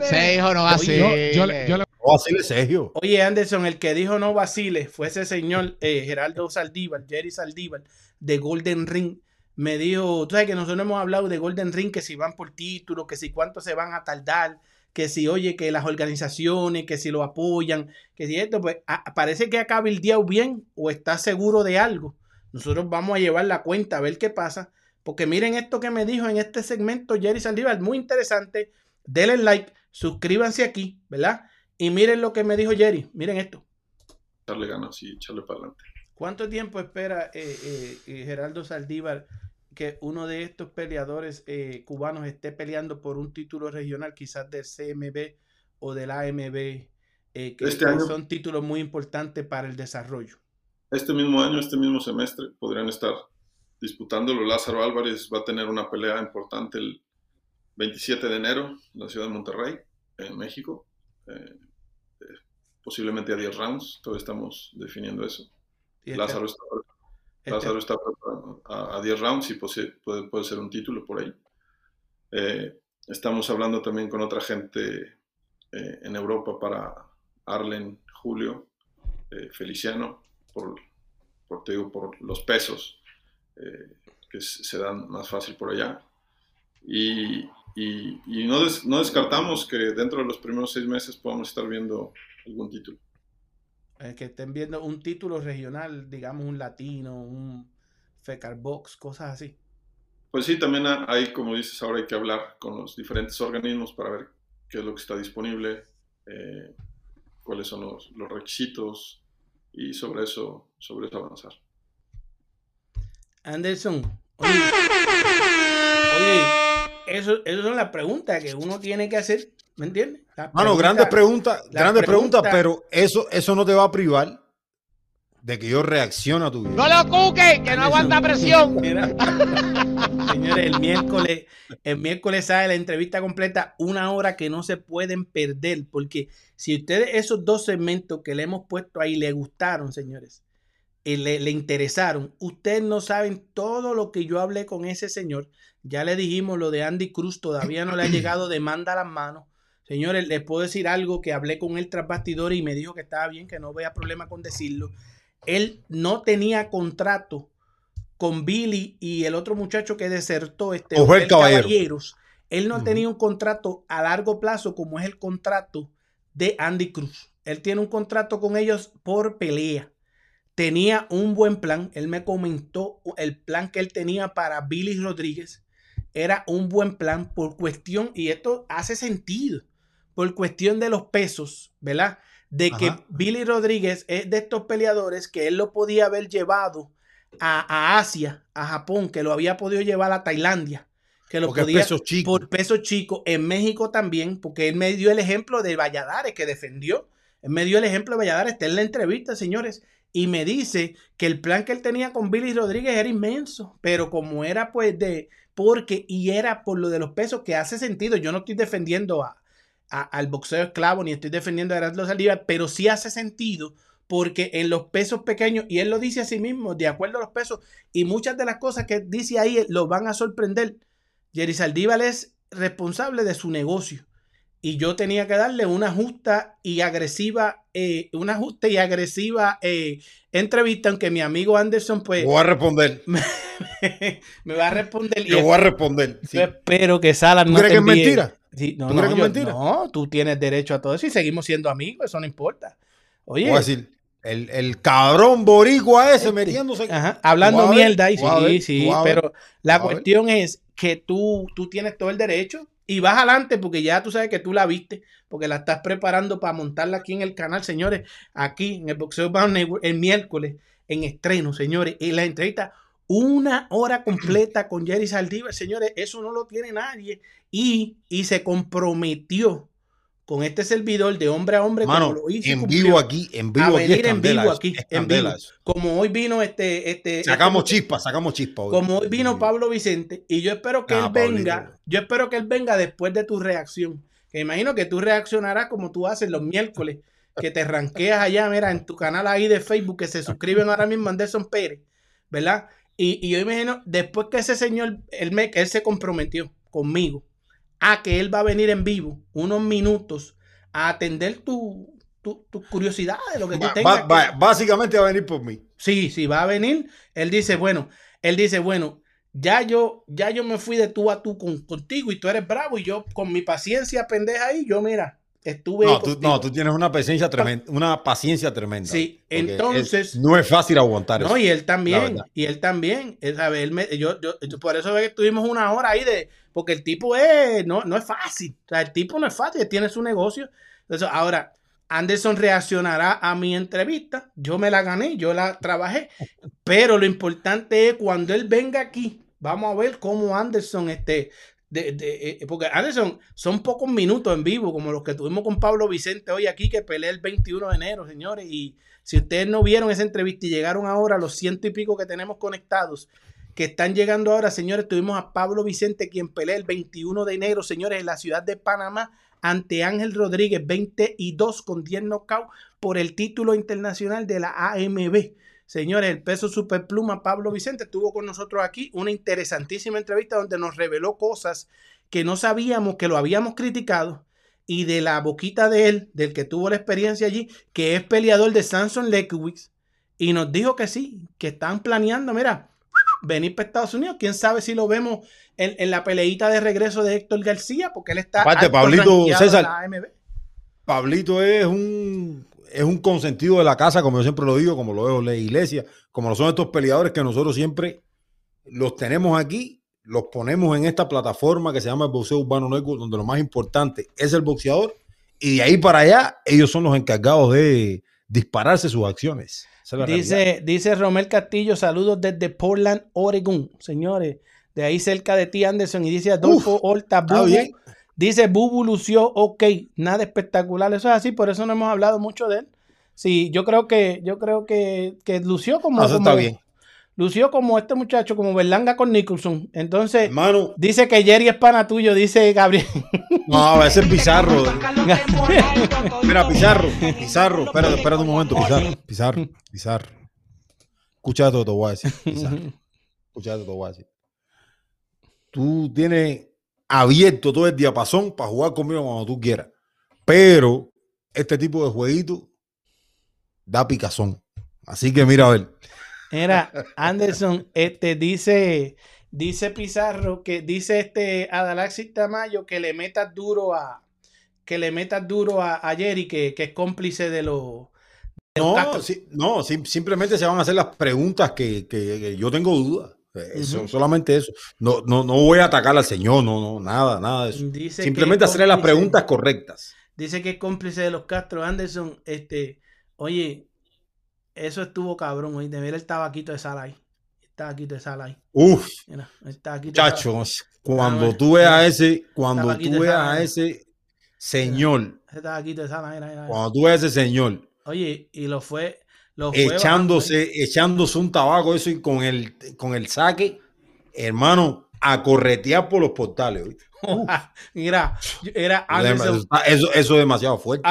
Sergio, no vacile. Yo, vacile, Sergio. Oye, Anderson, el que dijo no vacile fue ese señor eh, Geraldo Saldívar, Jerry Saldívar, de Golden Ring me dijo, tú sabes que nosotros hemos hablado de Golden Ring, que si van por título, que si cuánto se van a tardar, que si, oye, que las organizaciones, que si lo apoyan, que si esto, pues parece que acaba el día bien o está seguro de algo. Nosotros vamos a llevar la cuenta a ver qué pasa, porque miren esto que me dijo en este segmento Jerry Saldívar, muy interesante. Denle like, suscríbanse aquí, ¿verdad? Y miren lo que me dijo Jerry, miren esto. Darle ganas y echarle para adelante. ¿Cuánto tiempo espera eh, eh, eh, Geraldo Saldívar que uno de estos peleadores eh, cubanos esté peleando por un título regional, quizás del CMB o del AMB, eh, que este son títulos muy importantes para el desarrollo. Este mismo año, este mismo semestre, podrían estar disputándolo. Lázaro Álvarez va a tener una pelea importante el 27 de enero en la ciudad de Monterrey, en México. Eh, posiblemente a 10 rounds, todavía estamos definiendo eso. Lázaro está Lázaro está a, 10 rounds y puede, puede, ser un título por ahí. Eh, estamos hablando también con otra gente eh, en Europa para Arlen Julio, eh, Feliciano, por, por, por los pesos que se dan más fácil por allá. Y, y, no, no descartamos que dentro de los primeros seis meses podamos estar viendo algún título. Eh, que estén viendo un título regional, digamos un latino, un Fecar Box, cosas así. Pues sí, también hay, como dices, ahora hay que hablar con los diferentes organismos para ver qué es lo que está disponible, eh, cuáles son los, requisitos y sobre eso, sobre eso avanzar. Anderson, oye, eso, eso es la pregunta que uno tiene que hacer. ¿Me entiendes? Bueno, grandes preguntas, grandes preguntas, pero eso, eso no te va a privar de que yo reaccione a tu video. No lo cuque, que no aguanta presión. señores, el miércoles, el miércoles sale la entrevista completa, una hora que no se pueden perder, porque si ustedes esos dos segmentos que le hemos puesto ahí le gustaron, señores, y le, le interesaron, ustedes no saben todo lo que yo hablé con ese señor. Ya le dijimos lo de Andy Cruz, todavía no le ha llegado demanda a las manos. Señores, les puedo decir algo que hablé con él tras bastidores y me dijo que estaba bien, que no vea problema con decirlo. Él no tenía contrato con Billy y el otro muchacho que desertó, este Caballeros. Él no tenía un contrato a largo plazo como es el contrato de Andy Cruz. Él tiene un contrato con ellos por pelea. Tenía un buen plan. Él me comentó el plan que él tenía para Billy Rodríguez. Era un buen plan por cuestión, y esto hace sentido por cuestión de los pesos, ¿verdad? De que Billy Rodríguez es de estos peleadores que él lo podía haber llevado a, Asia, a Japón, que lo había podido llevar a Tailandia, que lo podía peso chico. por peso chico, en México también, porque él me dio el ejemplo de Valladares que defendió, él me dio el ejemplo de Valladares, está en la entrevista, señores, y me dice que el plan que él tenía con Billy Rodríguez era inmenso, pero como era pues de, porque, y era por lo de los pesos que hace sentido, yo no estoy defendiendo a, al boxeo esclavo, ni estoy defendiendo a Erasmo Saldívar, pero sí hace sentido porque en los pesos pequeños, y él lo dice a sí mismo, de acuerdo a los pesos, y muchas de las cosas que dice ahí lo van a sorprender. Jerry Saldívar es responsable de su negocio. Y yo tenía que darle una justa y agresiva, eh, una justa y agresiva eh, entrevista, aunque mi amigo Anderson, pues. Voy a responder. [LAUGHS] Me, va a responder. Yo voy a responder. Yo espero que Salas no. ¿Crees que es mentira? no, ¿Tú crees que es mentira? No, tú tienes derecho a todo eso y seguimos siendo amigos, eso no importa. Oye. Voy a decir, el, el, cabrón boricua ese metiéndose. hablando mierda y sí, sí, pero la cuestión es que tú, tú tienes todo el derecho y vas adelante porque ya tú sabes que tú la viste, porque la estás preparando para montarla aquí en el canal, señores, aquí en el Boxeo el miércoles, en estreno, señores, y la entrevista una hora completa con Jerry Saldívar, señores, eso no lo tiene nadie. Y, y se comprometió con este servidor de hombre a hombre como lo hizo en vivo aquí en vivo a venir en vivo aquí en vivo. como hoy vino este este, este sacamos chispas sacamos chispas como hoy vino Pablo Vicente y yo espero que ah, él venga yo espero que él venga después de tu reacción que imagino que tú reaccionarás como tú haces los miércoles que te ranqueas allá mira en tu canal ahí de Facebook que se suscriben ahora mismo Anderson Pérez verdad y, yo imagino después que ese señor él me él se comprometió conmigo a que él va a venir en vivo unos minutos a atender tu, tu, tu curiosidad de lo que tú tengas. básicamente va a venir por mí. Sí, sí, va a venir. Él dice, bueno, él dice, bueno, ya yo, ya yo me fui de tú a tú con, contigo y tú eres bravo y yo con mi paciencia pendeja ahí, yo mira, estuve. No, tú, no, tú tienes una paciencia tremenda, una paciencia tremenda. Sí, entonces. no es fácil aguantar no, y él también, y él también. Él, a ver, yo, yo, por eso que estuvimos una hora ahí de. Porque el tipo es, no, no es fácil. O sea, el tipo no es fácil, tiene su negocio. Entonces, ahora, Anderson reaccionará a mi entrevista. Yo me la gané, yo la trabajé. Pero lo importante es cuando él venga aquí, vamos a ver cómo Anderson este, de, eh, porque Anderson, son pocos minutos en vivo, como los que tuvimos con Pablo Vicente hoy aquí, que peleé el 21 de enero, señores. Y si ustedes no vieron esa entrevista y llegaron ahora los ciento y pico que tenemos conectados, que están llegando ahora, señores, tuvimos a Pablo Vicente, quien pelea el 21 de enero, señores, en la ciudad de Panamá, ante Ángel Rodríguez, 22 con 10 knockouts por el título internacional de la AMB. Señores, el peso superpluma Pablo Vicente estuvo con nosotros aquí, una interesantísima entrevista donde nos reveló cosas que no sabíamos, que lo habíamos criticado, y de la boquita de él, del que tuvo la experiencia allí, que es peleador de Samson Lekewicz, y nos dijo que sí, que están planeando, mira, venir para Estados Unidos. Quién sabe si lo vemos en, la peleita de regreso de Héctor García, porque él está. Aparte, Pablito César. Pablito es un es un consentido de la casa, como yo siempre lo digo, como lo veo en la iglesia, como lo son estos peleadores que nosotros siempre los tenemos aquí, los ponemos en esta plataforma que se llama el Boxeo Urbano Network, donde lo más importante es el boxeador, y de ahí para allá ellos son los encargados de dispararse sus acciones. Dice, dice Romel Castillo, saludos desde Portland, Oregon, señores, de ahí cerca de ti, Anderson, y dice Adolfo Horta Dice Bubu lució ok, nada espectacular. Eso es así, por eso no hemos hablado mucho de él. Sí, yo creo que, yo creo que, que lució como. Eso está bien. Lució como este muchacho, como Berlanga con Nicholson. Entonces, dice que Jerry es pana tuyo, dice Gabriel. [LAUGHS] No, ese es Pizarro. [LAUGHS] Mira, Pizarro, Pizarro, espérate, espérate un momento, Pizarro, Pizarro, Pizarro. Escucha todo, te voy a decir, Pizarro. Escucha todo, te voy a decir. Tú tienes abierto todo el diapasón para jugar conmigo cuando tú quieras. Pero este tipo de jueguito da picazón. Así que mira a ver. Mira, Anderson, este dice, dice Pizarro que dice este Adalaxis Tamayo que le metas duro a que le metas duro a, a Jerry, que, que, es cómplice de los. no, no simplemente se van a hacer las preguntas que, que, yo tengo dudas. Eso, Solamente eso. No, no, no voy a atacar al señor, no, no, nada, nada de eso. simplemente hacerle las preguntas correctas. Dice que es cómplice de los Castro Anderson. Este, oye, eso estuvo cabrón, hoy de ver el tabaquito de sal ahí. El tabaquito de sal ahí. Uf. Mira, el tabaquito Chachos, cuando ah, tú veas a ese, cuando tú veas a ese señor. Ese tabaquito de sal ahí, Cuando tú veas a ese señor. Oye, y lo fue. Lo fue echándose, echándose un tabaco eso y con el, con el saque, hermano, a corretear por los portales. [LAUGHS] Mira, era Anderson. Eso, eso es demasiado fuerte.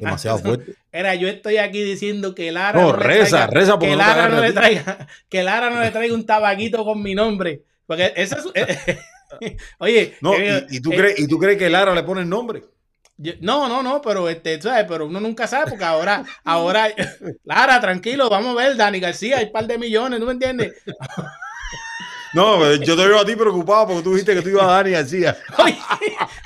demasiado fuerte. Era, yo estoy aquí diciendo que Lara. No, reza, reza que Lara no, le traiga, que Lara no le traiga un tabaquito con mi nombre. Porque eso es. [LAUGHS] oye, no, y, tú crees, ¿y tú crees que Lara le pone el nombre? no, no, no, pero este, ¿sabes? Pero uno nunca sabe, porque ahora, ahora, [LAUGHS] Lara, tranquilo, vamos a ver, Dani García, hay un par de millones, ¿no me entiendes? No, yo te veo a ti preocupado porque tú dijiste que tú ibas a Dani García. Oye,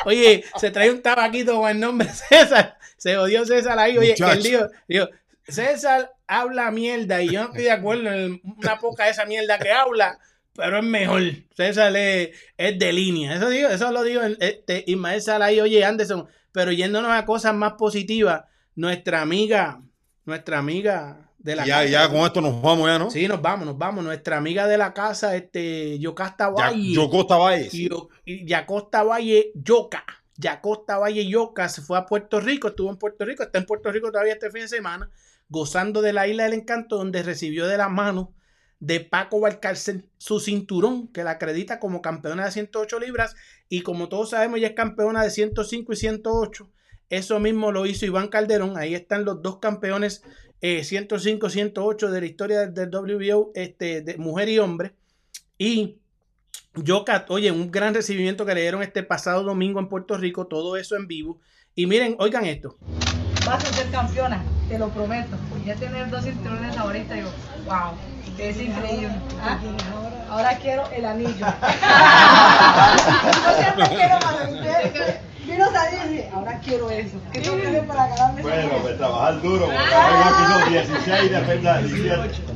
oye, se trae un tabaquito con el nombre César. Se odió César ahí. Oye, él dijo, César habla mierda y yo no estoy de acuerdo en una poca de esa mierda que habla, pero es mejor. César es, de línea. Eso, digo, eso lo digo este, Ismael ahí. Oye, Anderson, pero yéndonos a cosas más positivas, nuestra amiga, nuestra amiga ya, ya con esto nos vamos ya, ¿no? Sí, nos vamos, nos vamos. Nuestra amiga de la casa, este, Yocasta Valle. Yocosta Valle. Y, Yacosta Valle, Yoca. Yacosta Valle Yoca se fue a Puerto Rico, estuvo en Puerto Rico, está en Puerto Rico todavía este fin de semana, gozando de la isla del encanto, donde recibió de la mano de Paco Valcárcel su cinturón, que la acredita como campeona de 108 libras, y como todos sabemos, ya es campeona de 105 y 108. Eso mismo lo hizo Iván Calderón. Ahí están los dos campeones 105, eh, 108 de la historia del, WBO, este, de mujer y hombre. Y yo, oye, un gran recibimiento que le dieron este pasado domingo en Puerto Rico, todo eso en vivo. Y miren, oigan esto. Vas a ser campeona, te lo prometo. Ya tener dos cinturones ahorita, yo, wow, es increíble. ¿Ah? Ahora quiero el anillo. yo siempre quiero A y ahora quiero eso. ¿Qué tengo que hacer para ganarme Bueno, pues trabajar duro. Ah. 16 defensas,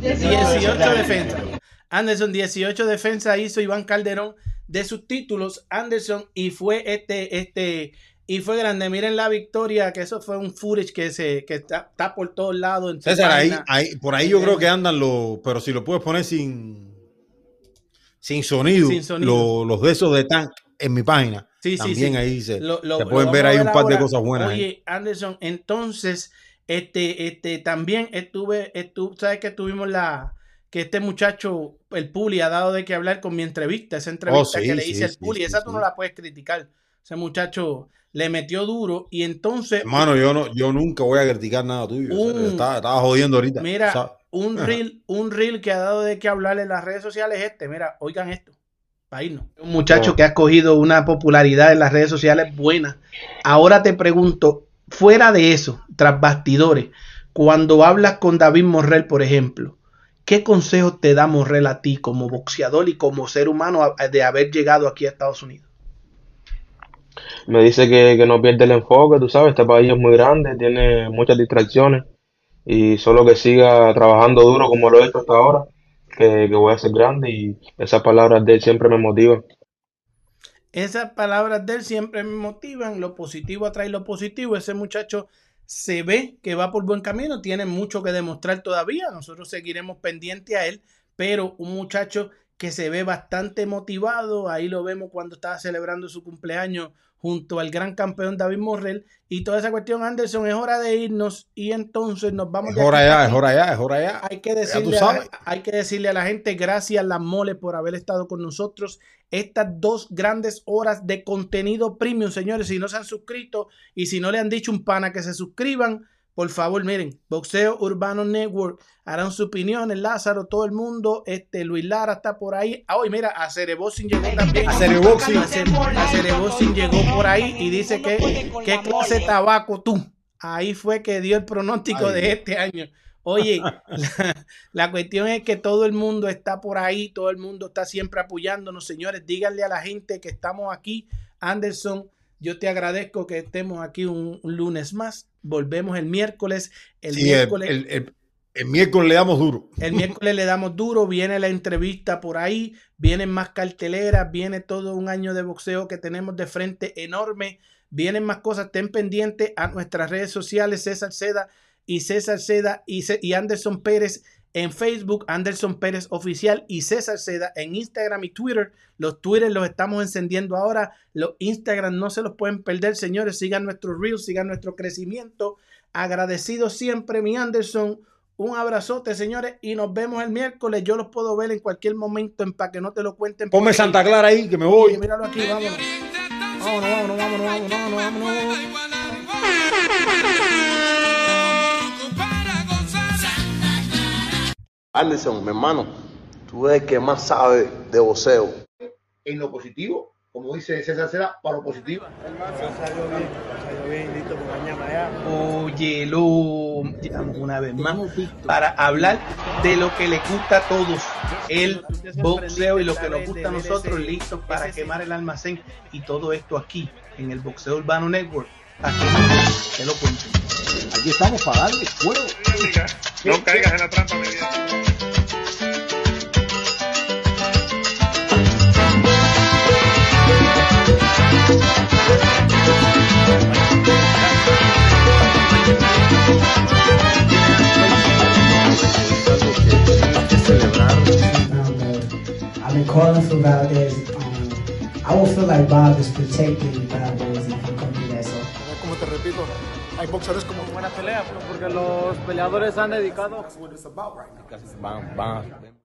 18 defensas. Anderson, 18 defensas hizo Iván Calderón de sus títulos. Anderson, y fue este, este, y fue grande. Miren la victoria, que eso fue un footage que se que está, está por todos lados. En César, ahí, ahí, por ahí yo creo que andan los, pero si lo puedes poner sin, sin sonido, sin sonido. Los, los de esos de tank en mi página. Sí, También ahí se, pueden ver ahí un par de cosas buenas. Oye, Anderson, entonces, este, este, también estuve, estuve, sabes que tuvimos la, que este muchacho, el Puli, ha dado de qué hablar con mi entrevista, esa entrevista oh, que le hice al Puli, esa tú no la puedes criticar. Ese muchacho le metió duro y entonces. Hermano, yo no, yo nunca voy a criticar nada tuyo. estaba, jodiendo ahorita. Mira, un reel, un reel que ha dado de qué hablar en las redes sociales este, mira, oigan esto. Un muchacho que ha cogido una popularidad en las redes sociales buena. Ahora te pregunto, fuera de eso, tras bastidores, cuando hablas con David Morrell, por ejemplo, ¿qué consejos te da Morrell a ti como boxeador y como ser humano de haber llegado aquí a Estados Unidos? Me dice que, no pierde el enfoque, tú sabes, este país es muy grande, tiene muchas distracciones y solo que siga trabajando duro como lo he hecho hasta ahora que, voy a ser grande y esas palabras de él siempre me motivan. Esas palabras de él siempre me motivan, lo positivo atrae lo positivo, ese muchacho se ve que va por buen camino, tiene mucho que demostrar todavía, nosotros seguiremos pendiente a él, pero un muchacho que se ve bastante motivado, ahí lo vemos cuando estaba celebrando su cumpleaños junto al gran campeón David Morrell y toda esa cuestión, Anderson, es hora de irnos y entonces nos vamos. Es hora ya, es hora ya, es hora ya. Hay que, decirle a, hay que decirle a la gente gracias, Las Mole, por haber estado con nosotros estas dos grandes horas de contenido premium, señores. Si no se han suscrito y si no le han dicho un pana que se suscriban, por favor, miren, Boxeo Urbano Network harán su opinión, el Lázaro, todo el mundo, este Luis Lara está por ahí. Ah, hoy mira, a Cereboxing llegó también. A Cereboxing llegó por ahí y dice que qué clase de tabaco tú. Ahí fue que dio el pronóstico de este año. Oye, la, cuestión es que todo el mundo está por ahí, todo el mundo está siempre apoyándonos, señores. Díganle a la gente que estamos aquí. Anderson, yo te agradezco que estemos aquí un lunes más. Volvemos el miércoles. El miércoles. El, miércoles le damos duro. El miércoles le damos duro. Viene la entrevista por ahí. Vienen más carteleras. Viene todo un año de boxeo que tenemos de frente enorme. Vienen más cosas. Estén pendientes a nuestras redes sociales. César Seda y César Seda y, y Anderson Pérez en Facebook, Anderson Pérez Oficial y César Seda en Instagram y Twitter. Los Twitter los estamos encendiendo ahora. Los Instagram no se los pueden perder, señores. Sigan nuestro Reels, sigan nuestro crecimiento. Agradecido siempre, mi Anderson. Un abrazote, señores, y nos vemos el miércoles. Yo los puedo ver en cualquier momento en para que no te lo cuenten. Ponme Santa Clara ahí, que me voy. míralo aquí, vámonos. Vámonos, vámonos, vámonos, vámonos, vámonos. vámonos. Anderson, mi hermano, tú eres el que más sabe de voceo. En lo positivo, como dice César Cera, para lo positivo. Oye, lo una vez más para hablar de lo que le gusta a todos, el boxeo y lo que nos gusta a nosotros, listos para quemar el almacén y todo esto aquí en el Boxeo Urbano Network. Aquí te lo cuento. Aquí estamos para darle fuego. No caigas en la trampa, mi vida. I've been calling for Valdez. Um, I will feel like Bob is protecting Valdez Hay boxeadores como buena pelea, porque los peleadores han dedicado. Van, van,